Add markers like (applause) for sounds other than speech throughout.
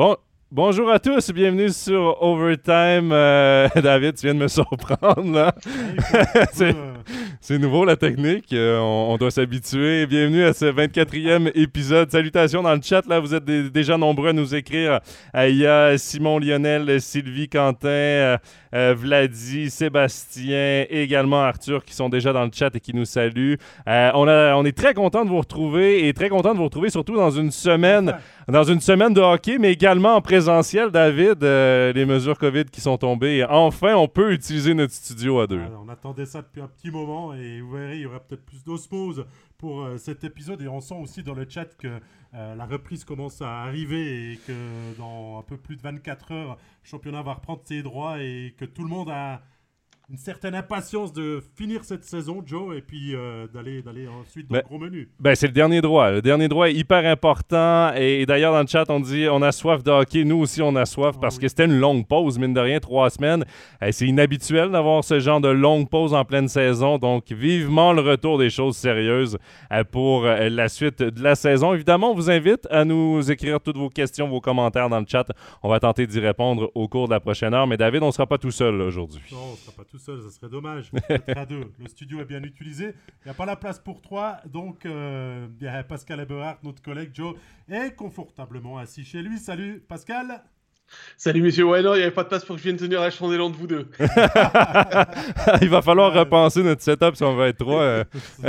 Bon, bonjour à tous, bienvenue sur Overtime. Euh, (laughs) David, tu viens de me surprendre là. (laughs) C'est- nouveau la technique, euh, on, on doit s'habituer. Bienvenue à ce 24e épisode. Salutations dans le chat, là, vous êtes dé- déjà nombreux à nous écrire. Euh, Il y a Simon Lionel, Sylvie Quentin, Vladi, Sébastien et également Arthur qui sont déjà dans le chat et qui nous saluent. On, a- on est très content de vous retrouver et très content de vous retrouver surtout dans une semaine, dans une semaine de hockey, mais également en présentiel, David, euh, les mesures COVID qui sont tombées. Enfin, on peut utiliser notre studio à deux. On attendait ça depuis un petit moment et vous verrez, il y aura peut-être plus d'osmose pour euh, cet épisode. Et on sent aussi dans le chat que euh, la reprise commence à arriver et que dans un peu plus de 24 heures, le championnat va reprendre ses droits et que tout le monde a une certaine impatience de finir cette saison, Joe, et puis euh, d'aller d'aller ensuite dans Ben, le gros menu. Ben, c'est le dernier droit. Le dernier droit est hyper important. Et, et d'ailleurs, dans le chat, on dit on a soif de hockey. Nous aussi, on a soif Ah parce oui. que c'était une longue pause, mine de rien, trois semaines. Euh, c'est inhabituel d'avoir ce genre de longue pause en pleine saison. Donc, vivement le retour des choses sérieuses euh, pour euh, la suite de la saison. Évidemment, on vous invite à nous écrire toutes vos questions, vos commentaires dans le chat. On va tenter d'y répondre au cours de la prochaine heure. Mais David, on ne sera pas tout seul aujourd'hui. Non, on ne sera pas tout seul, ça serait dommage. (laughs) Peut-être à deux. Le studio est bien utilisé. Il n'y a pas la place pour trois. Donc, euh, Pascal Eberhardt, notre collègue Joe, est confortablement assis chez lui. Salut Pascal. Salut messieurs, ouais non, il n'y avait pas de place pour que je vienne tenir la chandelle de vous deux. (laughs) Il va falloir repenser notre setup si on veut être trois euh,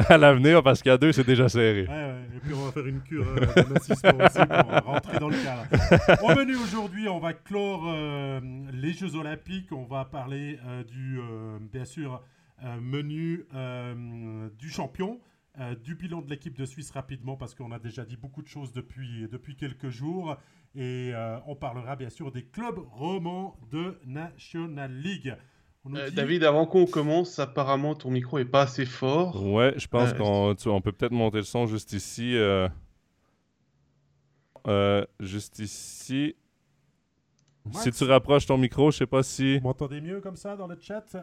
à l'avenir parce qu'à deux, c'est déjà serré. Ouais, ouais. Et puis, on va faire une cure euh, d'amincissement aussi pour rentrer dans le cadre. (laughs) Au menu aujourd'hui, on va clore euh, les Jeux Olympiques. On va parler euh, du, euh, bien sûr, euh, menu euh, du champion. euh, du bilan de l'équipe de Suisse rapidement parce qu'on a déjà dit beaucoup de choses depuis, depuis quelques jours et euh, on parlera bien sûr des clubs romans de National League. Euh, dit- David, avant qu'on commence, apparemment ton micro est pas assez fort. Ouais, je pense Euh, qu'on on peut peut-être monter le son juste ici. euh, euh, juste ici. Si tu rapproches ton micro, je sais pas si. Vous m'entendez mieux comme ça dans le chat?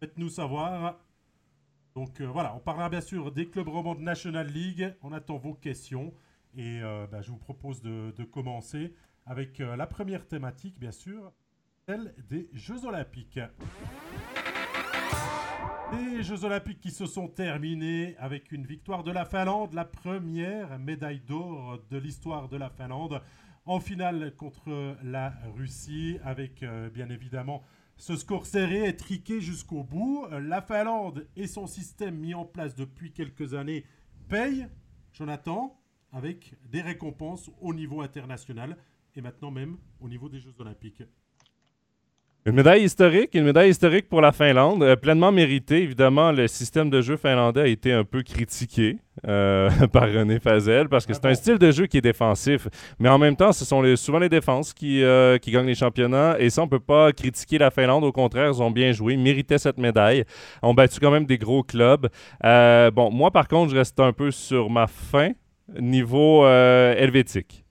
Faites-nous savoir. Donc euh, voilà, on parlera bien sûr des clubs romans de National League. On attend vos questions. Et euh, bah, je vous propose de, commencer avec euh, la première thématique, bien sûr, celle des Jeux Olympiques. Les Jeux Olympiques qui se sont terminés avec une victoire de la Finlande, la première médaille d'or de l'histoire de la Finlande, en finale contre la Russie, avec euh, bien évidemment ce score serré et triqué jusqu'au bout. La Finlande et son système mis en place depuis quelques années payent, Jonathan, avec des récompenses au niveau international et maintenant même au niveau des Jeux Olympiques. Une médaille historique, une médaille historique pour la Finlande, euh, pleinement méritée. Évidemment, le système de jeu finlandais a été un peu critiqué euh, (laughs) par René Fazel parce que c'est un style de jeu qui est défensif. Mais en même temps, ce sont les- souvent les défenses qui, euh, qui gagnent les championnats. Et ça, on peut pas critiquer la Finlande. Au contraire, ils ont bien joué, méritaient cette médaille. Ont battu quand même des gros clubs. Bon, moi, par contre, je reste un peu sur ma fin niveau euh, helvétique.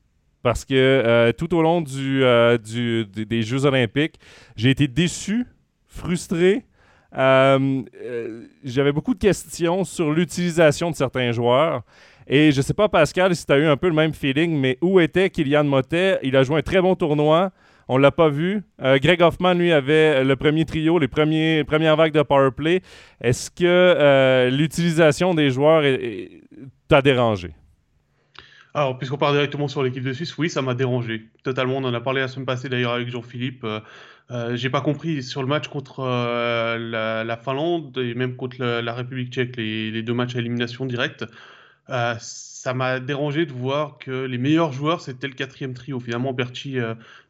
Parce que euh, tout au long euh, des- Jeux olympiques, j'ai été déçu, frustré. J'avais beaucoup de questions sur l'utilisation de certains joueurs. Et je sais pas, Pascal, si tu as eu un peu le même feeling, mais où était Kylian Motet? Il a joué un très bon tournoi. On l'a pas vu. Greg Hoffman, lui, avait le premier trio, les premières vagues de powerplay. Est-ce que l'utilisation des joueurs t'a dérangé? Alors, puisqu'on part directement sur l'équipe de Suisse, oui, ça m'a dérangé. Totalement, on en a parlé la semaine passée d'ailleurs avec Jean-Philippe. Euh, euh, j'ai pas compris sur le match contre euh, la, la Finlande et même contre la, République tchèque, les, deux matchs à élimination directe. ça m'a dérangé de voir que les meilleurs joueurs, c'était le quatrième trio. Finalement, Berchi,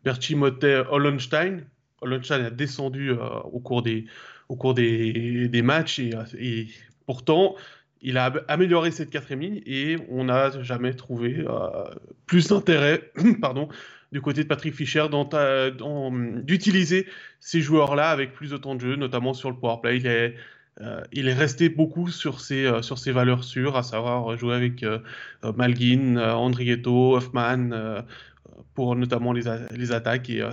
Berchi Motet, Hollenstein. Hollenstein a descendu au cours des, au cours des, matchs et pourtant, il a amélioré cette quatrième ligne et on n'a jamais trouvé euh, plus d'intérêt (clears throat) pardon, du côté de Patrick Fischer dans- d'utiliser ces joueurs-là avec plus de temps de jeu, notamment sur le powerplay. Il est, euh, resté beaucoup sur ses, euh, sur ses valeurs sûres, à savoir jouer avec Malguin, Andrietto, Hoffman, pour notamment les, les attaques. Et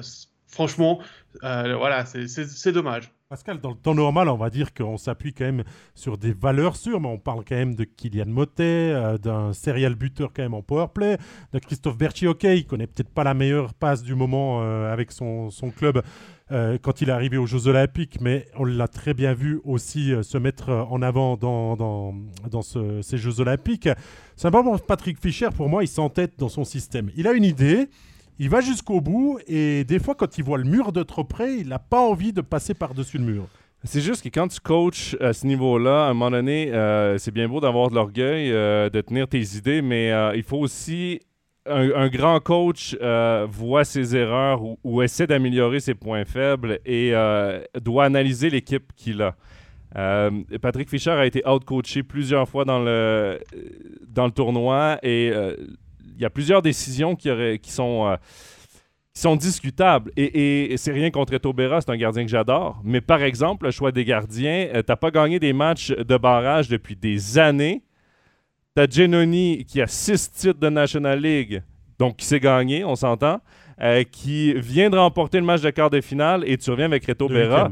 franchement, voilà, c'est dommage. Pascal, dans le temps normal, on va dire qu'on s'appuie quand même sur des valeurs sûres, mais on parle quand même de Kylian Motet, euh, d'un serial buteur quand même en powerplay, de Christophe Berchi, ok, il connaît peut-être pas la meilleure passe du moment euh, avec son, son club euh, quand il est arrivé aux Jeux Olympiques, mais on l'a très bien vu aussi se mettre en avant dans, dans, dans ces Jeux Olympiques. Simplement, Patrick Fischer, pour moi, il s'entête dans son système. Il a une idée, il va jusqu'au bout et des fois, quand il voit le mur de trop près, il n'a pas envie de passer par-dessus le mur. C'est juste que quand tu coaches à ce niveau-là, à un moment donné, euh, c'est bien beau d'avoir de l'orgueil, euh, de tenir tes idées, mais euh, il faut aussi. Un, grand coach voit ses erreurs ou, essaie d'améliorer ses points faibles et doit analyser l'équipe qu'il a. Patrick Fischer a été out-coaché plusieurs fois dans le, dans tournoi et y a plusieurs décisions qui, euh, sont discutables. Et, c'est rien contre Eto c'est un gardien que j'adore. Mais par exemple, le choix des gardiens, euh, tu n'as pas gagné des matchs de barrage depuis des années. Tu as Genoni qui a six titres de National League, donc qui s'est gagné, on s'entend, euh, qui vient de remporter le match de quart de finale et tu reviens avec Reto Berra.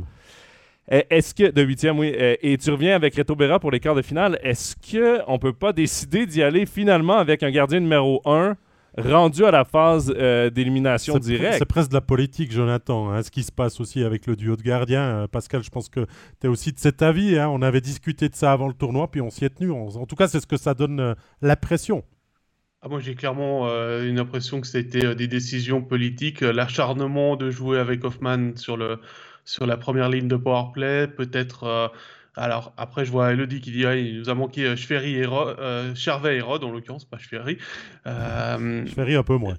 Euh, est-ce que, de huitième, oui, euh, et tu reviens avec Reto Berra pour les quarts de finale, est-ce qu'on ne peut pas décider d'y aller finalement avec un gardien numéro 1 rendu à la phase euh, d'élimination directe? C'est presque de la politique, Jonathan, hein, ce qui se passe aussi avec le duo de gardiens. Pascal, je pense que tu es aussi de cet avis. Hein. on avait discuté de ça avant le tournoi, puis on s'y est tenu. en tout cas, c'est ce que ça donne la pression. Ah, moi, j'ai clairement une impression que c'était des décisions politiques. L'acharnement de jouer avec Hoffman sur le, sur la première ligne de powerplay, peut-être. Euh, alors après, je vois Elodie qui dit ah, il nous a manqué euh, et Rod, euh, Charvet et Rod en l'occurrence, pas Schferry. Euh, un peu moins.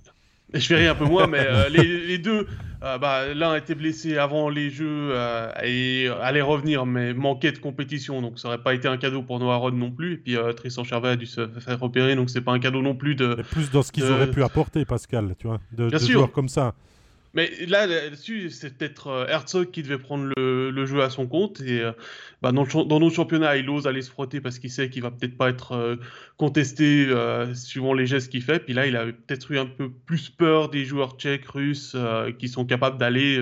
Schferry un peu moins, mais les, deux, bah, l'un était blessé avant les Jeux et allait revenir, mais manquait de compétition, donc ça aurait pas été un cadeau pour Noah Rod non plus. Et puis Tristan Charvet a dû se faire repérer, donc c'est pas un cadeau non plus de. plus dans ce qu'ils auraient pu apporter, Pascal, tu vois, de, de joueurs comme ça. Mais là, là-dessus, c'est peut-être euh, Herzog qui devait prendre le, jeu à son compte. Et euh, bah, dans, nos championnats, il ose aller se frotter parce qu'il sait qu'il va peut-être pas être euh, contesté suivant les gestes qu'il fait. Puis là, il a peut-être eu un peu plus peur des joueurs tchèques, russes, qui sont capables d'aller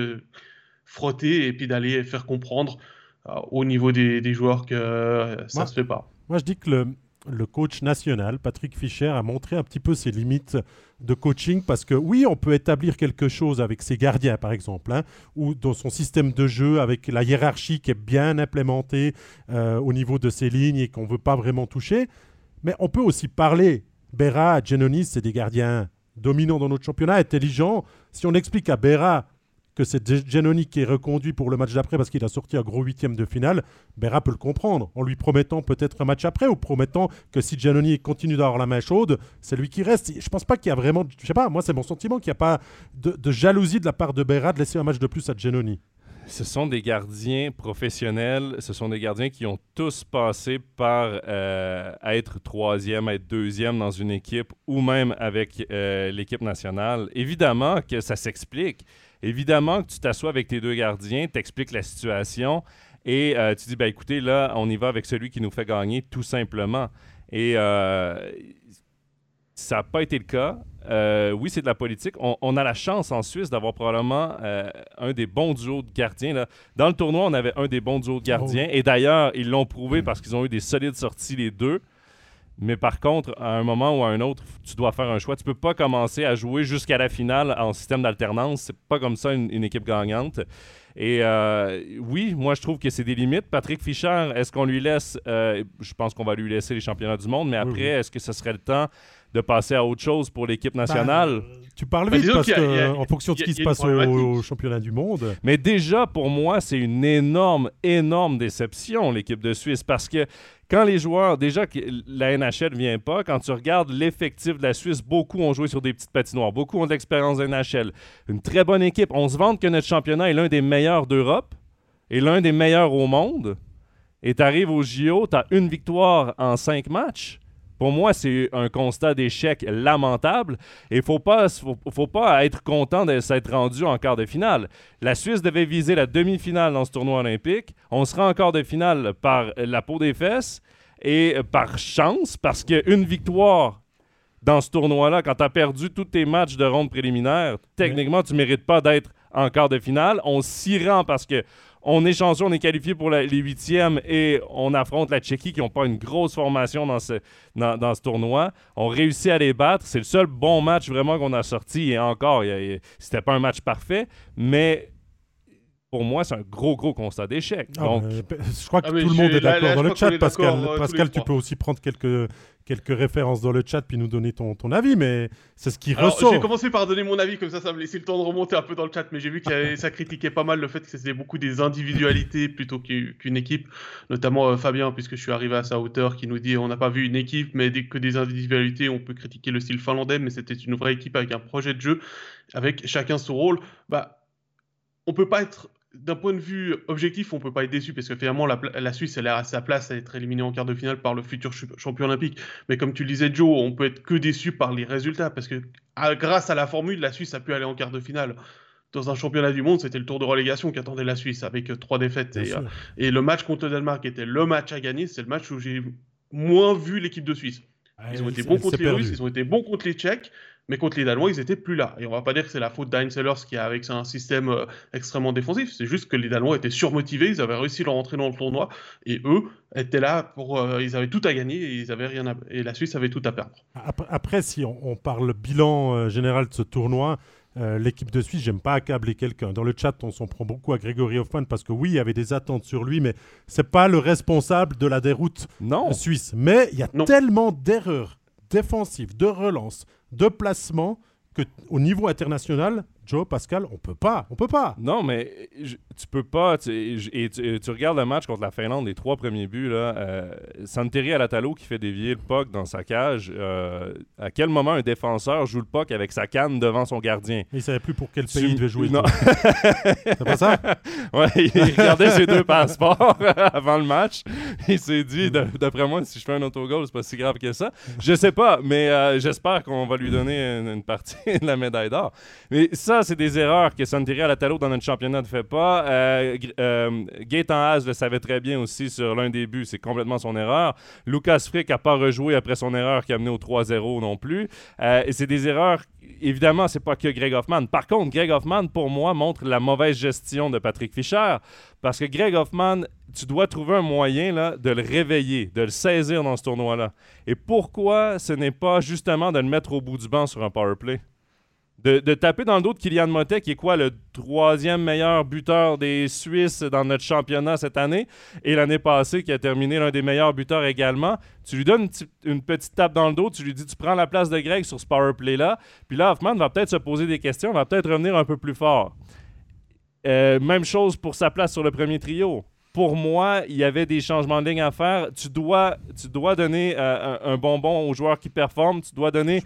frotter et puis d'aller faire comprendre au niveau des, joueurs que ça ne se fait pas. Moi, je dis que le, le coach national, Patrick Fischer, a montré un petit peu ses limites de coaching parce que oui, on peut établir quelque chose avec ses gardiens, par exemple, hein, ou dans son système de jeu avec la hiérarchie qui est bien implémentée euh, au niveau de ses lignes et qu'on ne veut pas vraiment toucher. Mais on peut aussi parler. Berra, Genonis, c'est des gardiens dominants dans notre championnat, intelligents. Si on explique à Berra que c'est Giannoni qui est reconduit pour le match d'après parce qu'il a sorti un gros huitième de finale, Berra peut le comprendre, en lui promettant peut-être un match après ou promettant que si Giannoni continue d'avoir la main chaude, c'est lui qui reste. Je pense pas qu'il y a vraiment, je sais pas, moi c'est mon sentiment qu'il n'y a pas de, jalousie de la part de Berra de laisser un match de plus à Giannoni. Ce sont des gardiens professionnels, ce sont des gardiens qui ont tous passé par euh, être troisième, être deuxième dans une équipe ou même avec euh, l'équipe nationale. Évidemment que ça s'explique. Évidemment que tu t'assois avec tes deux gardiens, t'expliques la situation et euh, tu dis, ben écoutez, là, on y va avec celui qui nous fait gagner, tout simplement. Et euh, ça n'a pas été le cas. Euh, oui, c'est de la politique. On, a la chance en Suisse d'avoir probablement un des bons duos de gardiens. Là. Dans le tournoi, on avait un des bons duos de gardiens. Oh. Et d'ailleurs, ils l'ont prouvé parce qu'ils ont eu des solides sorties les deux. Mais par contre, à un moment ou à un autre, tu dois faire un choix. Tu peux pas commencer à jouer jusqu'à la finale en système d'alternance. C'est pas comme ça une, équipe gagnante. Et euh, oui, moi je trouve que c'est des limites. Patrick Fischer, est-ce qu'on lui laisse euh, Je pense qu'on va lui laisser les championnats du monde, mais après, est-ce que ce serait le temps de passer à autre chose pour l'équipe ben, nationale? tu parles vite parce qu'en fonction de ce qui se passe au, championnat du monde. Mais déjà, pour moi, c'est une énorme, énorme déception, l'équipe de Suisse, parce que quand les joueurs, déjà la NHL ne vient pas, quand tu regardes l'effectif de la Suisse, beaucoup ont joué sur des petites patinoires, beaucoup ont de l'expérience de NHL. Une très bonne équipe. On se vante que notre championnat est l'un des meilleurs d'Europe et l'un des meilleurs au monde. Et tu arrives au JO, tu as une victoire en cinq matchs. Pour moi, c'est un constat d'échec lamentable et il ne faut pas, faut, pas être content de s'être rendu en quart de finale. La Suisse devait viser la demi-finale dans ce tournoi olympique. On sera en quart de finale par la peau des fesses et par chance, parce qu'une victoire dans ce tournoi-là, quand tu as perdu tous tes matchs de ronde préliminaire, techniquement, tu ne mérites pas d'être en quart de finale. On s'y rend parce que on est chanceux, on est qualifié pour les huitièmes et on affronte la Tchéquie qui n'ont pas une grosse formation dans ce, tournoi. On réussit à les battre. C'est le seul bon match vraiment qu'on a sorti. Et encore, c'était pas un match parfait, mais pour moi, c'est un gros, gros constat d'échec. Ah, Donc... je crois que ah, tout le monde est d'accord dans le chat. Pascal, euh, Pascal tu peux aussi prendre quelques, quelques références dans le chat puis nous donner ton, ton avis, mais c'est ce qui ressort. J'ai commencé par donner mon avis, comme ça, ça me laissait le temps de remonter un peu dans le chat, mais j'ai vu que ça critiquait pas mal le fait que c'était beaucoup des individualités plutôt qu'une équipe, notamment euh, Fabien, puisque je suis arrivé à sa hauteur, qui nous dit on n'a pas vu une équipe, mais que des individualités, on peut critiquer le style finlandais, mais c'était une vraie équipe avec un projet de jeu, avec chacun son rôle. Bah, on peut pas être d'un point de vue objectif, on peut pas être déçu parce que finalement la, Suisse elle est à sa place à être éliminée en quart de finale par le futur champion olympique. Mais comme tu le disais Joe, on peut être que déçu par les résultats parce que grâce à la formule, la Suisse a pu aller en quart de finale. Dans un championnat du monde, c'était le tour de relégation qui attendait la Suisse avec euh, trois défaites. Et, euh, et, le match contre le Danemark était le match à gagner. C'est le match où j'ai moins vu l'équipe de Suisse. Ils ont été bons contre les Russes, ils ont été bons contre les Tchèques, mais contre les Danois, ils n'étaient plus là. Et on va pas dire que c'est la faute d'Heinz Sellers qui a avec un système euh, extrêmement défensif. C'est juste que les Danois étaient surmotivés, ils avaient réussi à rentrer dans le tournoi, et eux étaient là pour, euh, ils avaient tout à gagner et ils avaient rien et la Suisse avait tout à perdre. Après, si on, parle bilan euh, général de ce tournoi. l'équipe de Suisse, j'aime pas accabler quelqu'un. Dans le chat, on s'en prend beaucoup à Grégory Hoffman parce que oui, il y avait des attentes sur lui, mais c'est pas le responsable de la déroute non. suisse. Mais il y a tellement d'erreurs défensives, de relances, de placement que au niveau international, Joe, Pascal, on peut pas. On peut pas. Non, mais tu peux pas. et tu, regardes le match contre la Finlande, les trois premiers buts, là, euh, Santeri Alatalo qui fait dévier le puck dans sa cage. Euh, à quel moment un défenseur joue le puck avec sa canne devant son gardien? Il savait plus pour quel pays il devait jouer. Non. (laughs) C'est pas ça? Ouais, il regardait ses deux passeports (laughs) avant le match. Il s'est dit, d'après moi, si je fais un autogol, c'est pas si grave que ça. Je sais pas, mais euh, j'espère qu'on va lui donner une, une partie (laughs) de la médaille d'or. Mais ça, c'est des erreurs que Santeri Alatalo dans notre championnat ne fait pas. Euh, euh, le savait très bien aussi sur l'un des buts, c'est complètement son erreur. Lucas Frick n'a pas rejoué après son erreur qui a mené au 3-0 non plus. Euh, et c'est des erreurs, évidemment, c'est pas que Greg Hoffman. Par contre, Greg Hoffman, pour moi, montre la mauvaise gestion de Patrick Fischer parce que Greg Hoffman, tu dois trouver un moyen là, de le réveiller, de le saisir dans ce tournoi-là. Et pourquoi ce n'est pas justement de le mettre au bout du banc sur un power play? De, taper dans le dos de Kylian Motet, qui est quoi, le troisième meilleur buteur des Suisses dans notre championnat cette année, et l'année passée, qui a terminé l'un des meilleurs buteurs également. Tu lui donnes une, petite tape dans le dos, tu lui dis tu prends la place de Greg sur ce power play-là, puis là, Hoffman va peut-être se poser des questions, va peut-être revenir un peu plus fort. Euh, même chose pour sa place sur le premier trio pour moi, il y avait des changements de ligne à faire. Tu dois, tu dois donner euh, un, bonbon aux joueurs qui performent. Tu dois donner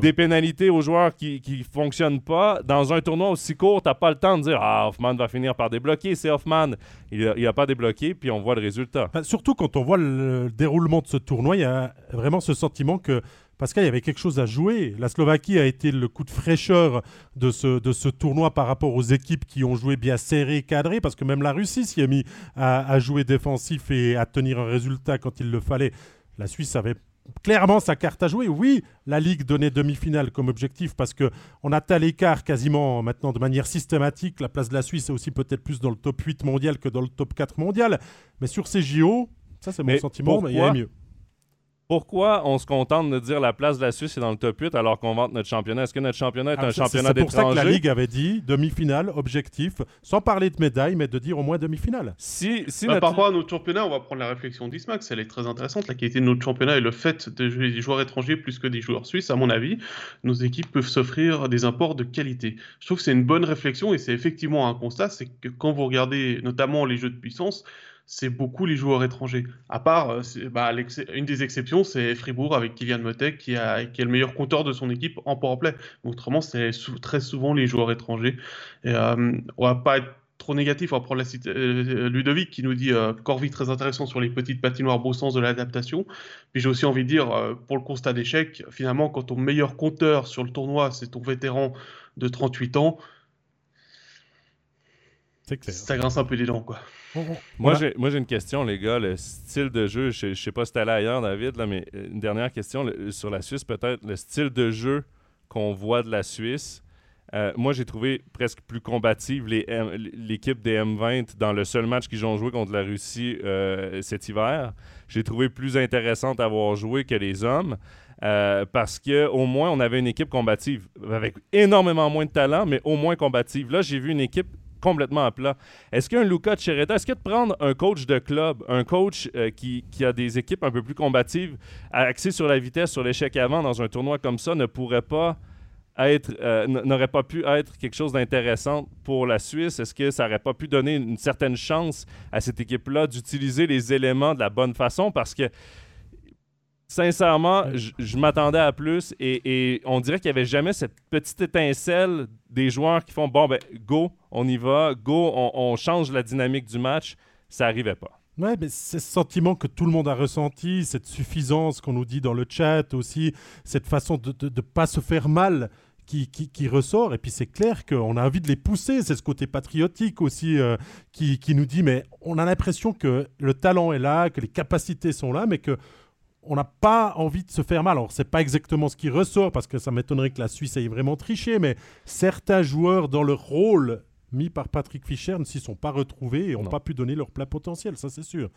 des pénalités aux joueurs qui ne fonctionnent pas. Dans un tournoi aussi court, tu n'as pas le temps de dire Ah, Hoffman va finir par débloquer. C'est Hoffman. Il n'a pas débloqué, puis on voit le résultat. surtout quand on voit le déroulement de ce tournoi, il y a vraiment ce sentiment que parce qu'il y avait quelque chose à jouer. La Slovaquie a été le coup de fraîcheur de ce, de ce tournoi par rapport aux équipes qui ont joué bien serré, cadré, parce que même la Russie s'y est mis à, jouer défensif et à tenir un résultat quand il le fallait. La Suisse avait clairement sa carte à jouer. Oui, la Ligue donnait demi-finale comme objectif parce que on atteint l'écart quasiment maintenant de manière systématique. La place de la Suisse est aussi peut-être plus dans le top 8 mondial que dans le top 4 mondial. Mais sur ces JO, ça c'est mon sentiment, mais il y a mieux. Pourquoi on se contente de dire la place de la Suisse est dans le top 8 alors qu'on vante notre championnat? Est-ce que notre championnat est ah, un championnat d'étrangers? C'est pour ça que la Ligue avait dit demi-finale, objectif, sans parler de médaille, mais de dire au moins demi-finale. Si, si bah, Par rapport à notre championnat, on va prendre la réflexion d'Ismax, elle est très intéressante, la qualité de notre championnat et le fait de jouer des joueurs étrangers plus que des joueurs suisses, à mon avis, nos équipes peuvent s'offrir des imports de qualité. Je trouve que c'est une bonne réflexion et c'est effectivement un constat, c'est que quand vous regardez notamment les jeux de puissance, c'est beaucoup les joueurs étrangers. À part, euh, bah, une des exceptions, c'est Fribourg avec Kylian Motek qui, est le meilleur compteur de son équipe en powerplay. Autrement, c'est très souvent les joueurs étrangers. Et, euh, on va pas être trop négatif, on va prendre la euh, Ludovic qui nous dit euh, Corvi très intéressant sur les petites patinoires, beau sens de l'adaptation. Puis j'ai aussi envie de dire, pour le constat d'échec, finalement, quand ton meilleur compteur sur le tournoi, c'est ton vétéran de 38 ans, ça grince un peu les dents, quoi. (laughs) Moi, j'ai, moi, j'ai une question, les gars. Le style de jeu, je ne sais pas si tu allé ailleurs, David, là, mais une dernière question sur la Suisse, peut-être. Le style de jeu qu'on voit de la Suisse, Euh, moi, j'ai trouvé presque plus combative l'équipe des M20 dans le seul match qu'ils ont joué contre la Russie euh, cet hiver. J'ai trouvé plus intéressante à avoir joué que les hommes. Euh, parce qu'au moins, on avait une équipe combative avec énormément moins de talent, mais au moins combative. Là, j'ai vu une équipe complètement à plat. Est-ce qu'un Luca Chereta, est-ce que de prendre un coach de club, un coach qui, qui, a des équipes un peu plus combatives, axées sur la vitesse, sur l'échec avant dans un tournoi comme ça, ne pourrait pas être euh, n'aurait pas pu être quelque chose d'intéressant pour la Suisse? Est-ce que ça n'aurait pas pu donner une certaine chance à cette équipe-là d'utiliser les éléments de la bonne façon? Parce que, sincèrement, je m'attendais à plus et, on dirait qu'il n'y avait jamais cette petite étincelle des joueurs qui font bon, ben, go, on y va, go, on change la dynamique du match. Ça n'arrivait pas. Ouais, mais c'est ce sentiment que tout le monde a ressenti, cette suffisance qu'on nous dit dans le chat aussi, cette façon de ne pas se faire mal qui, qui, ressort. Et puis c'est clair qu'on a envie de les pousser. C'est ce côté patriotique aussi euh, qui, qui, nous dit, mais on a l'impression que le talent est là, que les capacités sont là, mais que on n'a pas envie de se faire mal. Alors, c'est pas exactement ce qui ressort, parce que ça m'étonnerait que la Suisse ait vraiment triché, mais certains joueurs dans leur rôle mis par Patrick Fischer ne s'y sont pas retrouvés et n'ont pas pu donner leur plein potentiel, ça c'est sûr.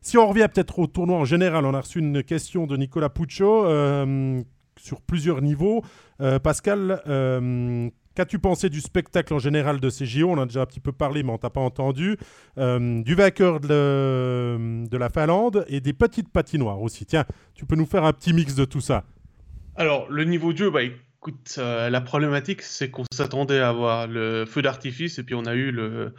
Si on revient peut-être au tournoi en général, on a reçu une question de Nicolas Puccio euh, sur plusieurs niveaux. Euh, Pascal, euh, qu'as-tu pensé du spectacle en général de ces JO On a déjà un petit peu parlé, mais on t'a pas entendu. du vainqueur de, de, la Finlande et des petites patinoires aussi. Tiens, tu peux nous faire un petit mix de tout ça Alors, le niveau de jeu, bah, Écoute, euh, la problématique, c'est qu'on s'attendait à avoir le feu d'artifice et puis on a eu le,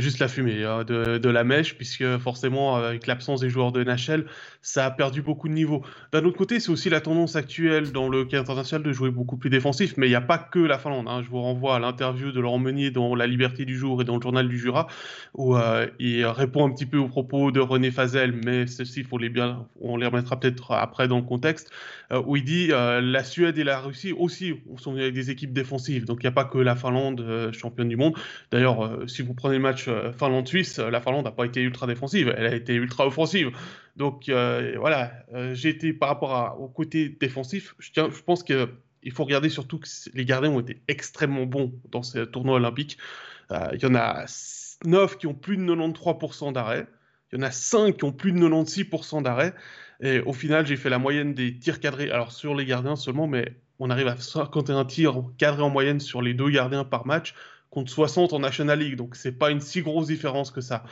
juste la fumée hein, de, de, la mèche, puisque forcément, avec l'absence des joueurs de NHL, ça a perdu beaucoup de niveau. D'un autre côté, c'est aussi la tendance actuelle dans le cas international de jouer beaucoup plus défensif, mais il n'y a pas que la Finlande. Hein. Je vous renvoie à l'interview de Laurent Meunier dans La Liberté du Jour et dans le Journal du Jura, où euh, il répond un petit peu aux propos de René Fazel, mais ceci, faut les bien, on les remettra peut-être après dans le contexte, euh, où il dit euh, la Suède et la Russie aussi sont avec des équipes défensives, donc il n'y a pas que la Finlande championne du monde. D'ailleurs, si vous prenez le match euh, Finlande-Suisse, euh, la Finlande n'a pas été ultra défensive, elle a été ultra offensive. Donc euh, voilà, j'ai été par rapport au côté défensif, je, pense qu'il faut regarder surtout que les gardiens ont été extrêmement bons dans ce tournoi olympique. Il y en a 9 qui ont plus de 93% d'arrêt. Il y en a 5 qui ont plus de 96% d'arrêt. Et au final, j'ai fait la moyenne des tirs cadrés. Alors sur les gardiens seulement, mais on arrive à 51 tirs cadrés en moyenne sur les deux gardiens par match contre 60 en National League. Donc c'est pas une si grosse différence que ça.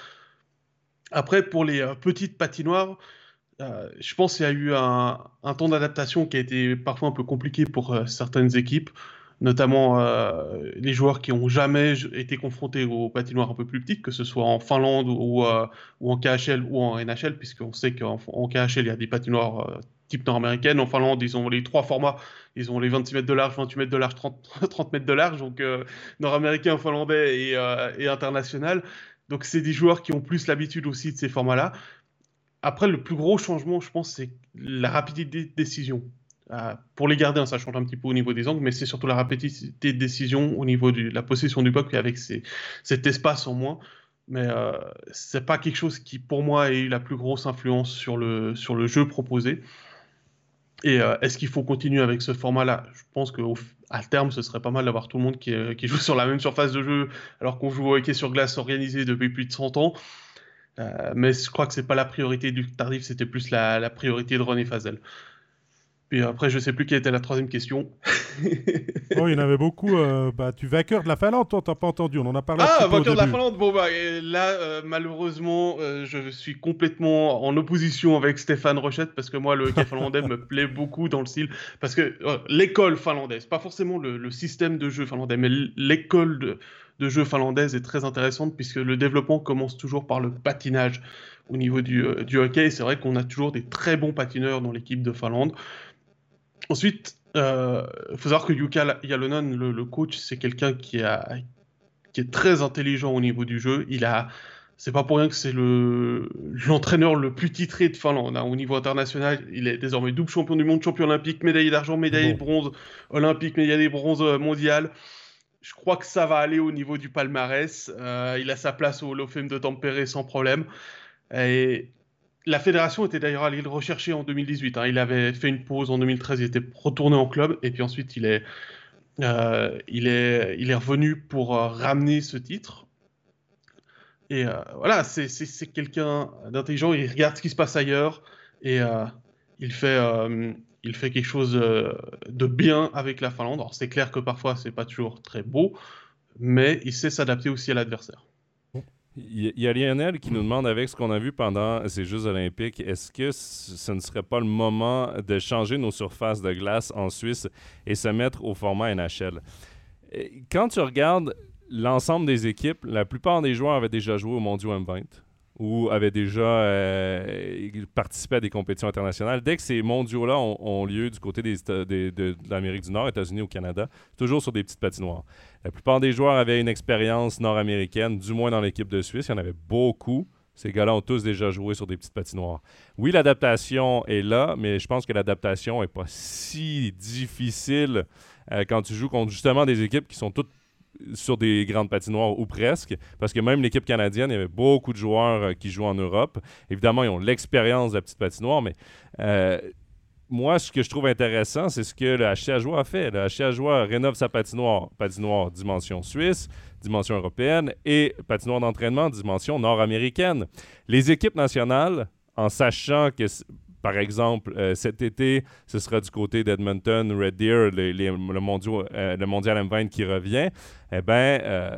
Après, pour les euh, petites patinoires, euh, je pense qu'il y a eu un, temps d'adaptation qui a été parfois un peu compliqué pour euh, certaines équipes, notamment les joueurs qui n'ont jamais été confrontés aux patinoires un peu plus petites, que ce soit en Finlande ou, en KHL ou en NHL, puisqu'on sait qu'en KHL, il y a des patinoires type nord-américaine. En Finlande, ils ont les trois formats. Ils ont les 26 mètres de large, 28 mètres de large, 30, 30 (laughs) mètres de large. Donc nord-américain, finlandais et, international. Donc c'est des joueurs qui ont plus l'habitude aussi de ces formats-là. Après, le plus gros changement, je pense, c'est la rapidité de décision. Euh, pour les gardiens, ça change un petit peu au niveau des angles, mais c'est surtout la rapidité de décision au niveau de la possession du puck avec cet espace en moins mais euh, c'est pas quelque chose qui, pour moi, ait eu la plus grosse influence sur le, sur le jeu proposé. Et euh, est-ce qu'il faut continuer avec ce format-là? Je pense qu'à terme, ce serait pas mal d'avoir tout le monde qui, euh, joue (laughs) sur la même surface de jeu, alors qu'on joue au hockey sur glace organisé depuis plus de 100 ans. Euh, mais je crois que c'est pas la priorité du Tardif, c'était plus la, priorité de René Fazel. Puis après, je sais plus quelle était la troisième question. (laughs) oh, il y en avait beaucoup. Euh, bah, tu vainqueur de la Finlande, toi, t'as pas entendu. On en a parlé. Ah, vainqueur de la Finlande. Bon, bah, là, euh, malheureusement, euh, je suis complètement en opposition avec Stéphane Rochette parce que moi, le hockey finlandais me (laughs) plaît beaucoup dans le style. Parce que l'école finlandaise, pas forcément le, système de jeu finlandais, mais l'école de, de jeu finlandaise est très intéressante puisque le développement commence toujours par le patinage au niveau du, du hockey. C'est vrai qu'on a toujours des très bons patineurs dans l'équipe de Finlande. Ensuite, il euh, faut savoir que Yuka Yalonen, le, coach, c'est quelqu'un qui, qui est très intelligent au niveau du jeu. Il a, c'est pas pour rien que c'est le l'entraîneur le plus titré de Finlande hein. au niveau international. Il est désormais double champion du monde, champion olympique, médaillé d'argent, médaillé de bronze olympique, médaillé de bronze euh, mondial. Je crois que ça va aller au niveau du palmarès. Euh, il a sa place au Hall of Fame de Tampere sans problème. Et la fédération était d'ailleurs allée le rechercher en 2018. Hein. Il avait fait une pause en 2013, il était retourné en club, et puis ensuite il est, il, est, il est revenu pour ramener ce titre. Et voilà, c'est quelqu'un d'intelligent, il regarde ce qui se passe ailleurs et il fait, il fait quelque chose de bien avec la Finlande. Alors c'est clair que parfois c'est pas toujours très beau, mais il sait s'adapter aussi à l'adversaire. Il y a Lionel qui nous demande, avec ce qu'on a vu pendant ces Jeux olympiques, est-ce que ce ne serait pas le moment de changer nos surfaces de glace en Suisse et se mettre au format NHL? Quand tu regardes l'ensemble des équipes, la plupart des joueurs avaient déjà joué au Mondial M20 ou avaient déjà euh, participé à des compétitions internationales. Dès que ces mondiaux-là ont, lieu du côté de, l'Amérique du Nord, États-Unis ou Canada, toujours sur des petites patinoires. La plupart des joueurs avaient une expérience nord-américaine, du moins dans l'équipe de Suisse. Il y en avait beaucoup. Ces gars-là ont tous déjà joué sur des petites patinoires. Oui, l'adaptation est là, mais je pense que l'adaptation n'est pas si difficile euh, quand tu joues contre justement des équipes qui sont toutes sur des grandes patinoires ou presque, parce que même l'équipe canadienne, il y avait beaucoup de joueurs euh, qui jouent en Europe. Évidemment, ils ont l'expérience de la petite patinoire, mais euh, moi, ce que je trouve intéressant, c'est ce que le Joie a fait. Le Joie rénove sa patinoire, patinoire dimension suisse, dimension européenne, et patinoire d'entraînement, dimension nord-américaine. Les équipes nationales, en sachant que par exemple, euh, cet été, ce sera du côté d'Edmonton, Red Deer, le, mondial, euh, le, mondial M20 qui revient. Eh bien, euh,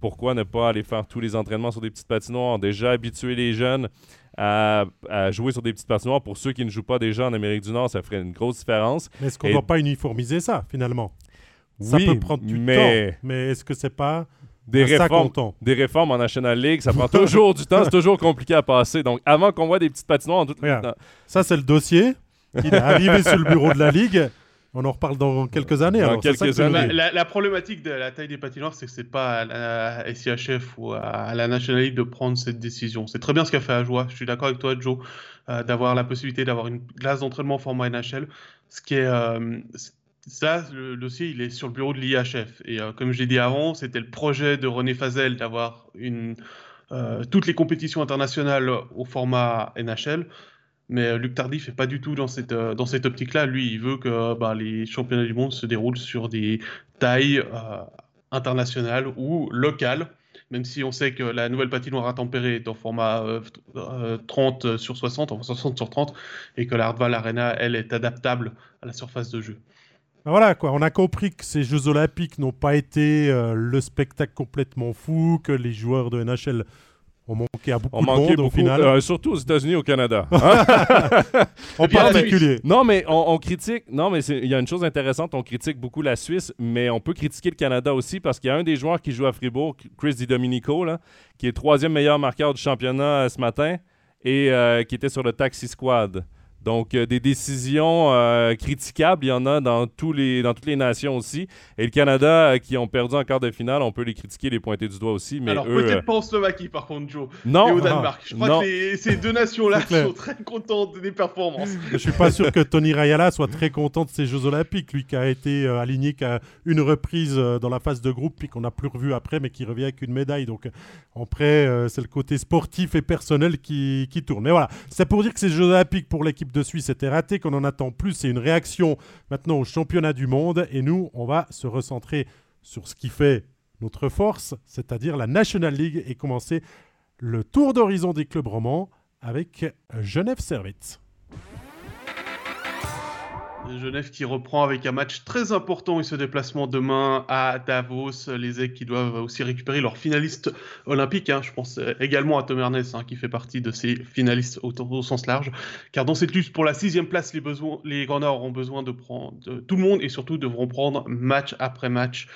pourquoi ne pas aller faire tous les entraînements sur des petites patinoires? Déjà habituer les jeunes à, jouer sur des petites patinoires. Pour ceux qui ne jouent pas déjà en Amérique du Nord, ça ferait une grosse différence. Mais est-ce qu'on ne doit pas uniformiser ça, finalement? ça peut prendre du mais... temps, mais est-ce que c'est pas des réformes, des réformes en National League, ça prend toujours du temps, c'est toujours compliqué à passer. Donc, avant qu'on voit des petites patinoires en tout Ça, c'est le dossier. Il est arrivé sur le bureau de la Ligue. On en reparle dans quelques années. Dans quelques années. La, problématique de la taille des patinoires, c'est que c'est pas à la SIHF ou à la National League de prendre cette décision. C'est très bien ce qu'a fait Ajoie. Je suis d'accord avec toi, Joe, euh, d'avoir la possibilité d'avoir une glace d'entraînement format NHL. Ce qui est, euh, ça, le dossier, il est sur le bureau de l'IHF. Et euh, comme je l'ai dit avant, c'était le projet de René Fazel d'avoir euh, toutes les compétitions internationales au format NHL. Mais euh, Luc Tardif n'est pas du tout dans cette, dans cette optique-là. Lui, il veut que bah, les championnats du monde se déroulent sur des tailles internationales ou locales. Même si on sait que la nouvelle patinoire à tempérer est en format 30 sur 60, enfin 60 sur 30, et que la Hardval Arena, elle, est adaptable à la surface de jeu. Ben voilà quoi, on a compris que ces Jeux Olympiques n'ont pas été euh, le spectacle complètement fou, que les joueurs de NHL ont manqué à beaucoup de monde au final. Euh, surtout aux États-Unis, au Canada. (laughs) (laughs) en particulier. Non, mais on, critique. Non, mais il y a une chose intéressante. On critique beaucoup la Suisse, mais on peut critiquer le Canada aussi parce qu'il y a un des joueurs qui joue à Fribourg, Chris Di Domenico, là, qui est troisième meilleur marqueur du championnat euh, ce matin et qui était sur le taxi squad. Donc, euh, des décisions euh, critiquables, il y en a dans, tous les, dans toutes les nations aussi. Et le Canada, euh, qui ont perdu en quart de finale, on peut les critiquer, les pointer du doigt aussi. Mais Alors, peut-être pas en Slovaquie, par contre, Joe. Non. Et au Danemark. Je crois que ces deux nations-là sont très contentes des performances. Je suis pas sûr que Tony Rayala soit très content de ces Jeux Olympiques. Lui qui a été aligné qu'à une reprise dans la phase de groupe, puis qu'on n'a plus revu après, mais qui revient avec une médaille. Donc, après, c'est le côté sportif et personnel qui, qui tourne. Mais voilà, c'est pour dire que ces Jeux Olympiques pour l'équipe de Suisse était raté, qu'on en attend plus. C'est une réaction maintenant au championnat du monde. Et nous, on va se recentrer sur ce qui fait notre force, c'est-à-dire la National League, et commencer le tour d'horizon des clubs romans avec Genève Servette. Genève qui reprend avec un match très important et ce déplacement demain à Davos. Les Aigles qui doivent aussi récupérer leur finaliste olympique. Hein. Je pense également à Tom Ernest hein, qui fait partie de ces finalistes au, sens large. Car dans cette lutte pour la sixième place, les, besoins, les auront besoin de prendre tout le monde et surtout devront prendre match après match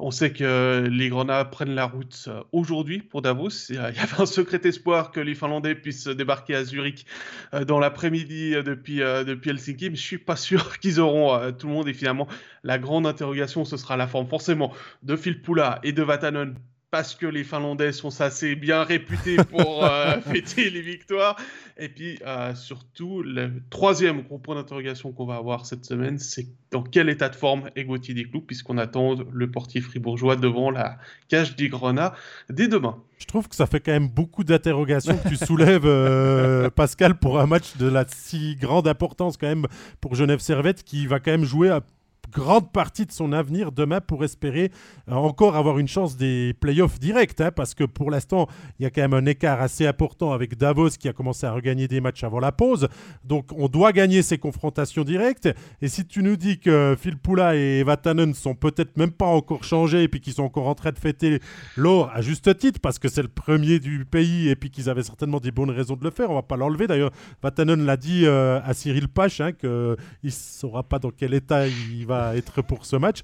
on sait que les Grenats prennent la route euh, aujourd'hui pour Davos. Il y (laughs) avait un secret espoir que les Finlandais puissent débarquer à Zurich euh, dans l'après-midi euh, depuis, Helsinki, mais je suis pas (laughs) sûr qu'ils auront tout le monde. Et finalement, la grande interrogation, ce sera la forme forcément de Phil Poula et de Vatanen parce que les Finlandais sont assez bien réputés pour euh, (laughs) fêter les victoires. Et puis euh, surtout, le troisième gros point d'interrogation qu'on va avoir cette semaine, c'est dans quel état de forme est Gauthier Desclous, puisqu'on attend le portier fribourgeois devant la cage des Grenats dès demain. Je trouve que ça fait quand même beaucoup d'interrogations que tu soulèves, euh, (laughs) Pascal, pour un match de la si grande importance quand même pour Genève Servette, qui va quand même jouer à grande partie de son avenir demain pour espérer euh, encore avoir une chance des playoffs directs. Hein, parce que pour l'instant, il y a quand même un écart assez important avec Davos qui a commencé à regagner des matchs avant la pause. Donc on doit gagner ces confrontations directes. Et si tu nous dis que Phil Poula et Vatanen sont peut-être même pas encore changés et puis qu'ils sont encore en train de fêter l'or à juste titre parce que c'est le premier du pays et puis qu'ils avaient certainement des bonnes raisons de le faire, on va pas l'enlever. D'ailleurs, Vatanen l'a dit euh, à Cyril Pache hein, qu'il ne saura pas dans quel état il va être pour ce match.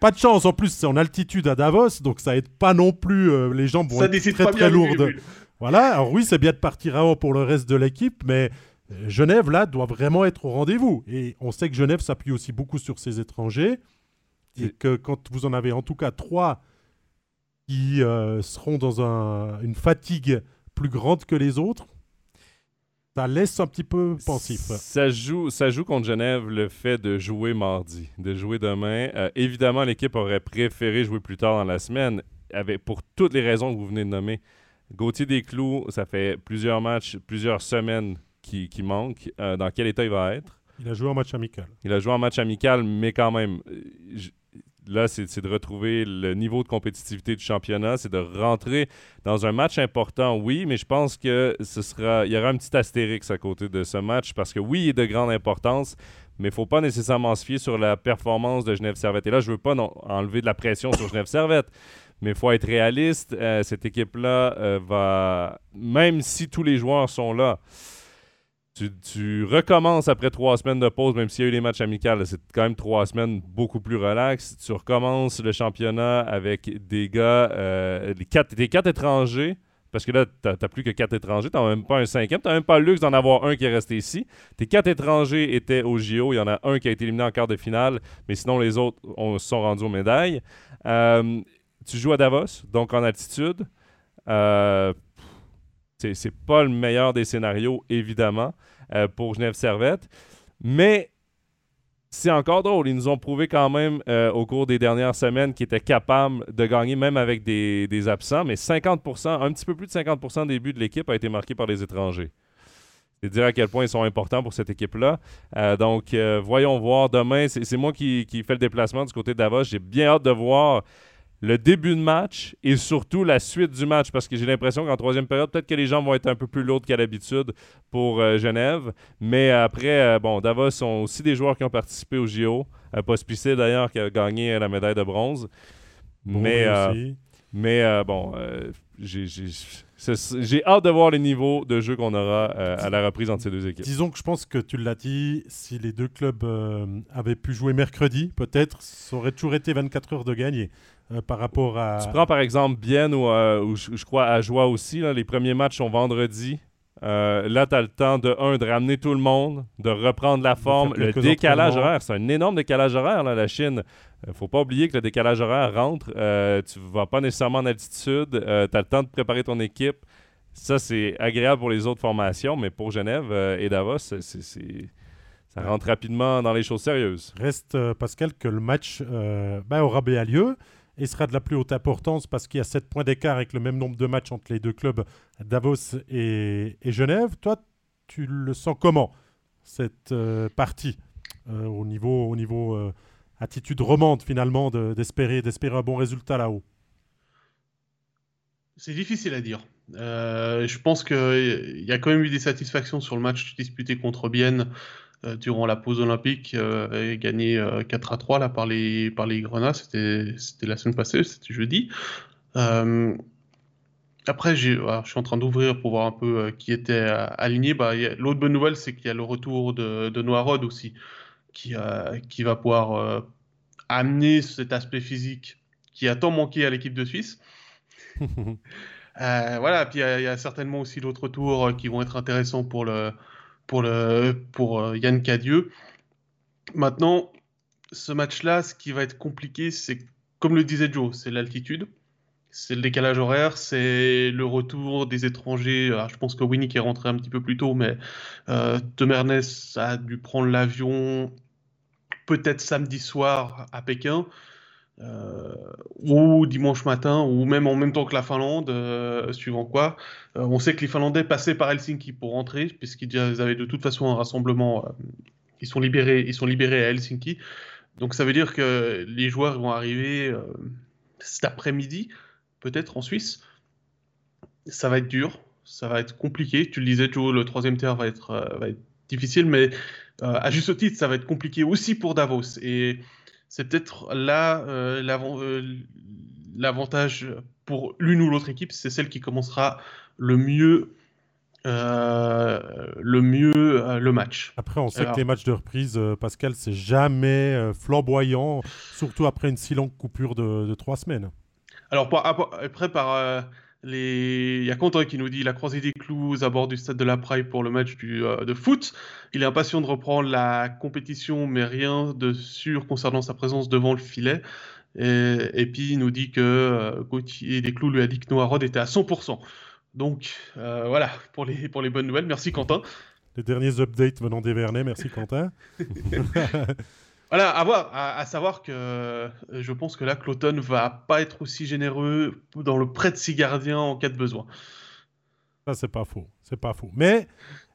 Pas de chance, en plus c'est en altitude à Davos, donc ça aide pas non plus. Euh, les jambes vont être très très lourdes. Voilà, alors oui, c'est bien de partir avant pour le reste de l'équipe, mais euh, Genève, là, doit vraiment être au rendez-vous. Et on sait que Genève s'appuie aussi beaucoup sur ses étrangers. Et que quand vous en avez en tout cas trois qui euh, seront dans une fatigue plus grande que les autres, ça laisse un petit peu pensif. Ça joue, ça joue contre Genève le fait de jouer mardi, de jouer demain. Euh, évidemment, l'équipe aurait préféré jouer plus tard dans la semaine, avec, pour toutes les raisons que vous venez de nommer. Gauthier Desclous, ça fait plusieurs matchs, plusieurs semaines qui, qui manquent. Euh, dans quel état il va être? Il a joué en match amical. Il a joué en match amical, mais quand même, là, c'est de retrouver le niveau de compétitivité du championnat, c'est de rentrer dans un match important, oui, mais je pense que ce sera, il y aura un petit astérix à côté de ce match parce que oui, il est de grande importance, mais il ne faut pas nécessairement se fier sur la performance de Genève Servette. Et là, je ne veux pas enlever de la pression sur Genève Servette, mais il faut être réaliste. Euh, cette équipe-là euh, va, même si tous les joueurs sont là, tu, recommences après trois semaines de pause, même s'il y a eu les matchs amicaux, c'est quand même trois semaines beaucoup plus relax. Tu recommences le championnat avec des gars, euh, quatre, des quatre étrangers, parce que là, tu n'as plus que quatre étrangers, tu n'as même pas un cinquième, tu n'as même pas le luxe d'en avoir un qui est resté ici. Tes quatre étrangers étaient au JO, il y en a un qui a été éliminé en quart de finale, mais sinon les autres on, sont rendus aux médailles. Euh, tu joues à Davos, donc en altitude. Euh, c'est pas le meilleur des scénarios, évidemment, euh, pour Genève Servette. Mais c'est encore drôle. Ils nous ont prouvé quand même euh, au cours des dernières semaines qu'ils étaient capables de gagner, même avec des, absents. Mais 50 un petit peu plus de 50% des buts de l'équipe a été marqué par les étrangers. C'est dire à quel point ils sont importants pour cette équipe-là. Euh, donc, voyons voir demain. C'est moi qui, qui fais le déplacement du côté de Davos. J'ai bien hâte de voir le début de match et surtout la suite du match parce que j'ai l'impression qu'en troisième période, peut-être que les gens vont être un peu plus lourdes qu'à l'habitude pour euh, Genève. Mais après, euh, bon, Davos sont aussi des joueurs qui ont participé au JO. Euh, Pospice d'ailleurs qui a gagné la médaille de bronze. mais mais bon, j'ai hâte de voir les niveaux de jeu qu'on aura à la reprise entre ces deux équipes. Disons que je pense que tu l'as dit, si les deux clubs avaient pu jouer mercredi, peut-être, ça aurait toujours été 24 heures de gagner. Euh, par rapport à. Tu prends par exemple Bienne ou, euh, je, crois à Joie aussi. les premiers matchs sont vendredi. Euh, là, tu as le temps de, un, de ramener tout le monde, de reprendre la forme. Le décalage horaire, c'est un énorme décalage horaire, là, la Chine. Il faut pas oublier que le décalage horaire rentre. tu vas pas nécessairement en altitude. tu as le temps de préparer ton équipe. Ça, c'est agréable pour les autres formations, mais pour Genève et Davos, c'est, ça rentre rapidement dans les choses sérieuses. Reste, Pascal, que le match ben, aura bien lieu et sera de la plus haute importance parce qu'il y a 7 points d'écart avec le même nombre de matchs entre les deux clubs, Davos et, Genève. Toi, tu le sens comment, cette euh, partie, euh, au niveau, au niveau euh, attitude romande finalement d'espérer d'espérer un bon résultat là-haut? C'est difficile à dire. je pense qu'il y a quand même eu des satisfactions sur le match disputé contre Bienne durant la pause olympique euh, et gagné 4 euh, à 3 là, par les, par les Grenats. C'était la semaine passée, c'était jeudi. Après, je suis en train d'ouvrir pour voir un peu qui était aligné. Bah, L'autre bonne nouvelle, c'est qu'il y a le retour de, de Noirod aussi, qui, qui va pouvoir amener cet aspect physique qui a tant manqué à l'équipe de Suisse. (laughs) voilà, puis il y, a certainement aussi d'autres tours qui vont être intéressants pour le, pour, le, pour euh, Yann Cadieux. Maintenant, ce match-là, ce qui va être compliqué, c'est, comme le disait Joe, c'est l'altitude, c'est le décalage horaire, c'est le retour des étrangers. je pense que Winnie est rentré un petit peu plus tôt, mais euh, a dû prendre l'avion peut-être samedi soir à Pékin. Euh, ou dimanche matin, ou même en même temps que la Finlande, euh, suivant quoi. Euh, on sait que les Finlandais passaient par Helsinki pour rentrer, puisqu'ils avaient de toute façon un rassemblement. ils sont libérés, ils sont libérés à Helsinki. Donc ça veut dire que les joueurs vont arriver cet après-midi, peut-être en Suisse. Ça va être dur, ça va être compliqué. Tu le disais, Joe, le troisième tiers va être, va être difficile, mais à juste titre, ça va être compliqué aussi pour Davos. Et c'est peut-être là l'avantage pour l'une ou l'autre équipe, c'est celle qui commencera le mieux euh, le mieux euh, le match. Après, on sait que les matchs de reprise, euh, Pascal, c'est jamais flamboyant, surtout après une si longue coupure de, trois semaines. Alors, après, par les... il y a Quentin qui nous dit la croisée des clous à bord du stade de la Praille pour le match du, de foot. Il est impatient de reprendre la compétition, mais rien de sûr concernant sa présence devant le filet. Et, puis, il nous dit que Gauthier des clous lui a dit que Noah Rod était à 100%. Donc euh, voilà pour les, pour les bonnes nouvelles. Merci Quentin. Les derniers updates venant d'Evernay. Merci Quentin. (laughs) voilà, à, voir, à, savoir que euh, je pense que là, Cloton va pas être aussi généreux dans le prêt de six gardiens en cas de besoin. Ça, c'est pas faux. C'est pas faux. Mais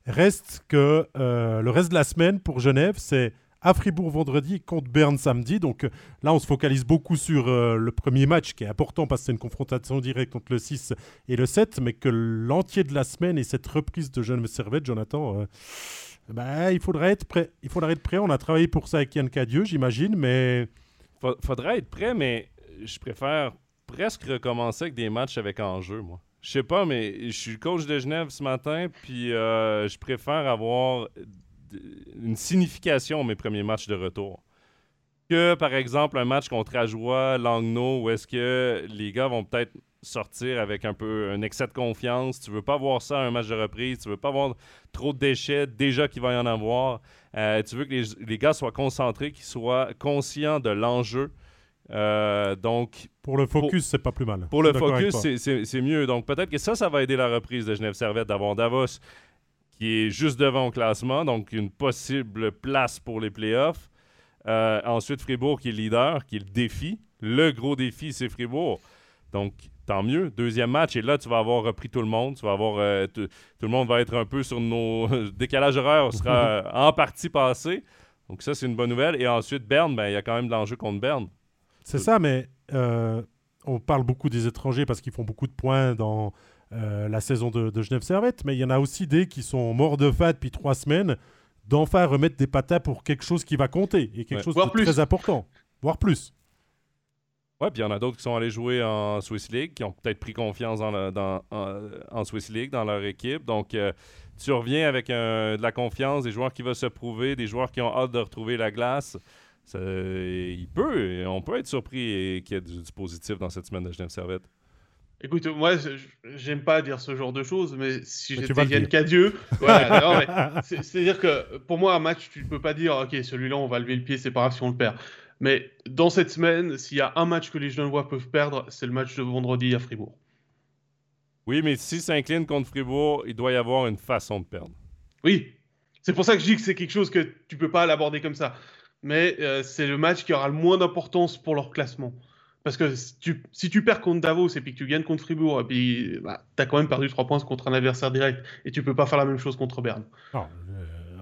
reste que euh, le reste de la semaine pour Genève, c'est à Fribourg vendredi contre Berne samedi. Donc euh, là, on se focalise beaucoup sur euh, le premier match qui est important parce que c'est une confrontation directe entre le 6 et le 7, mais que l'entier de la semaine et cette reprise de Jeune Servette, Jonathan, bah, il, faudrait être prêt. il faudrait être prêt. On a travaillé pour ça avec Yann Cadieux, j'imagine, mais. Faudrait être prêt, mais je préfère presque recommencer avec des matchs avec enjeu, moi. Je sais pas, mais je suis coach de Genève ce matin, puis je préfère avoir une signification mes premiers matchs de retour. Que, par exemple, un match contre Ajoie, Langnau, où est-ce que les gars vont peut-être sortir avec un peu un excès de confiance. Tu veux pas voir ça un match de reprise. Tu veux pas avoir trop de déchets, déjà qu'il va y en avoir. Euh, tu veux que les, gars soient concentrés, qu'ils soient conscients de l'enjeu. Euh, donc, pour le focus, c'est pas plus mal. Pour le focus, c'est mieux. Donc, peut-être que ça, ça va aider la reprise de Genève Servette d'avoir Davos qui est juste devant au classement, donc une possible place pour les playoffs. Euh, ensuite, Fribourg qui est leader, qui est le défi. Le gros défi, c'est Fribourg. Donc, tant mieux. Deuxième match, et là, tu vas avoir repris tout le monde. Tu vas avoir. Euh, tout le monde va être un peu sur nos. (laughs) décalages horaires sera (laughs) en partie passé. Donc, ça, c'est une bonne nouvelle. Et ensuite, Berne, ben, il y a quand même de l'enjeu contre Berne. C'est ça, mais euh, on parle beaucoup des étrangers parce qu'ils font beaucoup de points dans euh, la saison de, Genève Servette, mais il y en a aussi des qui sont morts de faim depuis trois semaines, d'enfin remettre des patates pour quelque chose qui va compter et quelque chose de très important, voire plus. Ouais, puis il y en a d'autres qui sont allés jouer en Swiss League, qui ont peut-être pris confiance dans, en, Swiss League, dans leur équipe. Donc, euh, tu reviens avec de la confiance, des joueurs qui vont se prouver, des joueurs qui ont hâte de retrouver la glace. il peut, on peut être surpris qu'il y ait du, du, positif dans cette semaine de Genève Servette. Écoute, moi, j'aime pas dire ce genre de choses, mais si j'étais Yann Cadieux, voilà, (laughs) c'est-à-dire que pour moi, un match, tu ne peux pas dire, ok, celui-là, on va lever le pied, c'est pas grave si on le perd. Mais dans cette semaine, s'il y a un match que les Genevois peuvent perdre, c'est le match de vendredi à Fribourg. Oui, mais si s'incline contre Fribourg, il doit y avoir une façon de perdre. Oui, c'est pour ça que je dis que c'est quelque chose que tu peux pas l'aborder comme ça. Mais euh, c'est le match qui aura le moins d'importance pour leur classement. Parce que si tu, perds contre Davos et puis que tu gagnes contre Fribourg, et puis bah, tu as quand même perdu 3 points contre un adversaire direct et tu peux pas faire la même chose contre Berne. Euh,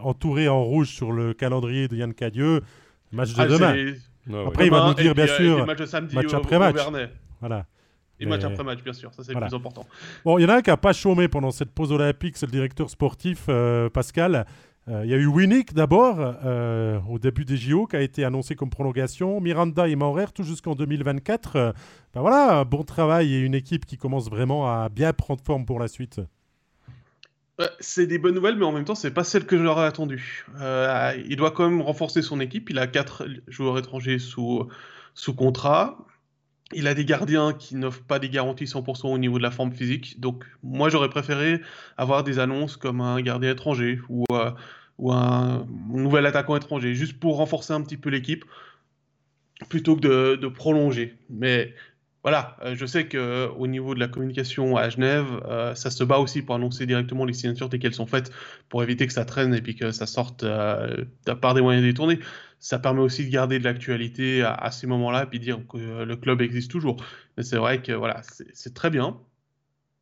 entouré en rouge sur le calendrier de Yann Cadieux, match de ah, demain. Après, il va nous dire, bien sûr, match, après match. Voilà. Et match après match, bien sûr, ça c'est le plus important. Bon, il y en a un qui n'a pas chômé pendant cette pause olympique, c'est le directeur sportif, euh, Pascal. Euh, il y a eu Winnick d'abord, euh, au début des JO, qui a été annoncé comme prolongation. Miranda et Maurer, tout jusqu'en 2024. Euh, ben voilà, bon travail et une équipe qui commence vraiment à bien prendre forme pour la suite. C'est des bonnes nouvelles, mais en même temps, c'est pas celle que j'aurais attendu. il doit quand même renforcer son équipe. Il a quatre joueurs étrangers sous, sous contrat. Il a des gardiens qui n'offrent pas des garanties 100% au niveau de la forme physique. Donc, moi, j'aurais préféré avoir des annonces comme un gardien étranger ou ou un, nouvel attaquant étranger, juste pour renforcer un petit peu l'équipe, plutôt que de, prolonger. Mais voilà, euh, je sais qu'au niveau de la communication à Genève, euh, ça se bat aussi pour annoncer directement les signatures dès qu'elles sont faites, pour éviter que ça traîne et puis que ça sorte euh, part des moyens détournés. Ça permet aussi de garder de l'actualité à, ces moments-là, puis dire que le club existe toujours. Mais c'est vrai que voilà, c'est très bien.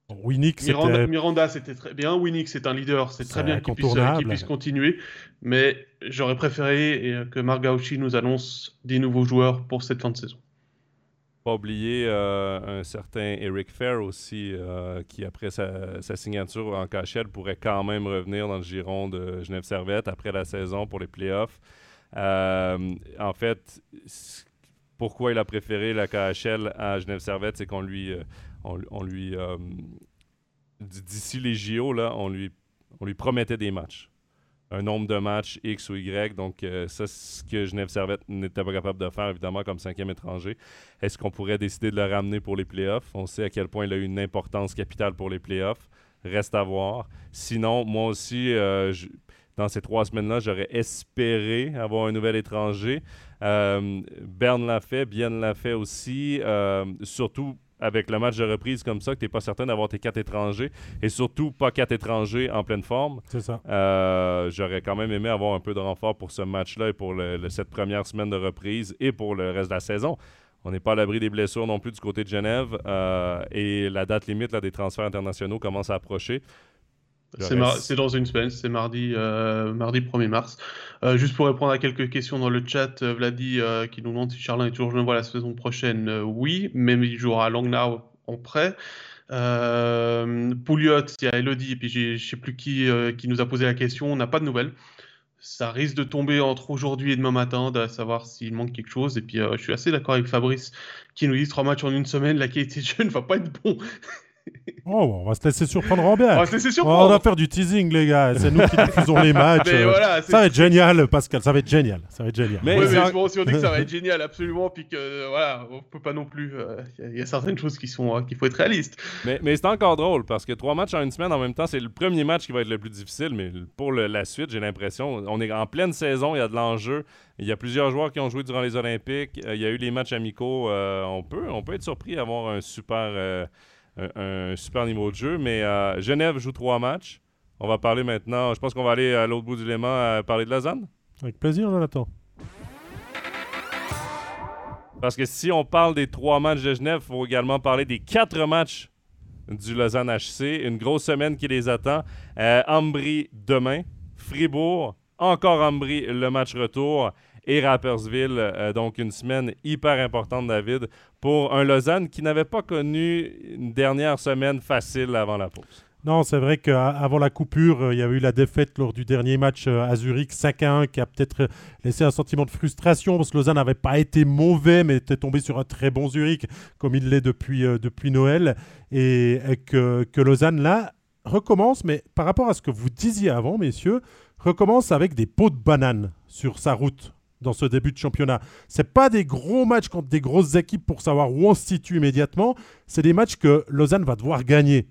Winnick, Miranda, Miranda c'était très bien. Winnick, c'est un leader. C'est très bien qu'il puisse, puisse, continuer. Mais j'aurais préféré que Margauchi nous annonce des nouveaux joueurs pour cette fin de saison. Pas oublier euh, un certain Eric Fair aussi, euh, qui après sa, signature en cachette pourrait quand même revenir dans le giron de Genève Servette après la saison pour les playoffs. Euh, en fait, pourquoi il a préféré la KHL à Genève Servette, c'est qu'on lui, on, lui d'ici les JO, là, on lui, on lui promettait des matchs un nombre de matchs X ou Y. Donc, euh, ça, c'est ce que Genève Servette n'était pas capable de faire, évidemment, comme cinquième étranger. Est-ce qu'on pourrait décider de le ramener pour les playoffs? On sait à quel point il a eu une importance capitale pour les playoffs. Reste à voir. Sinon, moi aussi, euh, dans ces trois semaines-là, j'aurais espéré avoir un nouvel étranger. Euh, Berne l'a fait, Bien l'a fait aussi. surtout avec le match de reprise comme ça, que tu n'es pas certain d'avoir tes quatre étrangers et surtout pas quatre étrangers en pleine forme. C'est ça. Euh, j'aurais quand même aimé avoir un peu de renfort pour ce match-là et pour cette première semaine de reprise et pour le reste de la saison. On n'est pas à l'abri des blessures non plus du côté de Genève euh, et la date limite là, des transferts internationaux commence à approcher. C'est dans une semaine, c'est mardi, euh, mardi 1er mars. Euh, juste pour répondre à quelques questions dans le chat, euh, Vladi qui nous demande si Charlin est toujours genevois la saison prochaine. oui, même il jouera à Langnau en prêt. Pouliot, il y a Elodie, et puis je ne sais plus qui, qui nous a posé la question. On n'a pas de nouvelles. Ça risque de tomber entre aujourd'hui et demain matin, de savoir s'il manque quelque chose. Et puis je suis assez d'accord avec Fabrice qui nous dit trois matchs en une semaine, la qualité de jeu (laughs) ne va pas être bon. (laughs) Oh, on va se laisser surprendre en bien. On va se laisser surprendre. On va faire du teasing, les gars. C'est nous qui diffusons les (laughs) matchs. ça va être génial, Pascal. Ça va être génial. Ça va être génial. Mais, bon, si on dit que ça va être (laughs) génial, absolument, puis que voilà, on peut pas non plus. Euh, il y, a certaines choses qui sont euh, qu'il faut être réaliste. Mais, mais c'est encore drôle parce que trois matchs en une semaine en même temps, c'est le premier match qui va être le plus difficile. Mais pour la suite, j'ai l'impression, on est en pleine saison, il y a de l'enjeu. Il y a plusieurs joueurs qui ont joué durant les Olympiques. Euh, il y a eu les matchs amicaux. on peut, on peut être surpris d'avoir un super un, super niveau de jeu. Mais euh, Genève joue trois matchs. On va parler maintenant. Je pense qu'on va aller à l'autre bout du Léman à parler de Lausanne. Avec plaisir, Jonathan. Parce que si on parle des trois matchs de Genève, il faut également parler des quatre matchs du Lausanne HC. Une grosse semaine qui les attend. Euh, Ambry demain. Fribourg. Encore Ambry, le match retour et Rappersville. Euh, donc, une semaine hyper importante, David, pour un Lausanne qui n'avait pas connu une dernière semaine facile avant la pause. Non, c'est vrai qu'avant la coupure, euh, il y avait eu la défaite lors du dernier match euh, à Zurich 5 à 1 qui a peut-être laissé un sentiment de frustration parce que Lausanne n'avait pas été mauvais mais était tombé sur un très bon Zurich comme il l'est depuis, depuis Noël et, que, que Lausanne là recommence, mais par rapport à ce que vous disiez avant, messieurs, recommence avec des pots de banane sur sa route dans ce début de championnat. C'est pas des gros matchs contre des grosses équipes pour savoir où on se situe immédiatement. C'est des matchs que Lausanne va devoir gagner.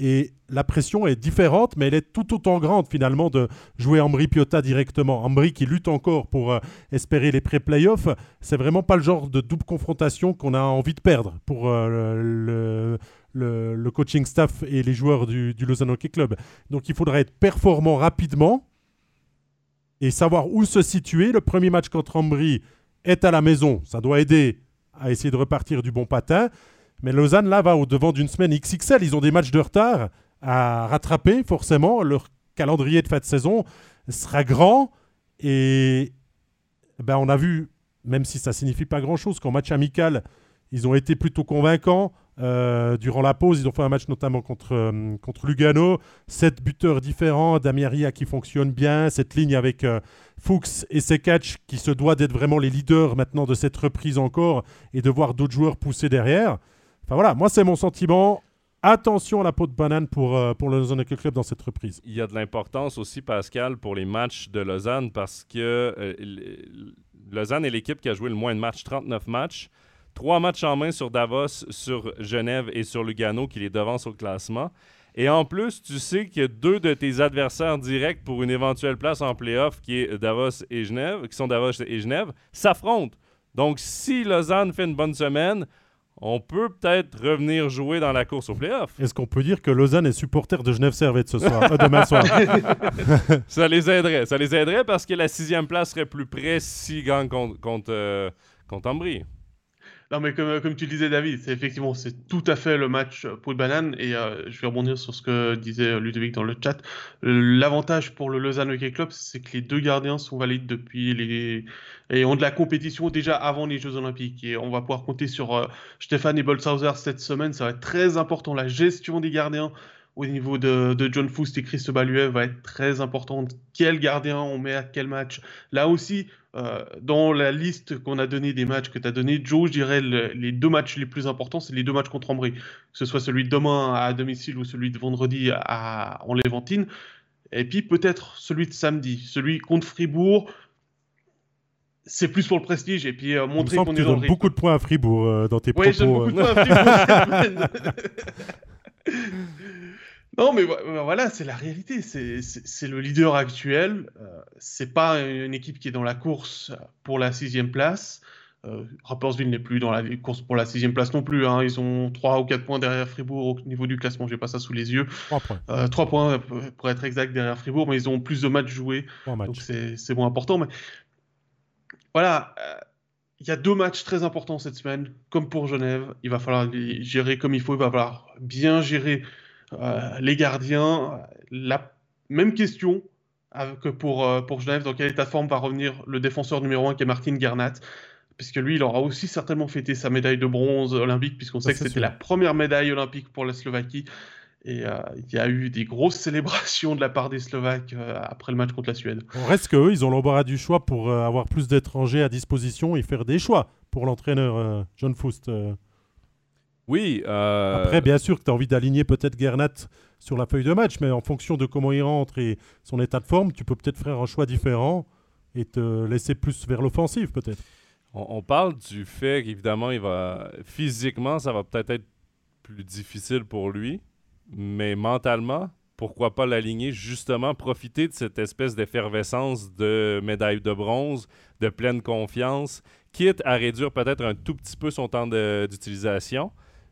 Et la pression est différente, mais elle est tout autant grande finalement de jouer Ambry Piotta directement. Ambry qui lutte encore pour euh, espérer les pré-playoffs, c'est vraiment pas le genre de double confrontation qu'on a envie de perdre pour euh, le, coaching staff et les joueurs du, du Lausanne Hockey Club. Donc il faudra être performant rapidement et savoir où se situer. Le premier match contre Ambry est à la maison. Ça doit aider à essayer de repartir du bon patin. Mais Lausanne, là, va au-devant d'une semaine XXL. Ils ont des matchs de retard à rattraper, forcément. Leur calendrier de fin de saison sera grand. Et ben, on a vu, même si ça signifie pas grand-chose, qu'en match amical, ils ont été plutôt convaincants. Euh, durant la pause, ils ont fait un match notamment contre, euh, contre Lugano. Sept buteurs différents, Damieria qui fonctionne bien, cette ligne avec euh, Fuchs et Sekatch qui se doit d'être vraiment les leaders maintenant de cette reprise encore et de voir d'autres joueurs pousser derrière. Enfin voilà, moi c'est mon sentiment. Attention à la peau de banane pour, pour le Lausanne Club dans cette reprise. Il y a de l'importance aussi, Pascal, pour les matchs de Lausanne parce que Lausanne est l'équipe qui a joué le moins de matchs, 39 matchs. Trois matchs en main sur Davos, sur Genève et sur Lugano qui les devancent au classement. Et en plus, tu sais que deux de tes adversaires directs pour une éventuelle place en playoff, qui est Davos et Genève, qui sont Davos et Genève, s'affrontent. Donc, si Lausanne fait une bonne semaine, on peut peut-être revenir jouer dans la course au playoff. Est-ce qu'on peut dire que Lausanne est supporter de Genève Servette ce soir, euh, demain soir? (laughs) Ça les aiderait. Ça les aiderait parce que la sixième place serait plus près s'ils gagnent contre, contre, euh, contre Ambry. Non, mais comme, comme tu le disais, David, c'est effectivement, c'est tout à fait le match pour le banane. Et euh, je vais rebondir sur ce que disait Ludovic dans le chat. L'avantage pour le Lausanne Hockey Club, c'est que les deux gardiens sont valides depuis les. et ont de la compétition déjà avant les Jeux Olympiques. Et on va pouvoir compter sur euh, Stéphane et Bolshauser cette semaine. Ça va être très important. La gestion des gardiens au niveau de, de John Foust et Christ Baluet va être très importante. Quel gardien on met à quel match Là aussi, euh, dans la liste qu'on a donné des matchs que tu as donné, Joe, je dirais les deux matchs les plus importants, c'est les deux matchs contre Ambry, que ce soit celui de demain à domicile ou celui de vendredi à, en Léventine. Et puis peut-être celui de samedi, celui contre Fribourg. C'est plus pour le prestige et puis euh, montrer qu'on est dans le beaucoup de points à Fribourg euh, dans tes ouais, propos. beaucoup de points à Fribourg. (laughs) (laughs) Non, mais voilà, c'est la réalité. C'est le leader actuel. Euh, c'est pas une équipe qui est dans la course pour la sixième place. Euh, Rappersville n'est plus dans la course pour la sixième place non plus. Hein. Ils ont 3 ou 4 points derrière Fribourg au niveau du classement. J'ai pas ça sous les yeux. 3 points. Euh, 3 points pour être exact derrière Fribourg, mais ils ont plus de matchs joués. Donc c'est bon important. Mais voilà, euh, il y a deux matchs très importants cette semaine, comme pour Genève. Il va falloir les gérer comme il faut. Il va falloir bien gérer les gardiens, la même question que pour, euh, pour Genève, dans quel état de forme va revenir le défenseur numéro 1 qui est Martin Garnat? Puisque lui, il aura aussi certainement fêté sa médaille de bronze olympique, puisqu'on sait que c'était la première médaille olympique pour la Slovaquie. Et euh, il y a eu des grosses (laughs) célébrations de la part des Slovaques après le match contre la Suède. On reste qu'eux, ils ont l'embarras du choix pour avoir plus d'étrangers à disposition et faire des choix pour l'entraîneur John Foust. Oui. Euh, Après, bien sûr que tu as envie d'aligner peut-être Gernat sur la feuille de match, mais en fonction de comment il rentre et son état de forme, tu peux peut-être faire un choix différent et te laisser plus vers l'offensive, peut-être. On, parle du fait qu'évidemment, il va physiquement, ça va peut-être être plus difficile pour lui, mais mentalement, pourquoi pas l'aligner, justement, profiter de cette espèce d'effervescence de médaille de bronze, de pleine confiance, quitte à réduire peut-être un tout petit peu son temps d'utilisation.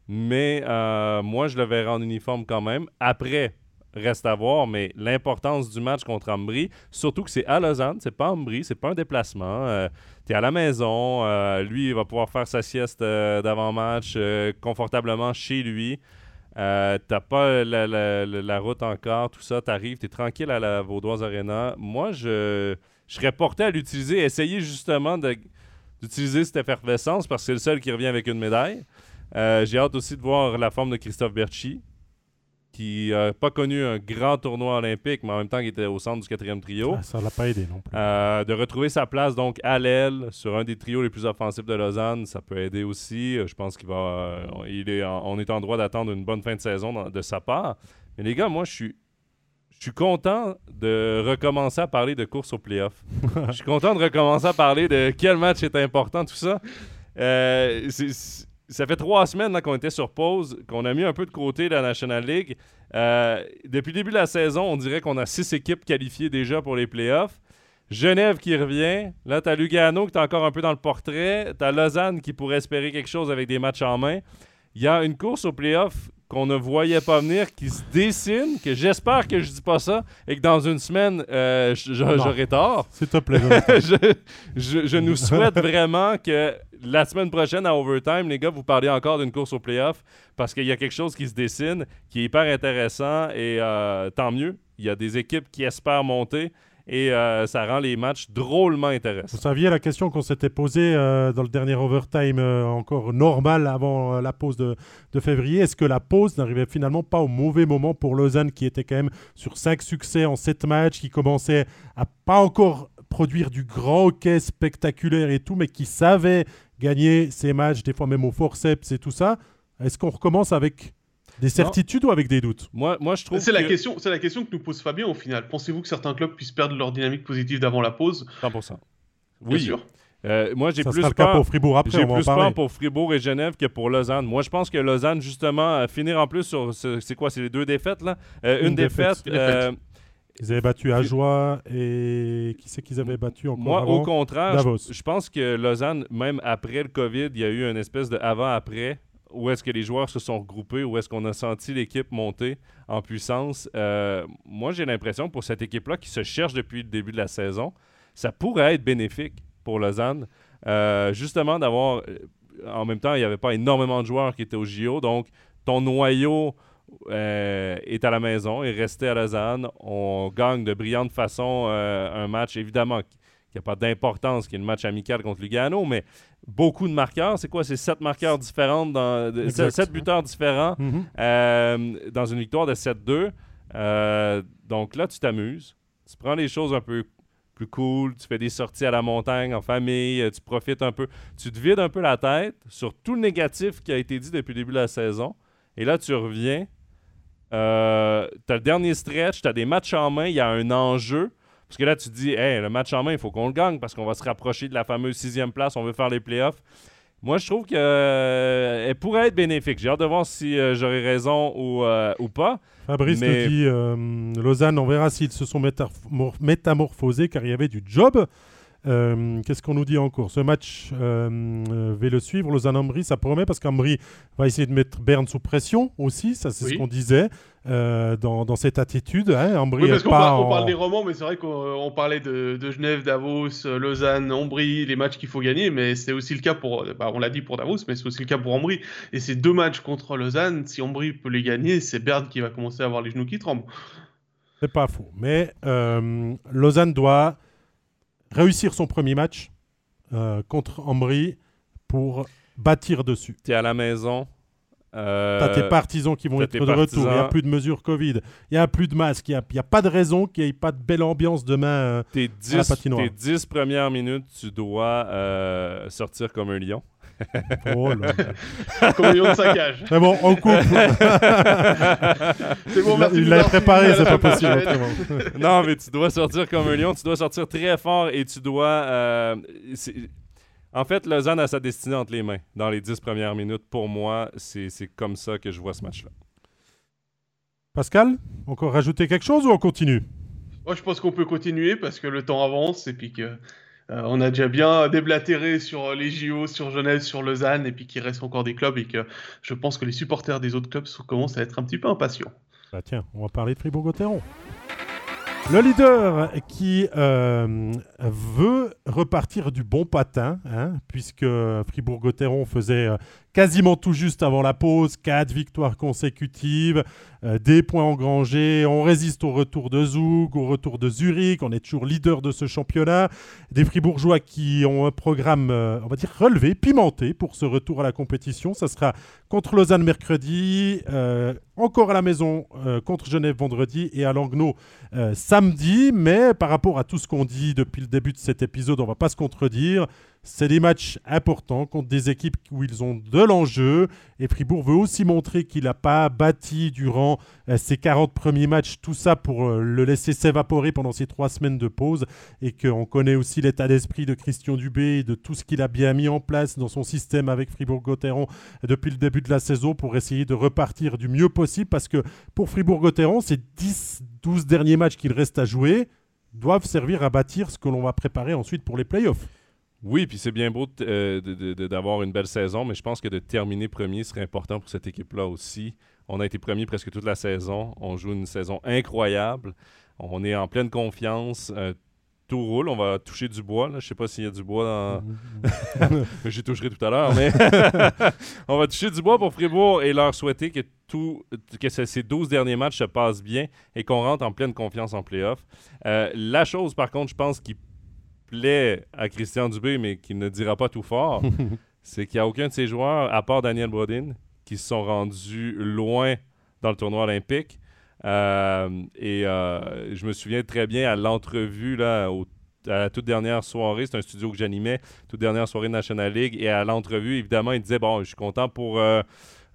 Mais euh, moi, je le verrai en uniforme quand même. Après, reste à voir, mais l'importance du match contre Ambry, surtout que c'est à Lausanne, c'est pas Ambry, c'est pas un déplacement. Euh, tu es à la maison, euh, lui, il va pouvoir faire sa sieste d'avant-match confortablement chez lui. T'as pas la, route encore, tout ça, t'arrives, t'es tranquille à la Vaudoise Arena. Moi, je, je serais porté à l'utiliser, essayer justement d'utiliser cette effervescence parce que c'est le seul qui revient avec une médaille. Euh, j'ai hâte aussi de voir la forme de Christophe Berchi, qui n'a pas connu un grand tournoi olympique, mais en même temps qui était au centre du quatrième trio. Ah, ça l'a pas aidé non plus. Euh, de retrouver sa place donc à l'aile sur un des trios les plus offensifs de Lausanne, ça peut aider aussi. Euh, je pense qu'il va, il est, on est en droit d'attendre une bonne fin de saison de sa part. Mais les gars, moi je suis je suis content de recommencer à parler de course au playoff. (laughs) Je suis content de recommencer à parler de quel match est important, tout ça. Euh, ça fait trois semaines qu'on était sur pause, qu'on a mis un peu de côté la National League. Euh, depuis le début de la saison, on dirait qu'on a six équipes qualifiées déjà pour les playoffs. Genève qui revient. Là, tu as Lugano qui est encore un peu dans le portrait. Tu as Lausanne qui pourrait espérer quelque chose avec des matchs en main. Il y a une course aux playoffs qu'on ne voyait pas venir, qui se dessine, que j'espère que je dis pas ça et que dans une semaine, euh, j'aurai tort. (laughs) S'il te plaît. (laughs) je, je, nous souhaite vraiment que la semaine prochaine à Overtime, les gars, vous parlez encore d'une course au playoff parce qu'il y a quelque chose qui se dessine qui est hyper intéressant et euh, tant mieux. Il y a des équipes qui espèrent monter et euh, ça rend les matchs drôlement intéressants. Vous saviez la question qu'on s'était posée euh, dans le dernier overtime encore normal avant la pause de, de février. Est-ce que la pause n'arrivait finalement pas au mauvais moment pour Lausanne qui était quand même sur 5 succès en 7 matchs, qui commençait à pas encore produire du grand hockey spectaculaire et tout, mais qui savait gagner ces matchs, des fois même au forceps et tout ça? Est-ce qu'on recommence avec des certitudes ou avec des doutes moi, moi, je trouve c'est la question, c'est la question que nous pose Fabien au final. Pensez-vous que certains clubs puissent perdre leur dynamique positive d'avant la pause? 100%. Oui. Bien sûr. Euh, moi, j'ai plus peur pour Fribourg après. J'ai plus peur pour Fribourg et Genève que pour Lausanne. Moi, je pense que Lausanne, justement, finir en plus sur. C'est quoi C'est les deux défaites, là? Euh, Une, défaite. Euh, ils avaient battu Ajoie et qui c'est qu'ils avaient battu encore Moi, au contraire, je, pense que Lausanne, même après le COVID, il y a eu une espèce de avant-après où est-ce que les joueurs se sont regroupés, où est-ce qu'on a senti l'équipe monter en puissance. Euh, moi, j'ai l'impression pour cette équipe-là qui se cherche depuis le début de la saison, ça pourrait être bénéfique pour Lausanne, euh, justement d'avoir en même temps, il n'y avait pas énormément de joueurs qui étaient au JO. Donc, ton noyau euh, est à la maison, est resté à Lausanne. On gagne de brillante façon euh, un match, évidemment, qui n'a pas d'importance, qui est le match amical contre Lugano, mais beaucoup de marqueurs. C'est quoi? C'est sept marqueurs différents, dans, sept buteurs différents Mhm. euh, dans une victoire de 7-2. Euh, donc là, tu t'amuses. Tu prends les choses un peu plus cool. Tu fais des sorties à la montagne en famille. euh, Tu profites un peu. Tu te vides un peu la tête sur tout le négatif qui a été dit depuis le début de la saison. Et là, tu reviens. Euh, tu as le dernier stretch. Tu as des matchs en main. Il y a un enjeu. Parce que là, tu te dis, hey, le match en main, il faut qu'on le gagne parce qu'on va se rapprocher de la fameuse sixième place. On veut faire les playoffs. Moi, je trouve qu'elle pourrait être bénéfique. J'ai hâte de voir si euh, j'aurai raison ou, euh, ou pas. Fabrice Mais- dit euh, Lausanne, on verra s'ils se sont métamor- métamorphosés car il y avait du job. Euh, Qu'est-ce qu'on nous dit encore? Ce match euh, euh, va le suivre. Lausanne-Ambry, ça promet parce qu'Ambry va essayer de mettre Berne sous pression aussi. Ça, c'est ce qu'on disait euh, dans, dans cette attitude. Hein. Ambry Oui, parce qu'on parle, on en- parle des romans, mais c'est vrai qu'on on parlait de, de Genève, Davos, Lausanne, Ambry, les matchs qu'il faut gagner, mais c'est aussi le cas pour, bah, on l'a dit pour Davos, mais c'est aussi le cas pour Ambry. Et ces deux matchs contre Lausanne, si Ambry peut les gagner, c'est Berne qui va commencer à avoir les genoux qui tremblent. C'est pas faux. Mais euh, Lausanne doit réussir son premier match euh, contre Ambry pour bâtir dessus. Tu es à la maison. Euh, T'as tes partisans qui vont être de retour. Il n'y a plus de mesures Covid. Il n'y a plus de masques. Il n'y a, y a pas de raison qu'il n'y ait pas de belle ambiance demain. euh. tes la 10, patinoire. tes 10 premières minutes, tu dois euh, sortir comme un lion. Oh là là. Comme un lion de saccage. Mais bon, on coupe. C'est bon, il merci. il l'avait Bernard. préparé, c'est pas la possible. (laughs) non, mais tu dois sortir comme un lion. Tu dois sortir très fort et tu dois. euh, en fait, Lausanne a sa destinée entre les mains dans les 10 premières minutes. Pour moi, c'est c'est comme ça que je vois ce match-là. Pascal, encore rajouter quelque chose ou on continue? Moi, je pense qu'on peut continuer parce que le temps avance et puis que euh, on a déjà bien déblatéré sur euh, les JO, sur Genève, sur Lausanne et puis qu'il reste encore des clubs et que je pense que les supporters des autres clubs commencent à être un petit peu impatients. Bah tiens, on va parler de Fribourg-Gotteron. Le leader qui euh, veut repartir du bon patin, hein, puisque Fribourg-Gotteron faisait quasiment tout juste avant la pause, quatre victoires consécutives, euh, des points engrangés, on résiste au retour de Zug, au retour de Zurich, on est toujours leader de ce championnat, des Fribourgeois qui ont un programme, euh, on va dire, relevé, pimenté pour ce retour à la compétition. Ça sera contre Lausanne mercredi, euh, encore à la maison contre Genève vendredi et à Langnau samedi. Mais par rapport à tout ce qu'on dit depuis le début de cet épisode, on va pas se contredire. C'est des matchs importants contre des équipes où ils ont de l'enjeu. Et Fribourg veut aussi montrer qu'il n'a pas bâti durant euh, ses 40 premiers matchs tout ça pour euh, le laisser s'évaporer pendant ces trois semaines de pause. Et qu'on connaît aussi l'état d'esprit de Christian Dubé et de tout ce qu'il a bien mis en place dans son système avec Fribourg-Gotteron depuis le début de la saison pour essayer de repartir du mieux possible. Parce que pour Fribourg-Gotteron, ces 10-12 derniers matchs qu'il reste à jouer doivent servir à bâtir ce que l'on va préparer ensuite pour les playoffs. Oui, puis c'est bien beau euh, d'avoir une belle saison, mais je pense que de terminer premier serait important pour cette équipe-là aussi. On a été premier presque toute la saison. On joue une saison incroyable. On est en pleine confiance. Euh, tout roule. On va toucher du bois. là. Je sais pas s'il y a du bois dans. (laughs) J'y toucherai tout à l'heure, mais (laughs) on va toucher du bois pour Fribourg et leur souhaiter que, tout, que ce- ces 12 derniers matchs se passent bien et qu'on rentre en pleine confiance en playoff. Euh, la chose, par contre, je pense qui plaît à Christian Dubé, mais qui ne dira pas tout fort, (laughs) c'est qu'il n'y a aucun de ses joueurs, à part Daniel Brodin, qui se sont rendus loin dans le tournoi olympique. Euh, et euh, je me souviens très bien à l'entrevue là, au- à la toute dernière soirée, c'est un studio que j'animais, toute dernière soirée de National League, et à l'entrevue, évidemment, il disait, bon, je suis content pour... euh, euh,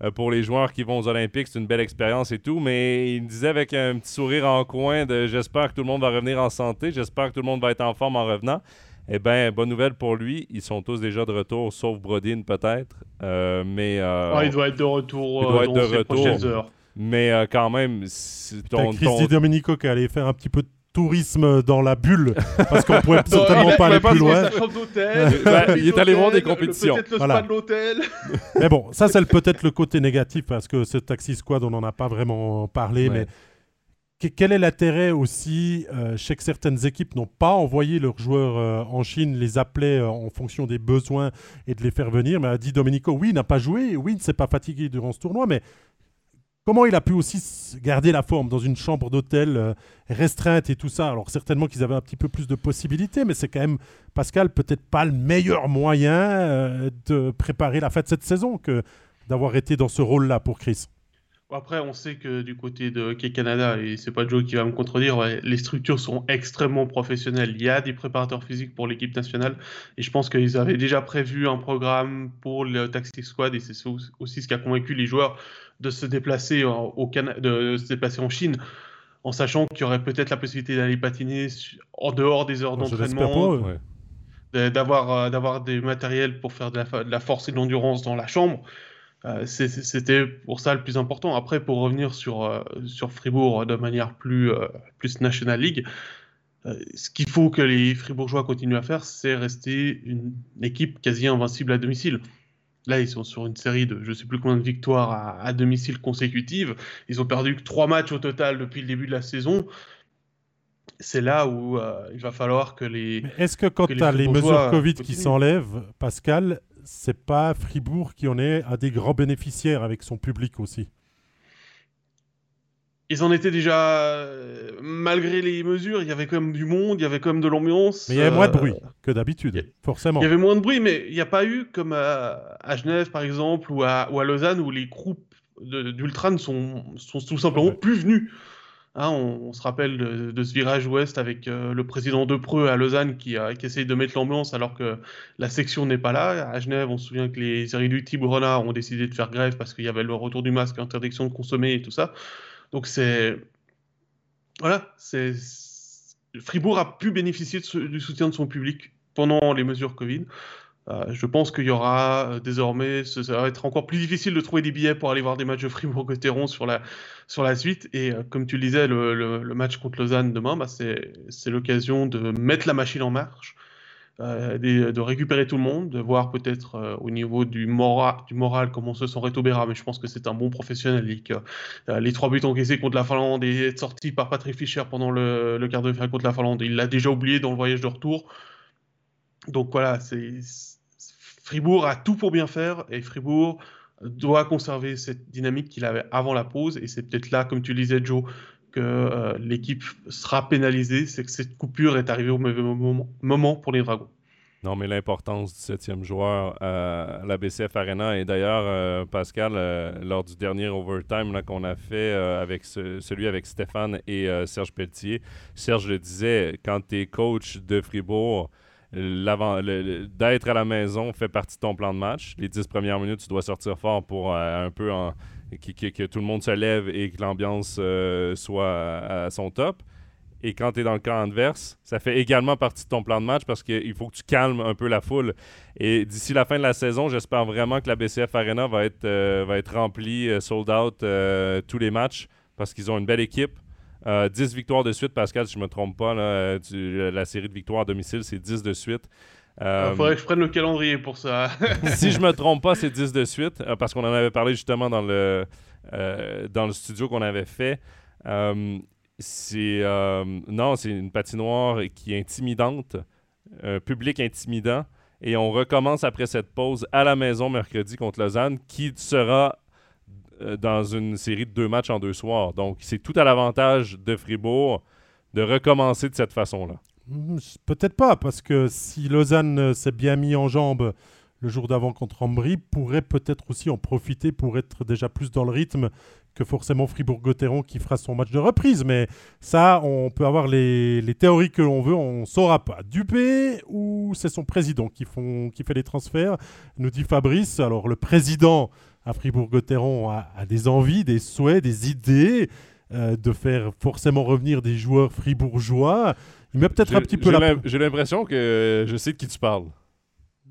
pour les joueurs qui vont aux Olympiques, c'est une belle expérience et tout, mais il disait avec un petit sourire en coin de j'espère que tout le monde va revenir en santé, j'espère que tout le monde va être en forme en revenant. Eh bien, bonne nouvelle pour lui, ils sont tous déjà de retour, sauf Brodin peut-être, Euh, mais, euh, Ah, il doit être de retour Il euh, doit être dans de retour. prochaines heures. mais euh, quand même, ton, Christy ton- Domenico qui allait faire un petit peu de tourisme dans la bulle parce qu'on pouvait (laughs) Non, certainement pas aller plus loin. Bah, il est allé voir des compétitions. Peut-être le Voilà. spa de l'hôtel. (laughs) Mais bon, ça c'est peut-être le côté négatif parce que ce Taxi Squad, on n'en a pas vraiment parlé, Ouais. mais quel est l'intérêt aussi euh, Je sais que certaines équipes n'ont pas envoyé leurs joueurs euh, en Chine, les appelait euh, en fonction des besoins et de les faire venir. Mais a dit Domenico, oui, il n'a pas joué, oui, il ne s'est pas fatigué durant ce tournoi, mais comment il a pu aussi garder la forme dans une chambre d'hôtel restreinte et tout ça? Alors certainement qu'ils avaient un petit peu plus de possibilités, mais c'est quand même, Pascal, peut-être pas le meilleur moyen de préparer la fin de cette saison que d'avoir été dans ce rôle-là pour Chris. Après, on sait que du côté de Hockey Canada, et c'est pas Joe qui va me contredire, les structures sont extrêmement professionnelles. Il y a des préparateurs physiques pour l'équipe nationale, et je pense qu'ils avaient déjà prévu un programme pour le Taxi Squad, et c'est aussi ce qui a convaincu les joueurs de se déplacer, au de se déplacer en Chine, en sachant qu'il y aurait peut-être la possibilité d'aller patiner en dehors des heures d'entraînement, d'avoir euh, d'avoir des matériels pour faire de la, de la force et de l'endurance dans la chambre. Euh, c'était pour ça le plus important. Après, pour revenir sur, euh, sur Fribourg de manière plus, euh, plus National League, ce qu'il faut que les Fribourgeois continuent à faire, c'est rester une équipe quasi invincible à domicile. Là, ils sont sur une série de je ne sais plus combien de victoires à, domicile consécutives. Ils ont perdu que trois matchs au total depuis le début de la saison. C'est là où il va falloir que les. Est-ce que quand tu as les mesures Covid qui s'enlèvent, Pascal, c'est pas Fribourg qui en est à des grands bénéficiaires avec son public aussi? Ils en étaient déjà, malgré les mesures, il y avait quand même du monde, il y avait quand même de l'ambiance. Mais il y avait moins de bruit que d'habitude, forcément. Il y avait moins de bruit, mais il n'y a pas eu, comme à, Genève par exemple, ou à, ou à Lausanne, où les groupes d'Ultran sont, sont tout simplement plus venus. Hein, on, se rappelle de, ce virage ouest avec euh, le président de Preux à Lausanne qui, qui essaye de mettre l'ambiance alors que la section n'est pas là. À Genève, on se souvient que les irréductibles renards ont décidé de faire grève parce qu'il y avait le retour du masque, interdiction de consommer et tout ça. Donc c'est. Voilà, c'est. Fribourg a pu bénéficier du soutien de son public pendant les mesures Covid. Euh, je pense qu'il y aura euh, désormais, ça va être encore plus difficile de trouver des billets pour aller voir des matchs de Fribourg-Gotteron sur la, sur la suite. Et euh, comme tu le disais, le, match contre Lausanne demain, bah, c'est l'occasion de mettre la machine en marche, de, récupérer tout le monde, de voir peut-être au niveau du, mora, du moral comment se sent Reto Berra, mais je pense que c'est un bon professionnel. les trois buts encaissés contre la Finlande et être sorti par Patrick Fischer pendant le, le quart de finale contre la Finlande, il l'a déjà oublié dans le voyage de retour. Donc voilà, c'est Fribourg a tout pour bien faire et Fribourg doit conserver cette dynamique qu'il avait avant la pause. Et c'est peut-être là, comme tu le disais, Joe, que euh, l'équipe sera pénalisée. C'est que cette coupure est arrivée au mauvais moment, pour les Dragons. Non, mais l'importance du septième joueur à la BCF Arena. Et d'ailleurs, euh, Pascal, euh, lors du dernier overtime qu'on a fait avec celui avec Stéphane et Serge Pelletier, Serge le disait, quand tu es coach de Fribourg, d'être à la maison fait partie de ton plan de match. Les dix premières minutes, tu dois sortir fort pour euh, un peu que, tout le monde se lève et que l'ambiance euh, soit à, son top. Et quand tu es dans le camp adverse, ça fait également partie de ton plan de match parce qu'il faut que tu calmes un peu la foule. Et d'ici la fin de la saison, j'espère vraiment que la BCF Arena va être, euh, va être remplie, sold out tous les matchs parce qu'ils ont une belle équipe. 10 euh, victoires de suite, Pascal, si je ne me trompe pas. Là, la série de victoires à domicile, c'est 10 de suite. Il euh, faudrait que je prenne le calendrier pour ça. (laughs) si je me trompe pas, c'est 10 de suite, euh, parce qu'on en avait parlé justement dans le, dans le studio qu'on avait fait. c'est non, c'est une patinoire qui est intimidante, un public intimidant. Et on recommence après cette pause à la maison mercredi contre Lausanne, qui sera euh, dans une série de deux matchs en deux soirs. Donc, c'est tout à l'avantage de Fribourg de recommencer de cette façon-là. Hmm, peut-être pas, parce que si Lausanne euh, s'est bien mis en jambe le jour d'avant contre Ambry, pourrait peut-être aussi en profiter pour être déjà plus dans le rythme que forcément Fribourg-Gotteron qui fera son match de reprise. Mais ça, on peut avoir les, théories que l'on veut, on ne saura pas. Dupé ou c'est son président qui, qui fait les transferts, nous dit Fabrice. Alors le président à Fribourg-Gotteron a, des envies, des souhaits, des idées euh, de faire forcément revenir des joueurs fribourgeois. Il met peut-être un petit peu la... J'ai l'impression que je sais de qui tu parles.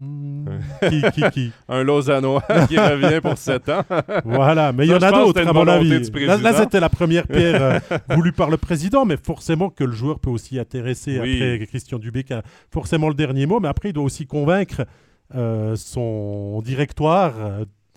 Hmm. qui, qui, qui? (laughs) Un Lausannois (laughs) qui revient pour 7 ans. voilà, mais il y en a d'autres, à mon avis. Là, c'était la première (laughs) pierre euh, voulue par le président, mais forcément que le joueur peut aussi intéresser après Christian Dubé, a forcément le dernier mot, mais après, il doit aussi convaincre euh, son directoire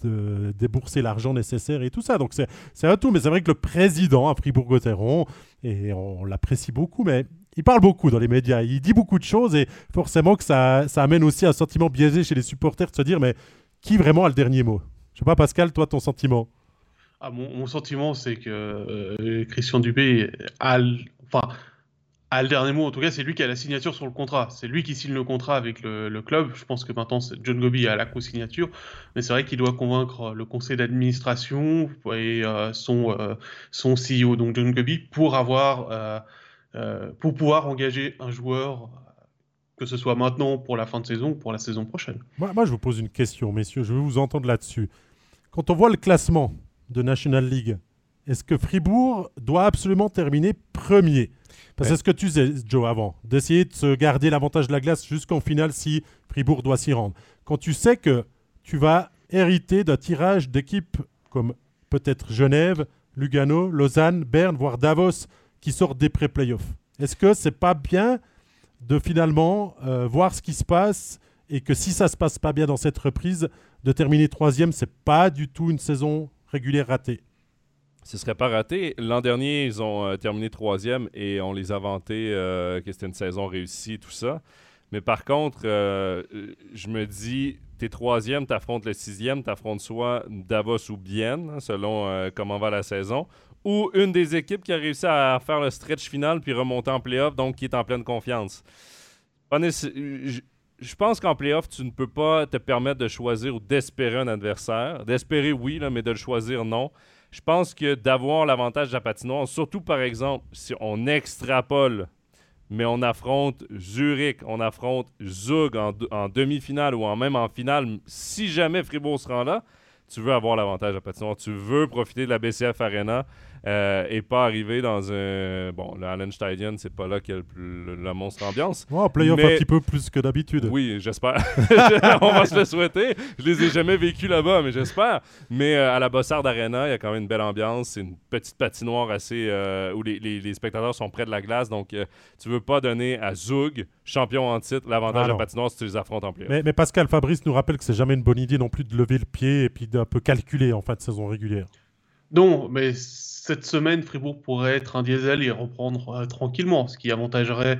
de débourser l'argent nécessaire et tout ça. Donc c'est un tout. Mais c'est vrai que le président à Fribourg-Gotteron, et on l'apprécie beaucoup, mais il parle beaucoup dans les médias. Il dit beaucoup de choses et forcément que ça, ça amène aussi un sentiment biaisé chez les supporters de se dire mais qui vraiment a le dernier mot? Je sais pas, Pascal, toi, ton sentiment? Ah, mon, sentiment, c'est que euh, Christian Dubé a, enfin, a le dernier mot. En tout cas, c'est lui qui a la signature sur le contrat. C'est lui qui signe le contrat avec le, club. Je pense que maintenant, John Gobi a la co-signature. Mais c'est vrai qu'il doit convaincre le conseil d'administration et euh, son, euh, son CEO, donc John Gobi, pour, avoir, pour pouvoir engager un joueur que ce soit maintenant pour la fin de saison ou pour la saison prochaine. Moi, je vous pose une question, messieurs. Je veux vous entendre là-dessus. Quand on voit le classement de National League. Est-ce que Fribourg doit absolument terminer premier? C'est ce que tu disais, Joe, avant, d'essayer de se garder l'avantage de la glace jusqu'en finale si Fribourg doit s'y rendre. Quand tu sais que tu vas hériter d'un tirage d'équipes comme peut-être Genève, Lugano, Lausanne, Berne, voire Davos qui sortent des pré-playoffs. Est-ce que c'est pas bien de finalement euh, voir ce qui se passe et que si ça se passe pas bien dans cette reprise, de terminer troisième, c'est pas du tout une saison régulière raté. Ce serait pas raté. L'an dernier, ils ont euh, terminé troisième et on les a vantés euh, que c'était une saison réussie, tout ça. Mais par contre, euh, je me dis, t'es troisième, t'affrontes le sixième, t'affrontes soit Davos ou Bienne, hein, selon comment va la saison, ou une des équipes qui a réussi à faire le stretch final puis remonter en playoff, donc qui est en pleine confiance je pense qu'en playoff, tu ne peux pas te permettre de choisir ou d'espérer un adversaire. D'espérer, oui, mais de le choisir, non. Je pense que d'avoir l'avantage de la patinoire, surtout par exemple, si on extrapole, mais on affronte Zurich, on affronte Zug en, demi-finale ou en même en finale, si jamais Fribourg se rend là, tu veux avoir l'avantage de la patinoire. Tu veux profiter de la BCF Arena. Euh, et pas arriver dans un. Bon, le Allen Stadion, c'est pas là qu'il y a le, la monstre ambiance. Oh, playoff un petit peu plus que d'habitude. Oui, j'espère. (laughs) On va se le souhaiter. Je les ai jamais vécus là-bas, mais j'espère. Mais euh, à la Bossard Arena, il y a quand même une belle ambiance. C'est une petite patinoire assez. Euh, où les, les, spectateurs sont près de la glace. Donc, tu veux pas donner à Zug, champion en titre, l'avantage ah, de la patinoire si tu les affrontes en playoff. Mais, mais Pascal Fabrice nous rappelle que c'est jamais une bonne idée non plus de lever le pied et puis d'un peu calculer en fin de saison régulière. Non, mais cette semaine, Fribourg pourrait être un diesel et reprendre euh, tranquillement, ce qui avantagerait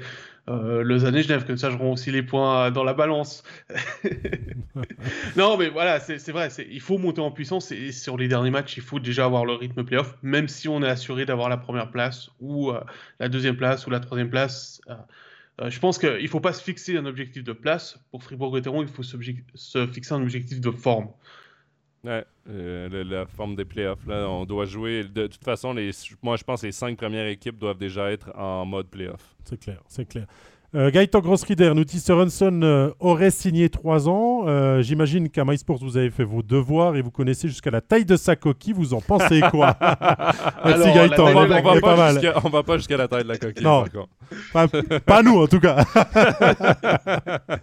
euh, Lausanne et Genève, comme ça j'aurai aussi les points dans la balance. (laughs) non, mais voilà, c'est vrai, il faut monter en puissance et sur les derniers matchs, il faut déjà avoir le rythme playoff, même si on est assuré d'avoir la première place ou euh, la deuxième place ou la troisième place. je pense qu'il ne faut pas se fixer un objectif de place. Pour Fribourg-Gotteron, il faut se, se fixer un objectif de forme. Ouais, euh, la forme des playoffs. Là, on doit jouer. De, toute façon, les, moi, je pense que les cinq premières équipes doivent déjà être en mode playoff. C'est clair, c'est clair. Euh, Gaëtan Grossrider nous dit Sorensen euh, aurait signé trois ans. Euh, j'imagine qu'à MySports, vous avez fait vos devoirs et vous connaissez jusqu'à la taille de sa coquille. Vous en pensez (laughs) quoi? Merci Gaëtan, on, va, pas va pas jusqu'à la taille de la coquille. Non, pas, pas nous en tout cas. (laughs)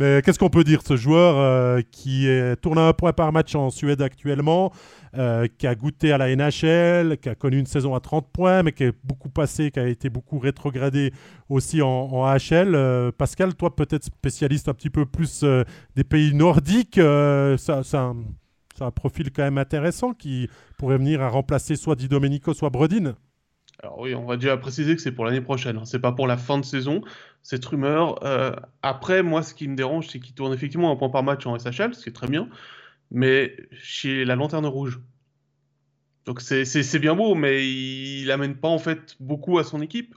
Mais qu'est-ce qu'on peut dire de ce joueur euh, qui tourne à un point par match en Suède actuellement, euh, qui a goûté à la NHL, qui a connu une saison à 30 points, mais qui est beaucoup passé, qui a été beaucoup rétrogradé aussi en, AHL. Euh, Pascal, toi peut-être spécialiste un petit peu plus des pays nordiques, ça, ça, a un profil quand même intéressant qui pourrait venir à remplacer soit Di Domenico, soit Brodin. Alors oui, on va déjà préciser que c'est pour l'année prochaine, hein. c'est pas pour la fin de saison, cette rumeur. Euh, après, moi, ce qui me dérange, c'est qu'il tourne effectivement un point par match en SHL, ce qui est très bien, mais chez la Lanterne Rouge. Donc c'est bien beau, mais il n'amène pas en fait beaucoup à son équipe.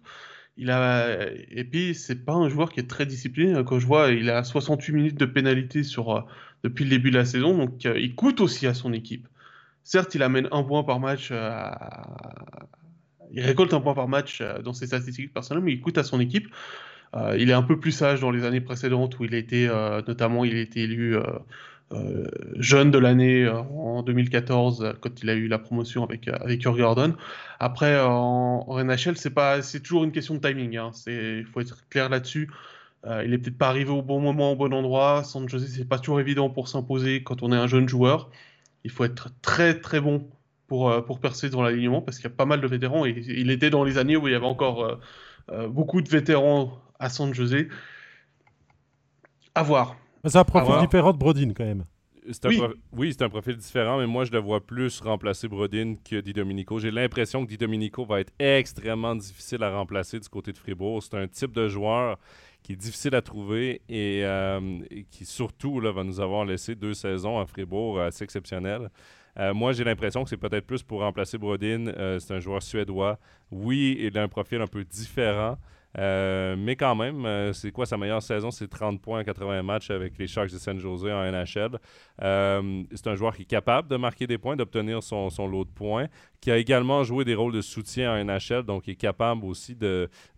Il a... Et puis, c'est pas un joueur qui est très discipliné. Quand je vois, il a 68 minutes de pénalité sur, euh, depuis le début de la saison, donc euh, il coûte aussi à son équipe. Certes, il amène un point par match il récolte un point par match dans ses statistiques personnelles, mais il coûte à son équipe. Euh, il est un peu plus sage dans les années précédentes où il était, euh, notamment, il été élu jeune de l'année en 2014 quand il a eu la promotion avec avec Gordon. Après en, NHL, c'est pas, c'est toujours une question de timing. Hein. Il faut être clair là-dessus. il est peut-être pas arrivé au bon moment, au bon endroit. San Jose, c'est pas toujours évident pour s'imposer quand on est un jeune joueur. Il faut être très très bon pour, euh, pour percer dans l'alignement parce qu'il y a pas mal de vétérans et il était dans les années où il y avait encore euh, euh, beaucoup de vétérans à San José. À voir. C'est un profil différent de Brodin quand même. oui, c'est un profil différent, mais moi, je le vois plus remplacer Brodin que Di Domenico. J'ai l'impression que Di Domenico va être extrêmement difficile à remplacer du côté de Fribourg. C'est un type de joueur qui est difficile à trouver et, euh, qui, surtout, là, va nous avoir laissé deux saisons à Fribourg assez exceptionnelles. Euh, moi, j'ai l'impression que c'est peut-être plus pour remplacer Brodin. Euh, c'est un joueur suédois. Oui, il a un profil un peu différent. Euh, mais quand même, c'est quoi sa meilleure saison? C'est 30 points en 80 matchs avec les Sharks de San Jose en NHL. c'est un joueur qui est capable de marquer des points, d'obtenir son, son, lot de points, qui a également joué des rôles de soutien en NHL, donc est capable aussi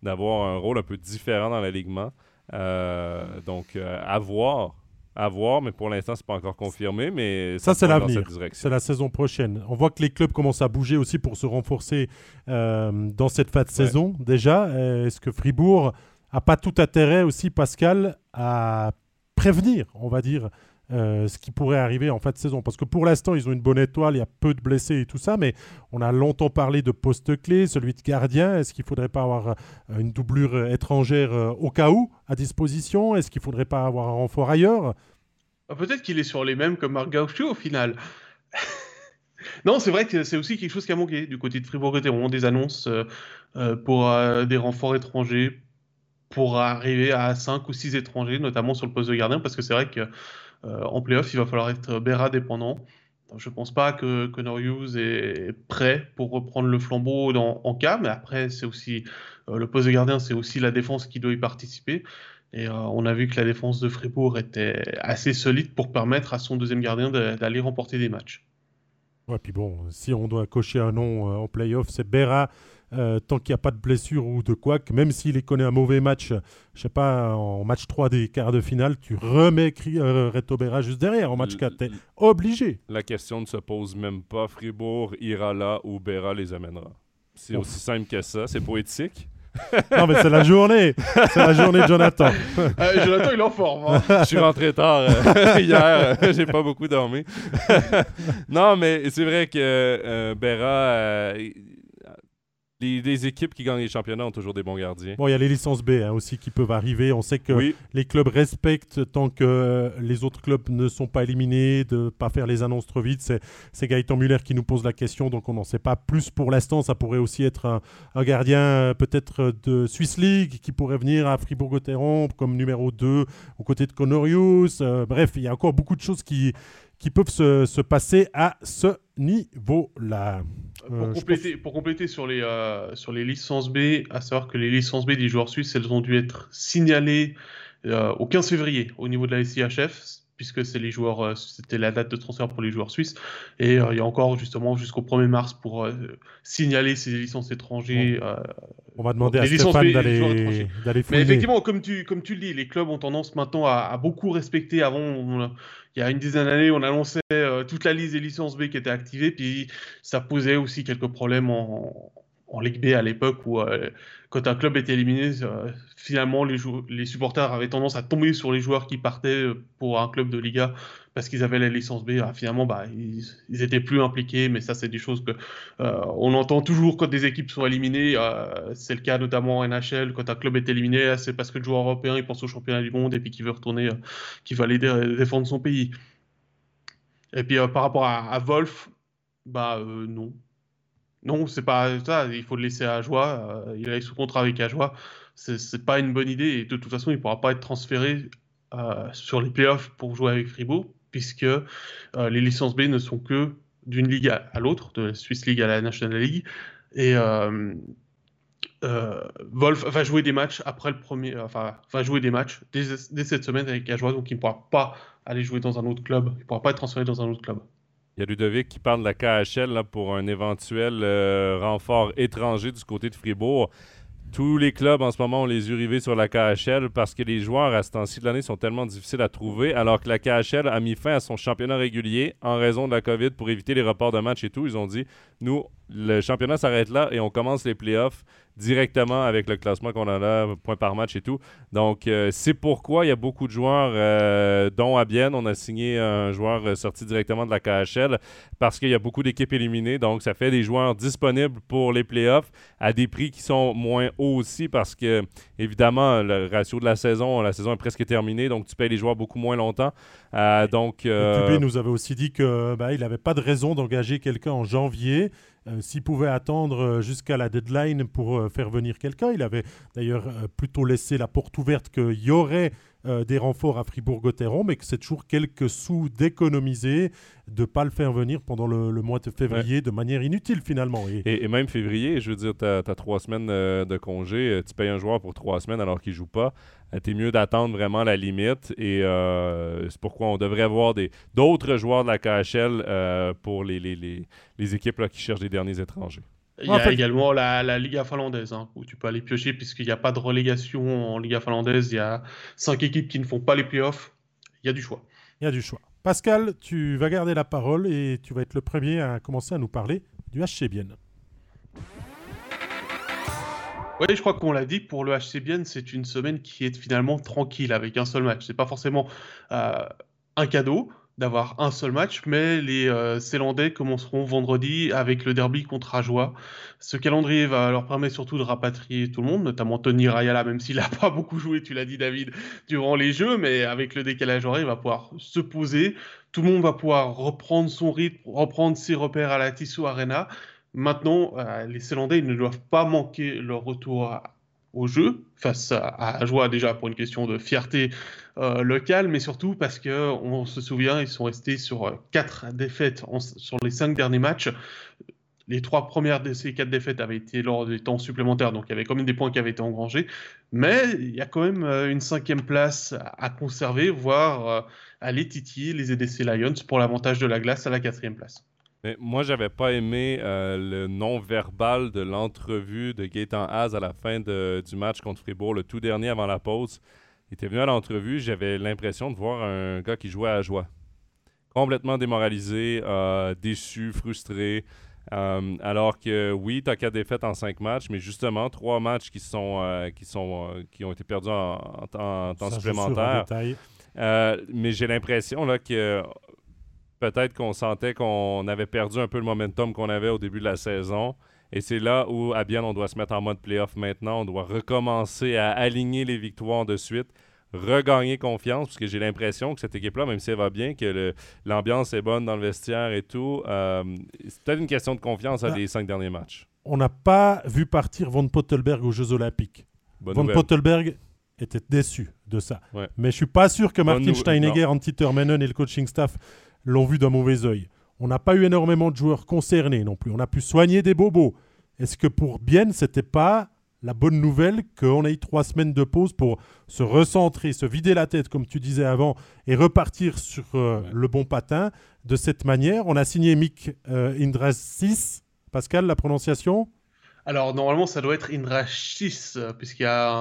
d'avoir un rôle un peu différent dans l'alignement. donc, à voir à voir, mais pour l'instant, c'est pas encore confirmé. Mais ça, c'est l'avenir. C'est la saison prochaine. On voit que les clubs commencent à bouger aussi pour se renforcer euh, dans cette fin de saison déjà. Est-ce que Fribourg a pas tout intérêt aussi, Pascal, à prévenir, on va dire, euh, ce qui pourrait arriver en fin de saison. Parce que pour l'instant, ils ont une bonne étoile, il y a peu de blessés et tout ça, mais on a longtemps parlé de poste clé, celui de gardien. Est-ce qu'il ne faudrait pas avoir euh, une doublure étrangère euh, au cas où à disposition? Est-ce qu'il ne faudrait pas avoir un renfort ailleurs? Ah, Peut-être qu'il est sur les mêmes que Marc Gaucho au final. (laughs) non, c'est vrai que c'est aussi quelque chose qui a manqué du côté de Fribourg-Gotteron, des annonces pour des renforts étrangers pour arriver à 5 ou 6 étrangers, notamment sur le poste de gardien, parce que c'est vrai que en playoff, il va falloir être Berra dépendant. Je ne pense pas que Connor Hughes est prêt pour reprendre le flambeau en cas, mais après, c'est aussi euh, le poste de gardien, c'est aussi la défense qui doit y participer. Et euh, on a vu que la défense de Fribourg était assez solide pour permettre à son deuxième gardien d'aller remporter des matchs. Ouais, puis bon, si on doit cocher un nom en playoff, c'est Berra euh, tant qu'il n'y a pas de blessure ou de quoi, que même s'il connaît un mauvais match, je sais pas, en match 3 des quarts de finale, tu remets euh, Reto Berra juste derrière en match 4. T'es obligé. La question ne se pose même pas. Fribourg ira là où Berra les amènera. C'est aussi simple que ça. C'est poétique. non, mais c'est la journée. C'est la journée de Jonathan. (laughs) Euh, Jonathan, il est en forme. Hein. Je suis rentré tard (laughs) hier. J'ai pas beaucoup dormi. (laughs) non, mais c'est vrai que Berra les, équipes qui gagnent les championnats ont toujours des bons gardiens. Bon, il y a les licences B hein, aussi qui peuvent arriver. On sait que les clubs respectent tant que euh, les autres clubs ne sont pas éliminés, de ne pas faire les annonces trop vite. C'est Gaëtan Muller qui nous pose la question, donc on n'en sait pas plus pour l'instant. Ça pourrait aussi être un, gardien euh, peut-être de Swiss League qui pourrait venir à Fribourg-Gotteron comme numéro 2 aux côtés de Conorius. Euh, bref, il y a encore beaucoup de choses qui, qui peuvent se, se passer à ce niveau-là. Pour, euh, compléter, pour compléter sur les, euh, sur les licences B, à savoir que les licences B des joueurs suisses, elles ont dû être signalées euh, au 15 février au niveau de la SIHF, puisque c'est les joueurs, euh, c'était la date de transfert pour les joueurs suisses. Et euh, il y a encore justement jusqu'au 1er mars pour euh, signaler ces licences étrangères. on va demander à Stéphane d'aller Mais effectivement, comme tu, comme tu le dis, les clubs ont tendance maintenant à, beaucoup respecter. Avant, il y a une dizaine d'années, on annonçait toute la liste des licences B qui étaient activées, puis ça posait aussi quelques problèmes en, en Ligue B à l'époque où euh, quand un club était éliminé, euh, finalement les, les, supporters avaient tendance à tomber sur les joueurs qui partaient euh, pour un club de Liga parce qu'ils avaient la licence B. Ah, finalement, bah, ils, étaient plus impliqués, mais ça c'est des choses que on entend toujours quand des équipes sont éliminées. c'est le cas notamment en NHL quand un club est éliminé, c'est parce que le joueur européen il pense au championnat du monde et puis qu'il veut retourner, qu'il va aller défendre son pays. Et puis par rapport à, à Wolf, bah non, non, c'est pas ça. Il faut le laisser à Joie. Euh, il est sous contrat avec Ajoie. C'est pas une bonne idée. De toute façon, il pourra pas être transféré euh, sur les playoffs pour jouer avec Fribourg, puisque euh, les licences B ne sont que d'une ligue à, l'autre, de la Swiss League à la National League. Et Wolf va jouer des matchs après le premier, va jouer des matchs dès, cette semaine avec Ajoie, donc il ne pourra pas aller jouer dans un autre club. Il ne pourra pas être transféré dans un autre club. Il y a Ludovic qui parle de la KHL pour un éventuel euh, renfort étranger du côté de Fribourg. Tous les clubs en ce moment ont les yeux rivés sur la KHL parce que les joueurs à ce temps-ci de l'année sont tellement difficiles à trouver, alors que la KHL a mis fin à son championnat régulier en raison de la COVID pour éviter les reports de matchs et tout. Ils ont dit nous, le championnat s'arrête là et on commence les playoffs directement avec le classement qu'on a là, point par match et tout. Donc, euh, c'est pourquoi il y a beaucoup de joueurs, euh, dont à Bienne, on a signé un joueur euh, sorti directement de la KHL parce qu'il y a beaucoup d'équipes éliminées. Donc, ça fait des joueurs disponibles pour les playoffs à des prix qui sont moins hauts aussi parce que, évidemment, le ratio de la saison, la saison est presque terminée. Donc, tu payes les joueurs beaucoup moins longtemps. donc, euh... nous avait aussi dit qu'il bah, n'avait pas de raison d'engager quelqu'un en janvier euh, s'il pouvait attendre euh, jusqu'à la deadline pour euh, faire venir quelqu'un, il avait d'ailleurs plutôt laissé la porte ouverte qu'il y aurait des renforts à Fribourg-Gotteron, mais que c'est toujours quelques sous d'économiser, de ne pas le faire venir pendant le, mois de février de manière inutile finalement. Et, même février, je veux dire, tu as, trois semaines de congé, tu payes un joueur pour trois semaines alors qu'il ne joue pas. C'est mieux d'attendre vraiment la limite et c'est pourquoi on devrait avoir d'autres joueurs de la KHL pour les, les, les équipes là, qui cherchent des derniers étrangers. Il y a également la, la, Liga finlandaise, hein, où tu peux aller piocher, puisqu'il n'y a pas de relégation en Liga finlandaise. Il y a cinq équipes qui ne font pas les playoffs. Il y a du choix. Il y a du choix. Pascal, tu vas garder la parole et tu vas être le premier à commencer à nous parler du HC Bienne. Oui, je crois qu'on l'a dit, pour le HC Bienne, c'est une semaine qui est finalement tranquille avec un seul match. C'est pas forcément euh, un cadeau, d'avoir un seul match, mais les euh, Célandais commenceront vendredi avec le derby contre Ajoie. Ce calendrier va leur permettre surtout de rapatrier tout le monde, notamment Tony Rayala, même s'il n'a (laughs) pas beaucoup joué, tu l'as dit David, durant les jeux, mais avec le décalage horaire, il va pouvoir se poser. Tout le monde va pouvoir reprendre son rythme, reprendre ses repères à la Tissot Arena. Maintenant, euh, les Célandais ne doivent pas manquer leur retour au jeu, face à, à déjà pour une question de fierté euh, locale, mais surtout parce que on se souvient, ils sont restés sur euh, quatre défaites sur les cinq derniers matchs. Les trois premières de ces quatre défaites avaient été lors des temps supplémentaires, donc il y avait quand même des points qui avaient été engrangés. Mais il y a quand même euh, une cinquième place à, conserver, voire à les titiller les EDC Lions pour l'avantage de la glace à la quatrième place. Mais moi, j'avais pas aimé le non-verbal de l'entrevue de Gaëtan Haas à la fin du match contre Fribourg, le tout dernier avant la pause. Il était venu à l'entrevue, j'avais l'impression de voir un gars qui jouait à joie. Complètement démoralisé, euh, déçu, frustré. Euh, alors que oui, tu as quatre défaites en cinq matchs, mais justement, trois matchs qui, sont, qui, sont, qui ont été perdus en, temps supplémentaire. mais j'ai l'impression là, que peut-être qu'on sentait qu'on avait perdu un peu le momentum qu'on avait au début de la saison. Et c'est là où, à bien, on doit se mettre en mode playoff maintenant. On doit recommencer à aligner les victoires de suite, regagner confiance, parce que j'ai l'impression que cette équipe-là, même si elle va bien, que l'ambiance est bonne dans le vestiaire et tout, euh, c'est peut-être une question de confiance à les cinq derniers matchs. On n'a pas vu partir Von Pottelberg aux Jeux Olympiques. Von Pottelberg était déçu de ça. Mais je suis pas sûr que Martin Steinegger, Antti Termenen et le coaching staff l'ont vu d'un mauvais œil. On n'a pas eu énormément de joueurs concernés non plus. On a pu soigner des bobos. Est-ce que pour Bienne, c'était pas la bonne nouvelle qu'on ait eu trois semaines de pause pour se recentrer, se vider la tête, comme tu disais avant, et repartir sur euh, le bon patin? De cette manière On a signé Mick euh, Indrasis. Pascal, la prononciation? Alors normalement ça doit être Indrashis puisqu'il y a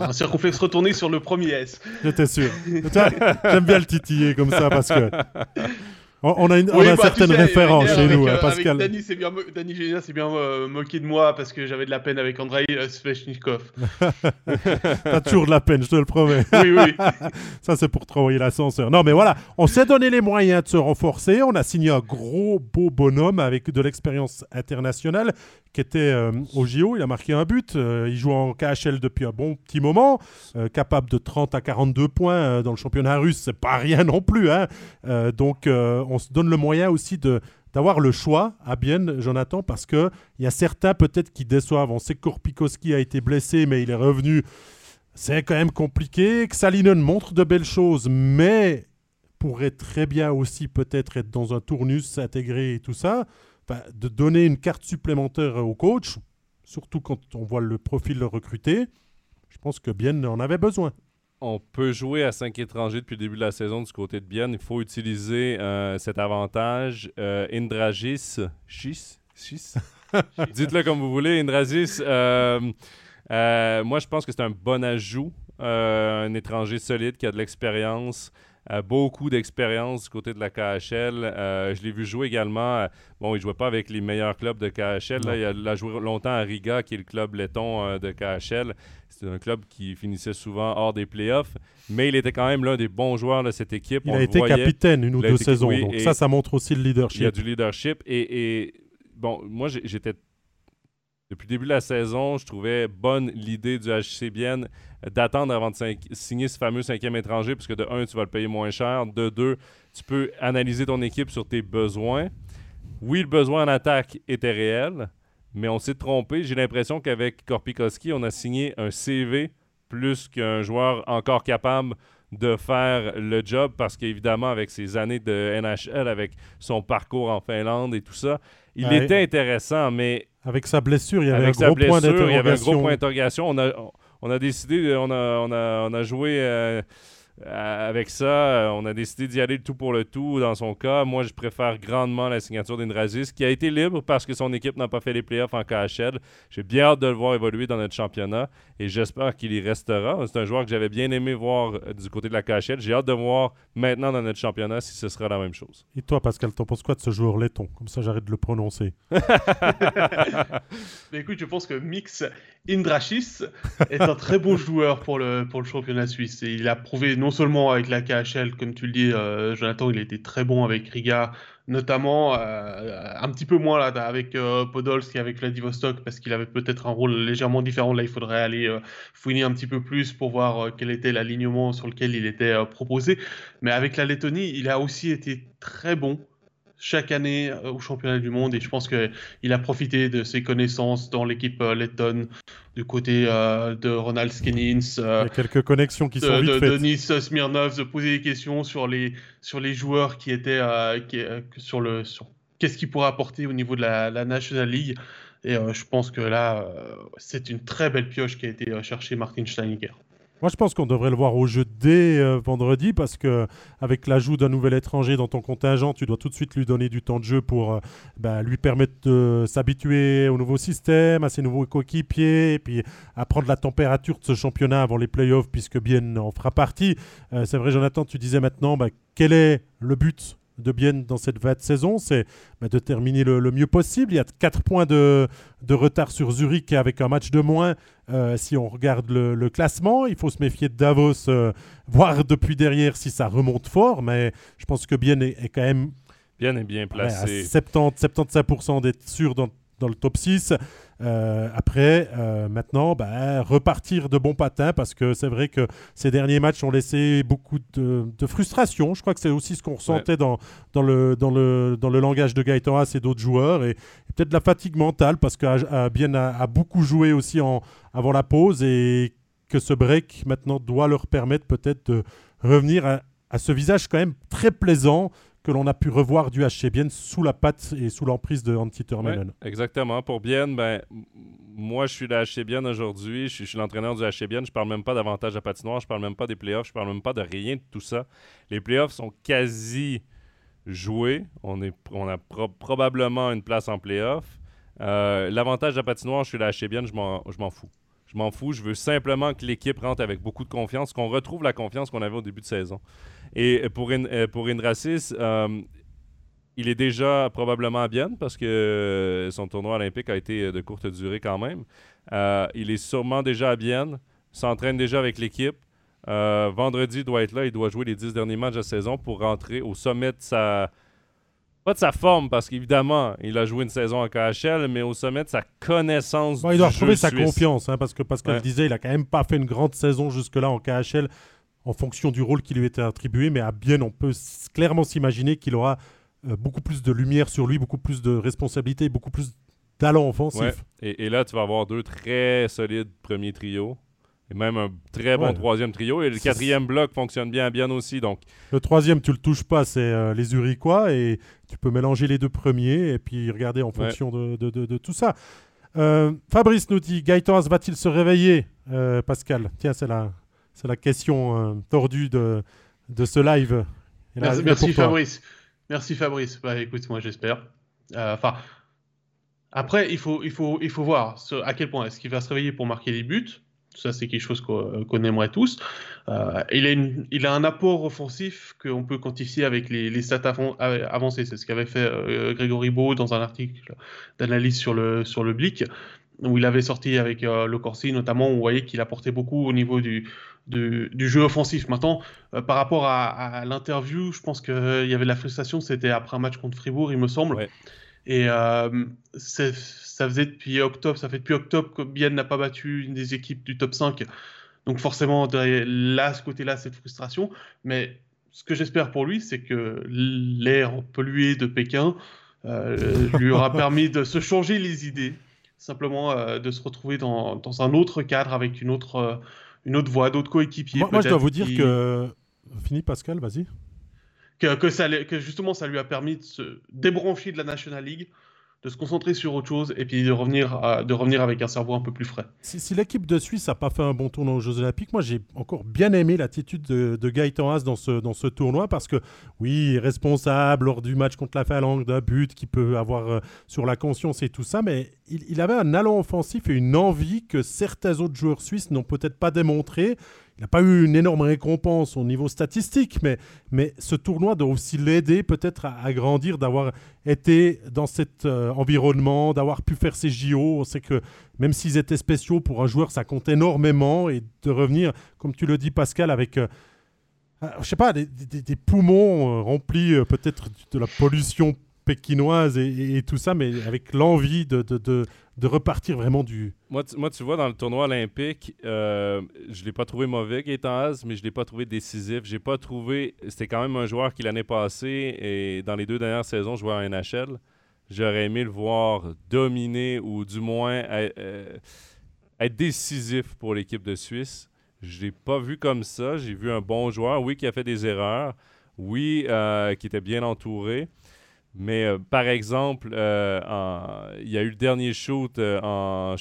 un, circonflexe retourné sur le premier S. J'étais sûr. J'aime bien le titiller comme ça parce que (laughs) on, a, une, bah, certaine référence chez nous, hein, Pascal. Danny, c'est bien, Danny Génia s'est bien euh, moqué de moi parce que j'avais de la peine avec Andrei euh, Svechnikov. (laughs) T'as toujours de la peine, je te le promets. (laughs) oui, oui. Ça, c'est pour travailler l'ascenseur. Non, mais voilà, on s'est donné les moyens de se renforcer. On a signé un gros, beau bonhomme avec de l'expérience internationale qui était euh, au JO. Il a marqué un but. Euh, il joue en KHL depuis un bon petit moment. Euh, capable de 30 à 42 points dans le championnat russe, c'est pas rien non plus. Hein. donc, on se donne le moyen aussi d'avoir le choix à bien, Jonathan, parce qu'il y a certains peut-être qui déçoivent. On sait que Korpikowski a été blessé, mais il est revenu. C'est quand même compliqué. Que Salinen montre de belles choses, mais pourrait très bien aussi peut-être être dans un tournus intégré et tout ça de donner une carte supplémentaire au coach, surtout quand on voit le profil le recruter, je pense que Bien en avait besoin. On peut jouer à 5 étrangers depuis le début de la saison du côté de Bien. Il faut utiliser euh, cet avantage. Euh, Indragis, Chis, (laughs) dites-le comme vous voulez. Indragis, euh, moi je pense que c'est un bon ajout. un étranger solide qui a de l'expérience. Beaucoup d'expérience du côté de la KHL. je l'ai vu jouer également. bon, il ne jouait pas avec les meilleurs clubs de KHL. il, a, joué longtemps à Riga, qui est le club laiton de KHL. C'est un club qui finissait souvent hors des playoffs, mais il était quand même l'un des bons joueurs de cette équipe. Il a été capitaine une ou deux saisons, donc ça, ça montre aussi le leadership. Il y a du leadership. Et, bon, moi, j'étais depuis le début de la saison, je trouvais bonne l'idée du HCBN d'attendre avant de signer ce fameux cinquième étranger, puisque de un, tu vas le payer moins cher. De deux, tu peux analyser ton équipe sur tes besoins. Oui, le besoin en attaque était réel, mais on s'est trompé. J'ai l'impression qu'avec Korpikoski, on a signé un CV plus qu'un joueur encore capable de faire le job parce qu'évidemment, avec ses années de NHL, avec son parcours en Finlande et tout ça, il était intéressant, mais. Avec sa blessure, il y avait, un gros, point il y avait un gros point d'interrogation. On a, on a décidé, on a, on a, on a joué. Euh, avec ça, euh, on a décidé d'y aller le tout pour le tout. Dans son cas, moi, je préfère grandement la signature d'Indrazis, qui a été libre parce que son équipe n'a pas fait les playoffs en KHL. J'ai bien hâte de le voir évoluer dans notre championnat et j'espère qu'il y restera. C'est un joueur que j'avais bien aimé voir euh, du côté de la KHL. J'ai hâte de voir maintenant dans notre championnat si ce sera la même chose. Et toi, Pascal, t'en penses quoi de ce joueur laiton Comme ça, j'arrête de le prononcer. (laughs) Mais écoute, je pense que Mix Indrachis est un très bon joueur pour le, pour le championnat suisse. Et il a prouvé non seulement avec la KHL, comme tu le dis, euh, Jonathan, il était très bon avec Riga, notamment euh, un petit peu moins là, avec euh, Podolski, avec Vladivostok, parce qu'il avait peut-être un rôle légèrement différent. Là, il faudrait aller euh, fouiner un petit peu plus pour voir quel était l'alignement sur lequel il était proposé. Mais avec la Lettonie, il a aussi été très bon chaque année euh, au championnat du monde et je pense qu'il a profité de ses connaissances dans l'équipe euh, lettonne du côté euh, de Ronald Skenins. Il y a quelques connexions qui sont vite de, faites. Denis Smirnov, de poser des questions sur les, sur les joueurs qui étaient qui, sur le qu'est-ce qu'ils pourraient apporter au niveau de la, National League. Et je pense que là, c'est une très belle pioche qui a été cherchée Martin Steininger. Moi, je pense qu'on devrait le voir au jeu dès euh, vendredi parce que avec l'ajout d'un nouvel étranger dans ton contingent, tu dois tout de suite lui donner du temps de jeu pour euh, bah, lui permettre de s'habituer au nouveau système, à ses nouveaux coéquipiers, et puis à prendre la température de ce championnat avant les playoffs, puisque Bien en fera partie. Euh, c'est vrai, Jonathan, tu disais maintenant, bah, quel est le but de bien dans cette de saison, c'est bah, de terminer le, mieux possible. Il y a 4 points de, retard sur Zurich avec un match de moins. Euh, si on regarde le, classement, il faut se méfier de Davos, euh, voir depuis derrière si ça remonte fort, mais je pense que Bien est, quand même est bien placé. à 70, 75% d'être sûr dans, dans, le top 6. Euh, après, euh, maintenant, bah, repartir de bons patins parce que c'est vrai que ces derniers matchs ont laissé beaucoup de, frustration. Je crois que c'est aussi ce qu'on ressentait dans, dans, le, dans, le, dans le langage de Gaëtan Haas et d'autres joueurs. Et, peut-être de la fatigue mentale parce que Bien a, beaucoup joué aussi en, avant la pause et que ce break maintenant doit leur permettre peut-être de revenir à, à ce visage quand même très plaisant que l'on a pu revoir du HC Bien sous la patte et sous l'emprise de Antti Terminen. exactement. Pour Bien, ben, moi, je suis le HC Bien aujourd'hui. Je suis, l'entraîneur du HC Bien. Je parle même pas d'avantage à patinoire. Je parle même pas des playoffs. Je parle même pas de rien de tout ça. Les playoffs sont quasi joués. On, est, on a probablement une place en playoffs. Euh, l'avantage à patinoire, je suis le HC Bien. Je m'en fous. Je m'en fous. Je veux simplement que l'équipe rentre avec beaucoup de confiance, qu'on retrouve la confiance qu'on avait au début de saison. Et pour, euh, pour Indrasis, euh, il est déjà probablement à Bienne parce que son tournoi olympique a été de courte durée quand même. Euh, il est sûrement déjà à Bienne, s'entraîne déjà avec l'équipe. vendredi, il doit être là. Il doit jouer les dix derniers matchs de la saison pour rentrer au sommet de sa. Pas de sa forme, parce qu'évidemment, il a joué une saison en KHL, mais au sommet de sa connaissance bon, Il doit retrouver sa confiance, hein, parce que Pascal disait, il a quand même pas fait une grande saison jusque-là en KHL en fonction du rôle qui lui était attribué, mais à Bien, on peut clairement s'imaginer qu'il aura euh, beaucoup plus de lumière sur lui, beaucoup plus de responsabilités, beaucoup plus d'allant offensif. Et, là, tu vas avoir deux très solides premiers trios. Et même un très bon troisième trio. Et le quatrième bloc fonctionne bien bien aussi. Donc. Le troisième, tu le touches pas, c'est euh, les Uriquois. Et tu peux mélanger les deux premiers et puis regarder en fonction de, de, tout ça. Euh, Fabrice nous dit Gaëtan va-t-il se réveiller Pascal, tiens, c'est là. C'est la question euh, tordue de, de ce live. merci, Fabrice. Merci Fabrice. Bah, écoute, moi j'espère. Euh, enfin, après, il faut, il faut, il faut voir à quel point est-ce qu'il va se réveiller pour marquer des buts. Ça, c'est quelque chose qu'on aimerait tous. il, a il, a un apport offensif qu'on peut quantifier avec les, stats avancés. C'est ce qu'avait fait Grégory Beau dans un article d'analyse sur le, sur le Blick où il avait sorti avec le Corsi notamment, on voyait qu'il apportait beaucoup au niveau du, du, jeu offensif. Maintenant, euh, par rapport à, l'interview, je pense qu'il euh, y avait de la frustration, c'était après un match contre Fribourg, il me semble. Et euh, ça faisait depuis octobre, ça fait depuis octobre que Bien n'a pas battu une des équipes du top 5. Donc forcément, là, ce côté-là, cette frustration. Mais ce que j'espère pour lui, c'est que l'air pollué de Pékin lui aura (laughs) permis de se changer les idées, simplement de se retrouver dans, dans, un autre cadre avec une autre une autre voix, d'autres coéquipiers. Moi, je dois vous dire que. Fini, Pascal, vas-y. Que, que, ça, que justement, ça lui a permis de se débrancher de la National League de se concentrer sur autre chose et puis de revenir, de revenir avec un cerveau un peu plus frais. Si, l'équipe de Suisse n'a pas fait un bon tournoi aux Jeux Olympiques, moi j'ai encore bien aimé l'attitude de, Gaëtan Haas dans ce, dans ce tournoi parce que, oui, responsable lors du match contre la Finlande d'un but qui peut avoir euh, sur la conscience et tout ça, mais il, il avait un allant offensif et une envie que certains autres joueurs suisses n'ont peut-être pas démontré il n'a pas eu une énorme récompense au niveau statistique, mais, mais ce tournoi doit aussi l'aider peut-être à, grandir, d'avoir été dans cet euh, environnement, d'avoir pu faire ses JO. On sait que même s'ils étaient spéciaux pour un joueur, ça compte énormément. Et de revenir, comme tu le dis Pascal, avec... Euh, euh, je sais pas, des, poumons remplis peut-être de la pollution pékinoise et, tout ça, mais avec l'envie de, de repartir vraiment du. Moi, tu, moi, tu vois, dans le tournoi olympique, euh, je ne l'ai pas trouvé mauvais, Gaëtan mais je ne l'ai pas trouvé décisif. J'ai pas trouvé. C'était quand même un joueur qui, l'année passée, et dans les deux dernières saisons, jouait en NHL. J'aurais aimé le voir dominer ou du moins euh, être décisif pour l'équipe de Suisse. Je l'ai pas vu comme ça. J'ai vu un bon joueur, oui, qui a fait des erreurs, oui, euh, qui était bien entouré. Mais euh, par exemple, euh, il y a eu le dernier shoot, euh, en,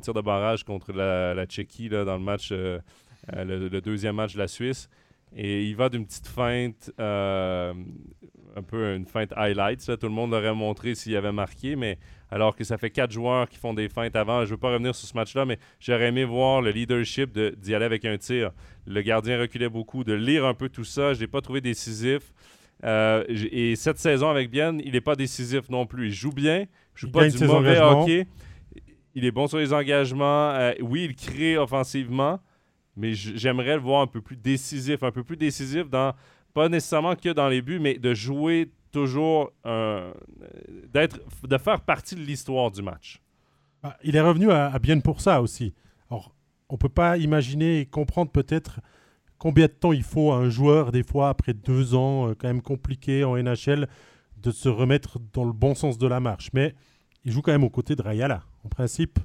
tir de barrage contre la, Tchéquie dans le match, le, deuxième match de la Suisse. Et il va d'une petite feinte, un peu une feinte highlight. Tout le monde l'aurait montré s'il avait marqué, mais alors que ça fait quatre joueurs qui font des feintes avant. Je ne veux pas revenir sur ce match-là, mais j'aurais aimé voir le leadership d'y aller avec un tir. Le gardien reculait beaucoup, de lire un peu tout ça. Je ne l'ai pas trouvé décisif. Euh, et cette saison avec Bien, il n'est pas décisif non plus. Il joue bien, il joue pas du mauvais hockey. Il est bon sur les engagements. Euh, oui, il crée offensivement, mais j'aimerais le voir un peu plus décisif, un peu plus décisif dans pas nécessairement que dans les buts, mais de jouer toujours, d'être, de faire partie de l'histoire du match. Bah, il est revenu à, à Bien pour ça aussi. Alors, on peut pas imaginer et comprendre peut-être combien de temps il faut à un joueur, des fois, après deux ans, euh, quand même compliqué en NHL, de se remettre dans le bon sens de la marche? Mais il joue quand même aux côtés de Rayala. En principe,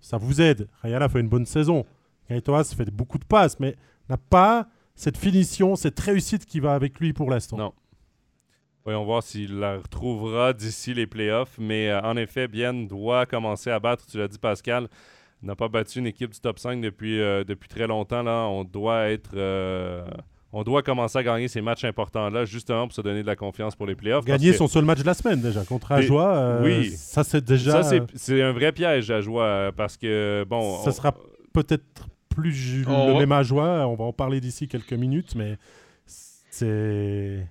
ça vous aide. Rayala fait une bonne saison. Gaëtoas fait beaucoup de passes, mais n'a pas cette finition, cette réussite qui va avec lui pour l'instant. Non. Voyons voir s'il la retrouvera d'ici les playoffs. Mais euh, en effet, Bien doit commencer à battre, tu l'as dit Pascal, n'a pas battu une équipe du top 5 depuis, euh, depuis très longtemps. Là. On doit être. Euh, on doit commencer à gagner ces matchs importants-là, justement pour se donner de la confiance pour les playoffs. Gagner son seul match de la semaine déjà contre Ajoie. Euh, oui. Ça, c'est déjà. Ça, c'est un vrai piège à Ajoie parce que, bon. Ça sera peut-être plus le même Ajoie. On va en parler d'ici quelques minutes, mais c'est.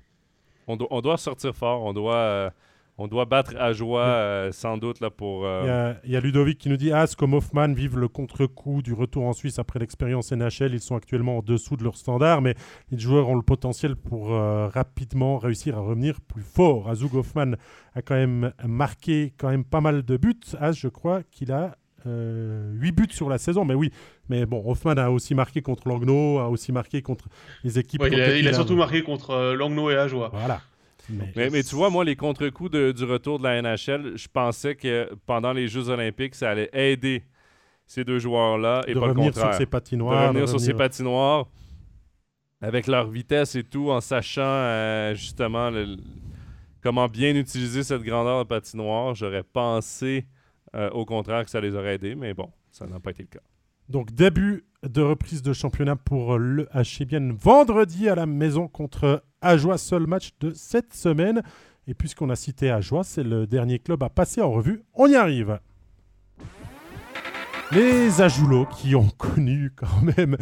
On, on, doit sortir fort. On doit on doit battre à joie, euh, sans doute, là, pour... Euh, il y, a Ludovic qui nous dit « As comme Hoffman vivent le contre-coup du retour en Suisse après l'expérience NHL. Ils sont actuellement en dessous de leur standard, mais les joueurs ont le potentiel pour euh, rapidement réussir à revenir plus fort. Azug Hoffman a quand même marqué quand même pas mal de buts. As, je crois qu'il a 8 buts sur la saison, mais oui. Mais bon, Hoffman a aussi marqué contre Langnau, a aussi marqué contre les équipes. il, a, surtout marqué contre Langnau et Ajoie. Voilà. Mais, tu vois, moi, les contre-coups du retour de la NHL, je pensais que pendant les Jeux Olympiques, ça allait aider ces deux joueurs-là et de pas le contraire. Sur ses patinoires, de revenir sur ses patinoires avec leur vitesse et tout, en sachant euh, justement comment bien utiliser cette grandeur de patinoire. J'aurais pensé euh, au contraire que ça les aurait aidés, mais bon, ça n'a pas été le cas. Donc début de reprise de championnat pour le HCBN vendredi à la maison contre Ajoie, seul match de cette semaine. Et puisqu'on a cité Ajoie, c'est le dernier club à passer en revue. On y arrive. Les Ajoulots qui ont (laughs) connu quand même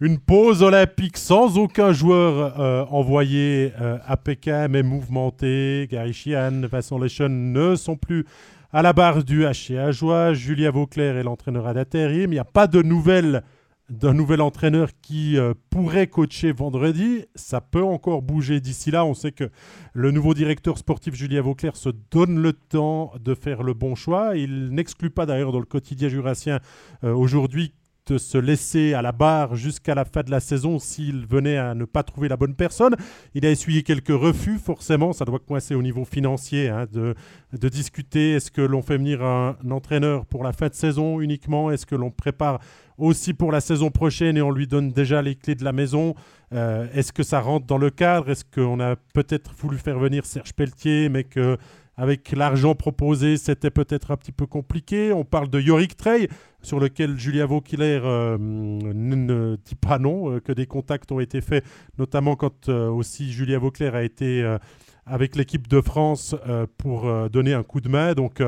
une pause olympique sans aucun joueur euh, envoyé à Pékin, même mouvementé. Gary Sheehan, Vincent Leschen ne sont plus à la barre du HCA Joie. Julia Vauclair est l'entraîneur à. Il n'y a pas de nouvelles d'un nouvel entraîneur qui euh, pourrait coacher vendredi. Ça peut encore bouger d'ici là. On sait que le nouveau directeur sportif Julien Vauclair se donne le temps de faire le bon choix. Il n'exclut pas d'ailleurs dans le quotidien jurassien euh, aujourd'hui de se laisser à la barre jusqu'à la fin de la saison s'il venait à ne pas trouver la bonne personne. Il a essuyé quelques refus, forcément, ça doit coincer au niveau financier, hein, de, de discuter, est-ce que l'on fait venir un, entraîneur pour la fin de saison uniquement, est-ce que l'on prépare aussi pour la saison prochaine et on lui donne déjà les clés de la maison? Euh, est-ce que ça rentre dans le cadre? Est-ce qu'on a peut-être voulu faire venir Serge Pelletier, mais que avec l'argent proposé, c'était peut-être un petit peu compliqué. On parle de Yorick Trey, sur lequel Julia Vauquiller euh, ne dit pas non, euh, que des contacts ont été faits, notamment quand euh, aussi Julia Vauclair a été avec l'équipe de France pour donner un coup de main. Donc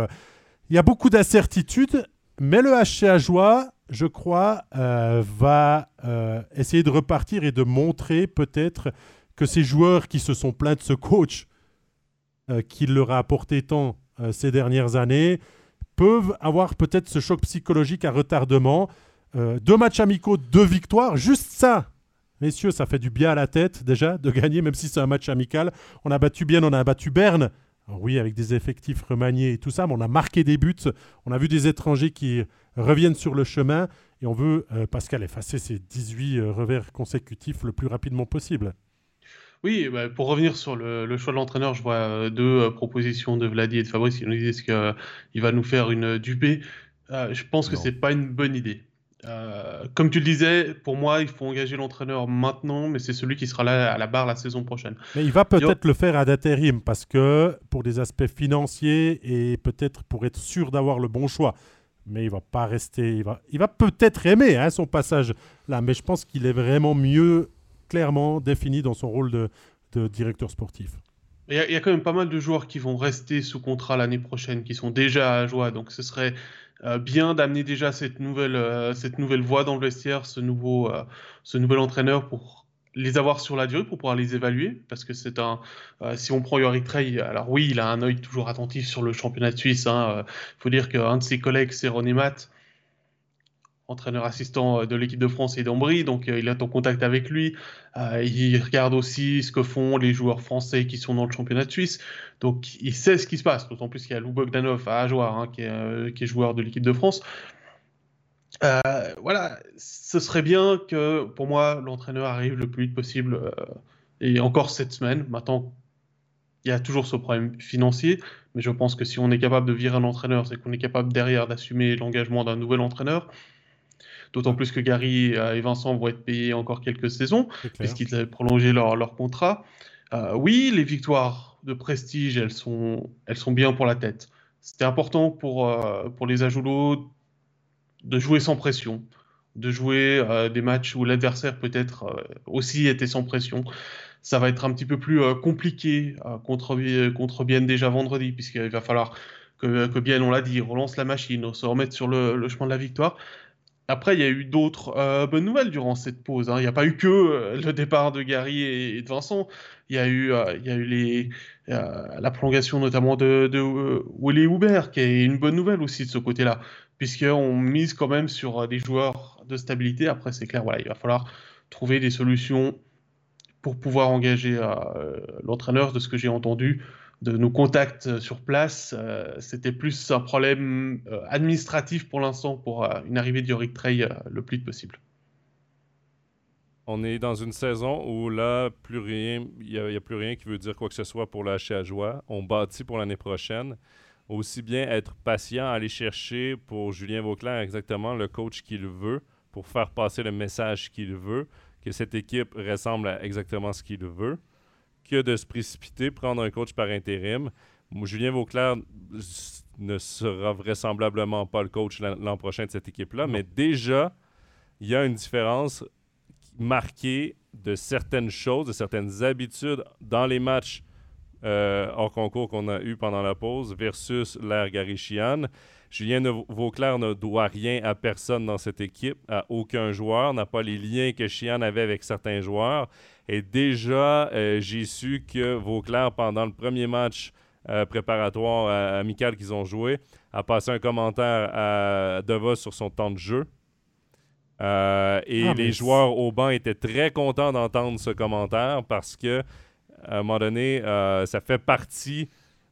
il y a beaucoup d'incertitudes, mais le HCA Joie, je crois, va essayer de repartir et de montrer peut-être que ces joueurs qui se sont plaints de ce coach, euh, qui leur a apporté tant euh, ces dernières années, peuvent avoir peut-être ce choc psychologique à retardement. Euh, deux matchs amicaux, deux victoires, juste ça. Messieurs, ça fait du bien à la tête déjà de (laughs) gagner, même si c'est un match amical. On a battu bien, on a battu Berne. oui, avec des effectifs remaniés et tout ça, mais on a marqué des buts. On a vu des étrangers qui reviennent sur le chemin et on veut, Pascal, effacer ces 18 revers consécutifs le plus rapidement possible. Oui, bah, pour revenir sur le, choix de l'entraîneur, je vois euh, deux euh, propositions de Vladi et de Fabrice qui nous disent qu'il euh, va nous faire une dupée. je pense que c'est pas une bonne idée. comme tu le disais, pour moi, il faut engager l'entraîneur maintenant, mais c'est celui qui sera là à la barre la saison prochaine. Mais il va peut-être le faire à d'intérim parce que pour des aspects financiers et peut-être pour être sûr d'avoir le bon choix. Mais il va pas rester. Il va, il va peut-être aimer hein, son passage là, mais je pense qu'il est vraiment mieux clairement défini dans son rôle de, directeur sportif. Il y, a, quand même pas mal de joueurs qui vont rester sous contrat l'année prochaine, qui sont déjà à joie. Donc ce serait euh, bien d'amener déjà cette nouvelle, euh, voie dans le vestiaire, ce, nouveau, euh, nouvel entraîneur pour les avoir sur la durée, pour pouvoir les évaluer. Parce que c'est un. si on prend Yorick Trey, alors oui, il a un œil toujours attentif sur le championnat de Suisse. Il hein, faut dire qu'un de ses collègues, c'est René Matt entraîneur assistant euh, de l'équipe de France et d'Ambry, donc euh, il est en contact avec lui. Euh, il regarde aussi ce que font les joueurs français qui sont dans le championnat de Suisse, donc il sait ce qui se passe, d'autant plus qu'il y a Lou Bogdanov à Ajoar, hein, qui, est, joueur de l'équipe de France. voilà, ce serait bien que pour moi l'entraîneur arrive le plus vite possible, et encore cette semaine. Maintenant, il y a toujours ce problème financier, mais je pense que si on est capable de virer un entraîneur, c'est qu'on est capable derrière d'assumer l'engagement d'un nouvel entraîneur. D'autant plus que Gary euh, et Vincent vont être payés encore quelques saisons, puisqu'ils avaient prolongé leur, leur contrat. Euh, oui, les victoires de prestige, elles sont, elles sont bien pour la tête. C'était important pour, euh, pour les Ajoulots de jouer sans pression, de jouer des matchs où l'adversaire peut-être aussi était sans pression. Ça va être un petit peu plus compliqué contre, contre Bienne déjà vendredi, puisqu'il va falloir que, que Bienne, on l'a dit, relance la machine, se remettre sur le, le chemin de la victoire. Après, il y a eu d'autres euh, bonnes nouvelles durant cette pause. Hein. Il n'y a pas eu que euh, le départ de Gary et, de Vincent. Il y a eu, euh, il y a eu les, la prolongation notamment de, de Willy Hubert, qui est une bonne nouvelle aussi de ce côté-là, puisqu'on mise quand même sur des joueurs de stabilité. Après, c'est clair, voilà, il va falloir trouver des solutions pour pouvoir engager l'entraîneur, de ce que j'ai entendu de nos contacts sur place. Euh, c'était plus un problème euh, administratif pour l'instant pour euh, une arrivée d'Yorick Trey le plus vite possible. On est dans une saison où là, plus rien, il n'y a, plus rien qui veut dire quoi que ce soit pour à joie. On bâtit pour l'année prochaine. Aussi bien être patient, aller chercher pour Julien Vauclair exactement le coach qu'il veut pour faire passer le message qu'il veut, que cette équipe ressemble à exactement ce qu'il veut que de se précipiter, prendre un coach par intérim. Julien Vauclair ne sera vraisemblablement pas le coach l'an prochain de cette équipe-là, mais déjà, il y a une différence marquée de certaines choses, de certaines habitudes dans les matchs hors concours qu'on a eu pendant la pause versus l'ère Gary Chian. Julien Vauclair ne doit rien à personne dans cette équipe, à aucun joueur, n'a pas les liens que Chian avait avec certains joueurs. Et déjà, j'ai su que Vauclair, pendant le premier match préparatoire amical qu'ils ont joué, a passé un commentaire à Devos sur son temps de jeu. Euh, et ah, les joueurs au banc étaient très contents d'entendre ce commentaire parce que, à un moment donné, euh, ça fait partie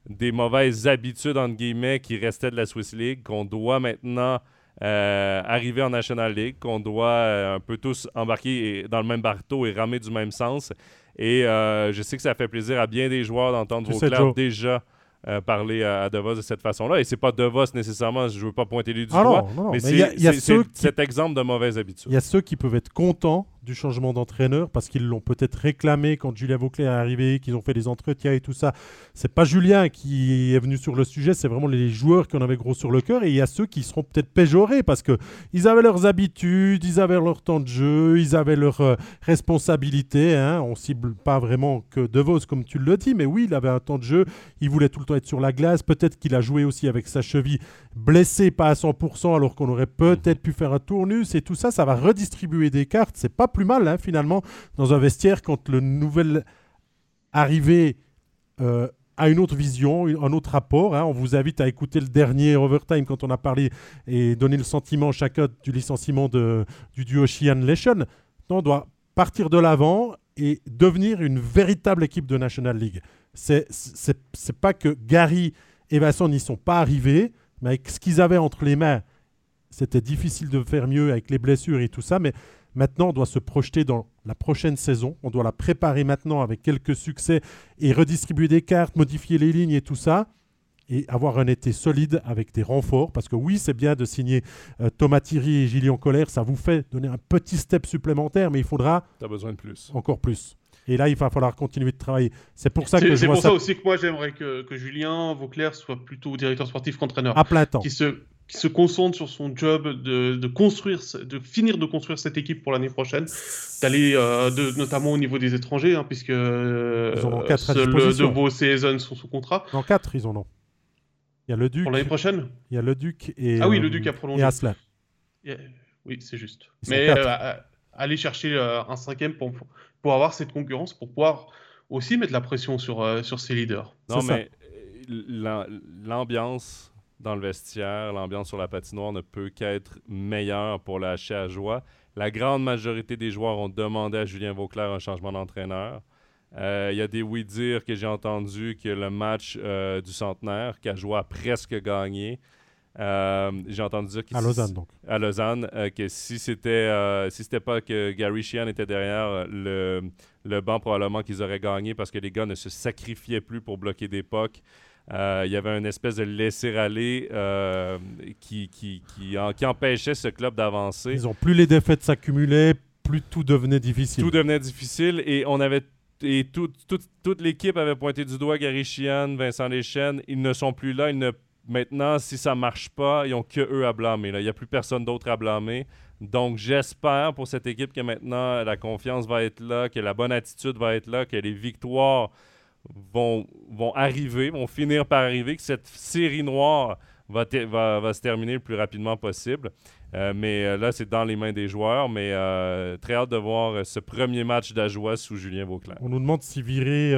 des mauvaises habitudes, entre guillemets, qui restaient de la Swiss League, qu'on doit maintenant euh, arriver en National League, qu'on doit un peu tous embarquer dans le même bateau et ramer du même sens. Et je sais que ça fait plaisir à bien des joueurs d'entendre vos clairs déjà euh, parler à, DeVos de cette façon-là. Et c'est pas DeVos nécessairement, je veux pas pointer lui du ah doigt, mais, c'est cet exemple de mauvaise habitude. Il y a ceux qui peuvent être contents du changement d'entraîneur parce qu'ils l'ont peut-être réclamé quand Julien Vauclair est arrivé, qu'ils ont fait des entretiens et tout ça. C'est pas Julien qui est venu sur le sujet, c'est vraiment les joueurs qui en avaient gros sur le cœur. Et il y a ceux qui seront peut-être péjorés parce que ils avaient leurs habitudes, ils avaient leur temps de jeu, ils avaient leurs euh, responsabilités. Hein. On cible pas vraiment que De Vos comme tu le dis, mais oui, il avait un temps de jeu, il voulait tout le temps être sur la glace. Peut-être qu'il a joué aussi avec sa cheville blessée, pas à 100%, alors qu'on aurait peut-être pu faire un tournus et tout ça, ça va redistribuer des cartes. C'est pas plus mal, hein, finalement, dans un vestiaire quand le nouvel arrivé euh, a une autre vision, un autre rapport. Hein. On vous invite à écouter le dernier Overtime quand on a parlé et donné le sentiment chacun du licenciement de, du duo Sheehan Leshan. On doit partir de l'avant et devenir une véritable équipe de National League. C'est pas que Gary et Vincent n'y sont pas arrivés, mais avec ce qu'ils avaient entre les mains, c'était difficile de faire mieux avec les blessures et tout ça. Mais Maintenant, on doit se projeter dans la prochaine saison. On doit la préparer maintenant avec quelques succès et redistribuer des cartes, modifier les lignes et tout ça. Et avoir un été solide avec des renforts. Parce que oui, c'est bien de signer euh, Thomas Thierry et Gillian Colère. Ça vous fait donner un petit step supplémentaire, mais il faudra. Tu as besoin de plus. Encore plus. Et là, il va falloir continuer de travailler. C'est pour ça que C'est pour ça, aussi que moi, j'aimerais que, que Julien Vauclair soit plutôt directeur sportif qu'entraîneur. À plein temps. Qui se qui se concentre sur son job de, construire, de finir de construire cette équipe pour l'année prochaine, d'aller euh, notamment au niveau des étrangers, hein, puisque euh, de vos saisons sont sous contrat. En 4, ils en ont. Il y a le Duc. Pour l'année prochaine? Il y a le Duc et. Ah oui, le Duc a prolongé. Et Aslan. Oui, c'est juste. Mais euh, aller chercher un cinquième pour, pour avoir cette concurrence, pour pouvoir aussi mettre la pression sur, sur ses leaders. Non, mais l'ambiance dans le vestiaire, l'ambiance sur la patinoire ne peut qu'être meilleure pour la à joie. La grande majorité des joueurs ont demandé à Julien Vauclair un changement d'entraîneur. Euh, il y a des oui-dire que j'ai entendu que le match euh, du centenaire, qu'Ajoie a presque gagné, euh, j'ai entendu dire à Lausanne donc. À Lausanne, que si c'était si c'était pas que Gary Sheehan était derrière le, le banc, probablement qu'ils auraient gagné parce que les gars ne se sacrifiaient plus pour bloquer des pucks. Euh, il y avait une espèce de laisser-aller euh, qui, qui, qui, empêchait ce club d'avancer. Ils ont plus les défaites s'accumulaient, plus tout devenait difficile. Tout devenait difficile et on avait et toute l'équipe avait pointé du doigt Gary Chian, Vincent Leschen. Ils ne sont plus là. maintenant, si ça marche pas, ils n'ont que eux à blâmer. Il n'y a plus personne d'autre à blâmer. Donc, j'espère pour cette équipe que maintenant la confiance va être là, que la bonne attitude va être là, que les victoires vont, vont arriver, vont finir par arriver, que cette série noire va, va, va se terminer le plus rapidement possible. Euh, mais euh, là, c'est dans les mains des joueurs. Mais euh, très hâte de voir ce premier match d'Ajoie sous Julien Vauclair. On nous demande si virer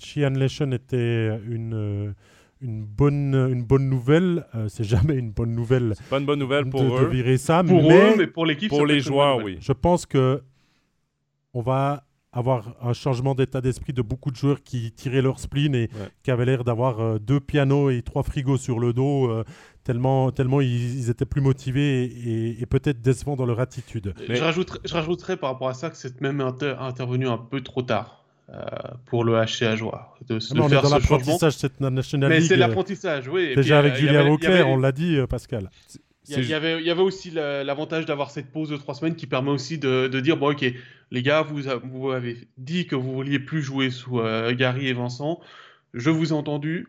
Sheehan Leshen était une, une, bonne, une bonne nouvelle. c'est jamais une bonne nouvelle. C'est pas une bonne nouvelle pour eux. De virer ça. Pour mais, eux, mais pour l'équipe. Pour les joueurs, oui. Je pense que on va avoir un changement d'état d'esprit de beaucoup de joueurs qui tiraient leur spleen et qui avaient l'air d'avoir euh, deux pianos et trois frigos sur le dos, euh, tellement, tellement ils, étaient plus motivés et, peut-être décevants dans leur attitude. Je, rajouterais, je, rajouterais, par rapport à ça que c'est même intervenu un peu trop tard. Euh, pour le HCA joueur. De, de non, faire dans l'apprentissage cette National Mais c'est l'apprentissage, oui. Déjà avec Julien Auclair, on l'a dit, Pascal. Il y, avait, il y, avait, aussi l'avantage d'avoir cette pause de trois semaines qui permet aussi de, de, dire bon ok les gars vous, vous avez dit que vous vouliez plus jouer sous euh, Gary et Vincent. Je vous ai entendu.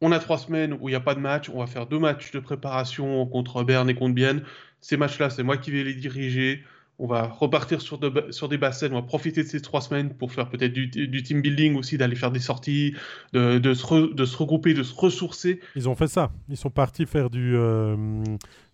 On a trois semaines où il n'y a pas de match. On va faire deux matchs de préparation contre Berne et contre Bienne. Ces matchs là c'est moi qui vais les diriger on va repartir sur, sur des bases on va profiter de ces trois semaines pour faire peut-être du, team building aussi, d'aller faire des sorties, de, se de, se regrouper, de se ressourcer. Ils ont fait ça. Ils sont partis faire du. Euh,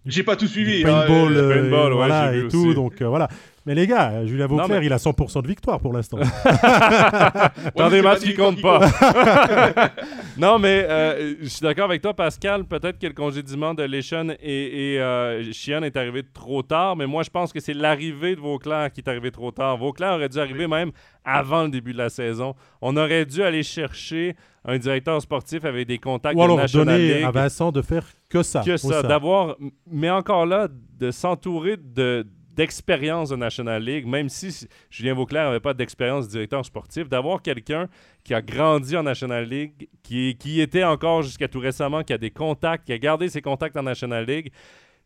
J'ai pas tout suivi. paintball, euh, paintball voilà, et tout. Donc euh, voilà. Mais les gars, Julien Vauclair, il a 100% de victoire pour l'instant. (laughs) Dans des matchs qui comptent pas. (laughs) non, mais euh, je suis d'accord avec toi, Pascal. Peut-être que le congédiement de Leschen et, et euh, Chien est arrivé trop tard, mais moi, je pense que c'est l'arrivée de Vauclair qui est arrivé trop tard. Vauclair aurait dû arriver même avant le début de la saison. On aurait dû aller chercher un directeur sportif avec des contacts Ou alors donner à Vincent de faire que ça. Que ça, d'avoir... Mais encore là, de s'entourer de d'expérience de National League, même si Julien Vauclair n'avait pas d'expérience de directeur sportif, d'avoir quelqu'un qui a grandi en National League, qui, qui était encore jusqu'à tout récemment, qui a des contacts, qui a gardé ses contacts en National League,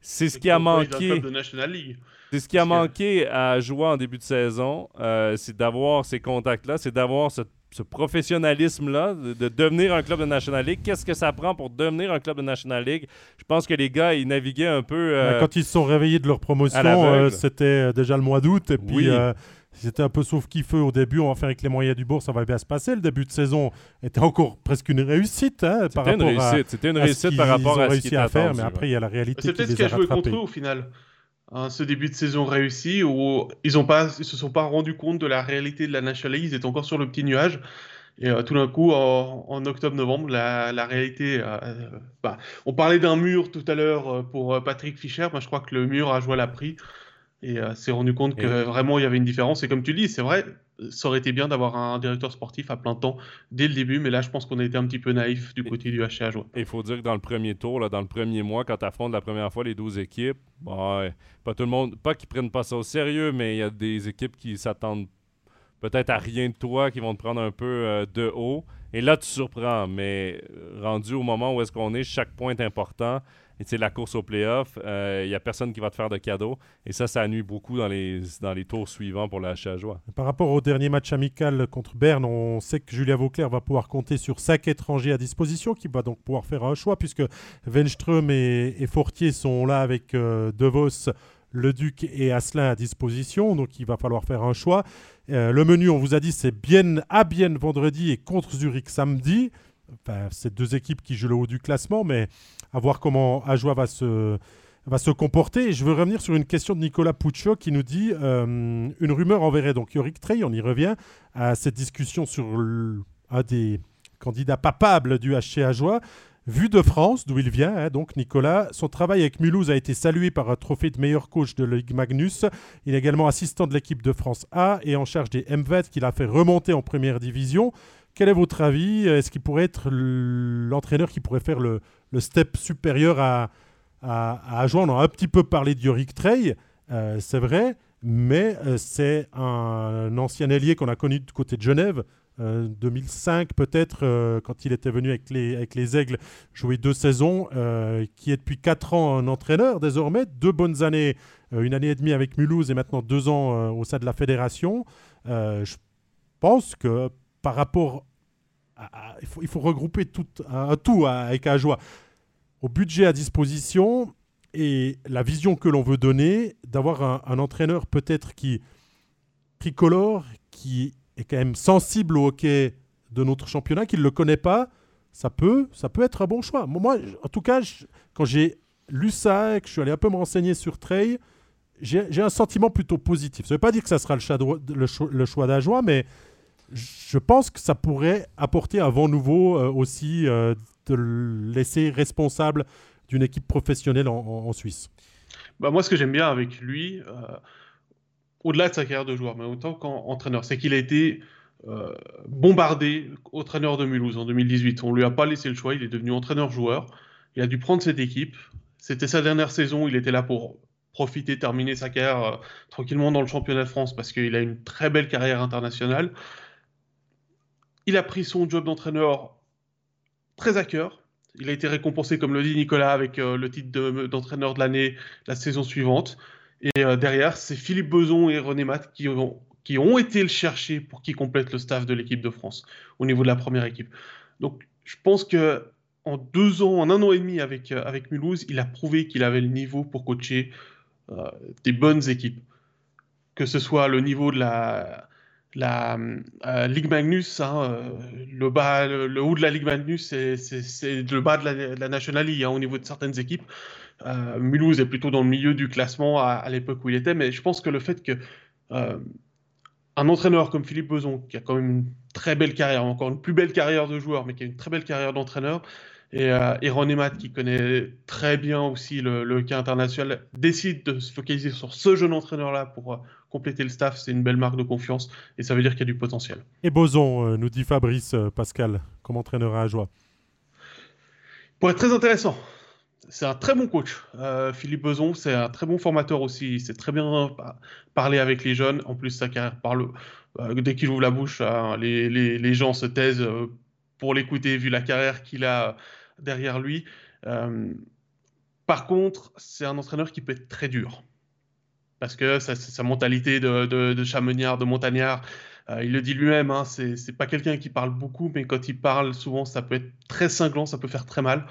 c'est ce qui a manqué. C'est ce qui a manqué à jouer en début de saison, euh, c'est d'avoir ces contacts-là, c'est d'avoir cette ce professionnalisme-là, de, devenir un club de National League. Qu'est-ce que ça prend pour devenir un club de National League? Je pense que les gars, ils naviguaient un peu... Euh, quand ils se sont réveillés de leur promotion, euh, c'était euh, déjà le mois d'août. Et puis, c'était un peu sauf qui feu au début. On va faire avec les moyens du bourg, ça va bien se passer. Le début de saison était encore presque une réussite. Hein, par rapport à, C'était une réussite par rapport à ce qu'ils à faire. mais après, il y a la réalité C'est peut-être ce qui a joué contre eux au final. Hein, ce début de saison réussi où ils ne se sont pas rendus compte de la réalité de la National League, ils étaient encore sur le petit nuage. Et euh, tout d'un coup, en, octobre-novembre, la, réalité. Euh, bah, on parlait d'un mur tout à l'heure euh, pour Patrick Fischer. Moi, je crois que le mur a joué à la prix et s'est rendu compte que vraiment il y avait une différence. Et comme tu dis, c'est vrai, ça aurait été bien d'avoir un directeur sportif à plein temps dès le début, mais là, je pense qu'on a été un petit peu naïf du côté du HCA. Il faut dire que dans le premier tour, là, dans le premier mois, quand tu affrontes la première fois les 12 équipes, pas tout le monde, pas qu'ils prennent pas ça au sérieux, mais il y a des équipes qui s'attendent peut-être à rien de toi, qui vont te prendre un peu euh, de haut. Et là, tu surprends, mais euh, rendu au moment où est-ce qu'on est, chaque point est important et c'est la course au playoff, il euh, n'y a personne qui va te faire de cadeau. Et ça, ça nuit beaucoup dans les, dans les tours suivants pour la joie. Par rapport au dernier match amical contre Berne, on sait que Julien Vauclair va pouvoir compter sur cinq étrangers à disposition, qui va donc pouvoir faire un choix, puisque Wenström et, Fortier sont là avec euh, De Vos, Le Duc et Asselin à disposition. Donc il va falloir faire un choix. Euh, le menu, on vous a dit, c'est bien à bien vendredi et contre Zurich samedi. Enfin, c'est deux équipes qui jouent le haut du classement, mais à voir comment Ajoie va se, va se comporter. Et je veux revenir sur une question de Nicolas Puccio qui nous dit euh, une rumeur enverrait donc Yorick Trey, on y revient, à cette discussion sur un des candidats papables du HC Ajoie. Vu de France, d'où il vient, hein, donc Nicolas, son travail avec Mulhouse a été salué par un trophée de meilleur coach de Ligue Magnus. Il est également assistant de l'équipe de France A et en charge des MVET qu'il a fait remonter en première division. Quel est votre avis? Est-ce qu'il pourrait être l'entraîneur qui pourrait faire le, step supérieur à, à, On a un petit peu parlé de Yorick Trey, euh, c'est vrai, mais euh, c'est un, ancien ailier qu'on a connu du côté de Genève. 2005 euh, peut-être, quand il était venu avec les, avec les Aigles jouer deux saisons, qui est depuis quatre ans un entraîneur désormais, deux bonnes années, une année et demie avec Mulhouse et maintenant deux ans au sein de la fédération. je pense que par rapport il, faut, regrouper tout, tout avec un joie. Au budget à disposition et la vision que l'on veut donner, d'avoir un, entraîneur peut-être qui tricolore, qui est quand même sensible au hockey de notre championnat, qui ne le connaît pas, ça peut, ça peut être un bon choix. Moi, en tout cas, quand j'ai lu ça et que je suis allé un peu me renseigner sur Trey, j'ai un sentiment plutôt positif. Ça ne veut pas dire que ça sera le choix, le, le choix d'Ajoie, mais je pense que ça pourrait apporter un vent nouveau euh, aussi euh, de le laisser responsable d'une équipe professionnelle en, Suisse. Bah moi, ce que j'aime bien avec lui, euh, au-delà de sa carrière de joueur, mais autant qu'entraîneur, c'est qu'il a été bombardé entraîneur de Mulhouse en 2018. On lui a pas laissé le choix, il est devenu entraîneur-joueur. Il a dû prendre cette équipe. C'était sa dernière saison, il était là pour profiter, terminer sa carrière tranquillement dans le championnat de France parce qu'il a une très belle carrière internationale. Il a pris son job d'entraîneur très à cœur. Il a été récompensé, comme le dit Nicolas, avec euh, le titre d'entraîneur de, l'année la saison suivante. Et euh, derrière, c'est Philippe Beson et René Matt qui ont, été le chercher pour qu'il complète le staff de l'équipe de France au niveau de la première équipe. Donc, je pense que en deux ans, en un an et demi avec, euh, avec Mulhouse, il a prouvé qu'il avait le niveau pour coacher des bonnes équipes. que ce soit le niveau de la, la Ligue Magnus, hein, le, bas, le, haut de la Ligue Magnus, c'est le bas de la, National League au niveau de certaines équipes. Mulhouse est plutôt dans le milieu du classement à, l'époque où il était, mais je pense que le fait que un entraîneur comme Philippe Beson, qui a quand même une très belle carrière, encore une plus belle carrière de joueur, mais qui a une très belle carrière d'entraîneur, et, euh, Emat, qui connaît très bien aussi le, cas international, décide de se focaliser sur ce jeune entraîneur-là pour euh, compléter le staff. C'est une belle marque de confiance et ça veut dire qu'il y a du potentiel. Et Boson, euh, nous dit Fabrice euh, Pascal, comme entraîneur à joie Pour être très intéressant. C'est un très bon coach. Philippe Beson, c'est un très bon formateur aussi. Il sait très bien parler avec les jeunes. En plus, sa carrière parle. dès qu'il ouvre la bouche, hein, les, les, gens se taisent pour l'écouter, vu la carrière qu'il a derrière lui. Euh, par contre, c'est un entraîneur qui peut être très dur. Parce que sa, mentalité de, de, de, chamonniard, de montagnard, euh, il le dit lui-même, hein, c'est pas quelqu'un qui parle beaucoup, mais quand il parle, souvent, ça peut être très cinglant, ça peut faire très mal.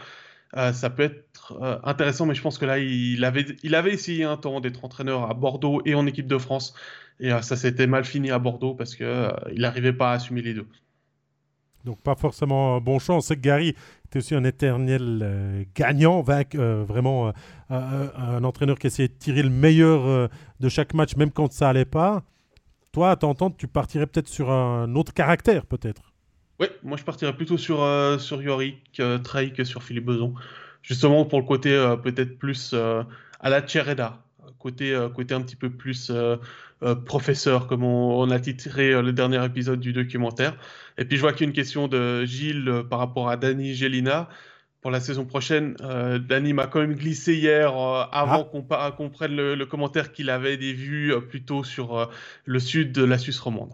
Euh, ça peut être intéressant, mais je pense que là, il avait, essayé un temps d'être entraîneur à Bordeaux et en équipe de France. Et ça s'était mal fini à Bordeaux parce qu'il il n'arrivait pas à assumer les deux. Donc pas forcément bon choix. On que Gary était aussi un éternel euh, gagnant, euh, vraiment euh, un entraîneur qui essayait de tirer le meilleur de chaque match, même quand ça allait pas. Toi, à t'entendre, tu partirais peut-être sur un autre caractère, peut-être. Oui, moi je partirais plutôt sur, sur Yorick Trey que sur Philippe Beson. Justement pour le côté peut-être plus à la Tchereda, côté, côté un petit peu plus euh, professeur, comme on, a titré euh, le dernier épisode du documentaire. Et puis je vois qu'il y a une question de Gilles euh, par rapport à Danny Gelina. Pour la saison prochaine, Danny m'a quand même glissé hier avant ah. qu'on prenne le, commentaire qu'il avait des vues plutôt sur le sud de la Suisse romande.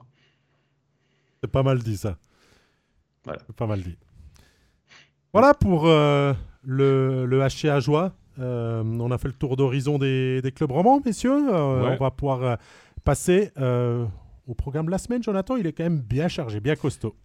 C'est pas mal dit ça. Voilà. C'est pas mal dit. Voilà pour le, le HCA Joie. on a fait le tour d'horizon des, des, clubs romans, messieurs. On va pouvoir passer euh, au programme de la semaine, Jonathan. Il est quand même bien chargé, bien costaud.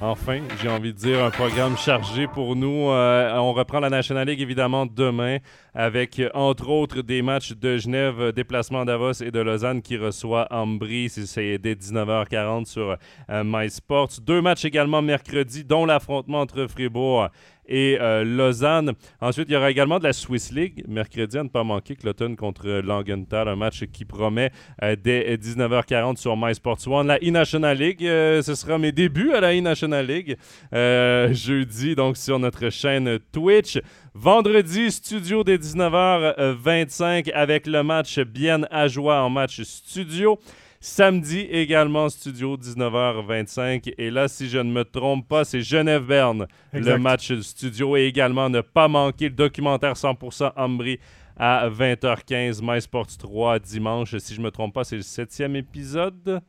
Enfin, j'ai envie de dire un programme chargé pour nous. Euh, on reprend la National League évidemment demain avec entre autres des matchs de Genève, déplacement Davos et de Lausanne qui reçoit Ambry. C'est dès 19h40 sur euh, MySports. Deux matchs également mercredi, dont l'affrontement entre Fribourg et euh, Lausanne. Ensuite, il y aura également de la Swiss League, mercredi à ne pas manquer, Cloton contre Langenthal, un match qui promet euh, dès 19h40 sur MySports One. La E-National League, euh, ce sera mes débuts à la E-National League, jeudi, donc sur notre chaîne Twitch. Vendredi, studio dès 19h25 avec le match bien à joie en match studio. Samedi également, studio 19h25. Et là, si je ne me trompe pas, c'est Genève-Berne, le match studio. Et également, ne pas manquer le documentaire 100% Ambry à 20h15, MySports 3 dimanche. Si je ne me trompe pas, c'est le septième épisode.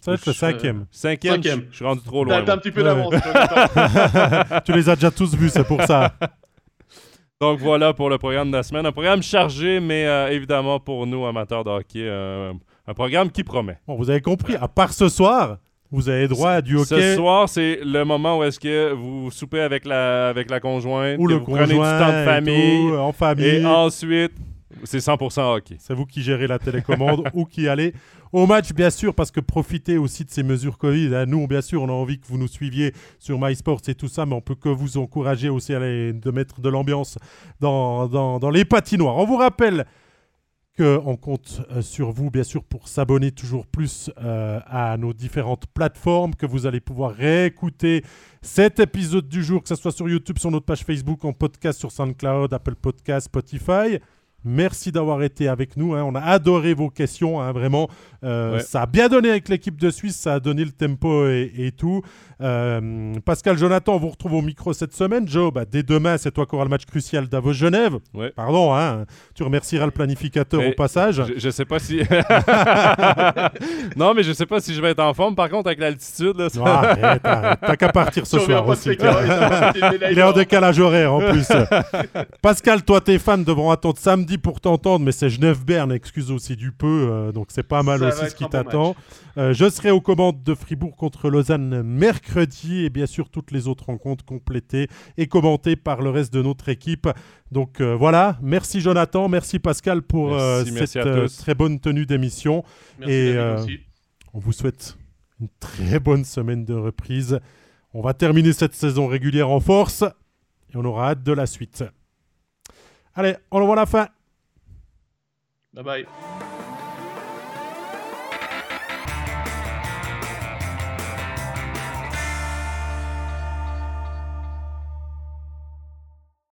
Ça va être le cinquième. Cinquième, Je, suis rendu trop loin. T'as un petit peu d'avance. (laughs) tu les as déjà tous vus, c'est pour ça. (laughs) Donc voilà pour le programme de la semaine. Un programme chargé, mais euh, évidemment pour nous, amateurs de hockey, euh, un programme qui promet. Bon, vous avez compris, à part ce soir, vous avez droit à du hockey. Ce soir, c'est le moment où est-ce que vous soupez avec la, avec la conjointe, ou le vous conjoint, prenez du temps de famille, en famille. Et ensuite, c'est 100% hockey. C'est vous qui gérez la télécommande (laughs) ou qui allez au match, bien sûr, parce que profitez aussi de ces mesures Covid. Hein. Nous, bien sûr, on a envie que vous nous suiviez sur MySports et tout ça, mais on peut que vous encourager aussi à aller, de mettre de l'ambiance dans, dans, dans les patinoires. On vous rappelle on compte euh, sur vous, bien sûr, pour s'abonner toujours plus euh, à nos différentes plateformes, que vous allez pouvoir réécouter cet épisode du jour, que ce soit sur YouTube, sur notre page Facebook, en podcast sur SoundCloud, Apple Podcast, Spotify. Merci d'avoir été avec nous. Hein. On a adoré vos questions, hein, vraiment. Euh, ça a bien donné avec l'équipe de Suisse, ça a donné le tempo et, tout. Euh, Pascal Jonathan, on vous retrouve au micro cette semaine. Joe, bah, dès demain, c'est toi qui auras le match crucial Davos-Genève. Pardon, hein, tu remercieras le planificateur au passage. Je, ne sais pas si. (laughs) non, mais je sais pas si je vais être en forme. Par contre, avec l'altitude, là. arrête, T'as qu'à partir ce (laughs) soir aussi. (laughs) Il est en décalage horaire en plus. Pascal, toi, tes fans devront attendre samedi dis pour t'entendre, mais c'est Genève-Berne, excuse aussi du peu, euh, donc c'est pas mal aussi ce qui t'attend. Euh, je serai aux commandes de Fribourg contre Lausanne mercredi et bien sûr toutes les autres rencontres complétées et commentées par le reste de notre équipe. Donc voilà, merci Jonathan, merci Pascal pour cette très bonne tenue d'émission. Et on vous souhaite une très bonne semaine de reprise. On va terminer cette saison régulière en force et on aura hâte de la suite. Allez, on le voit la fin. Bye bye.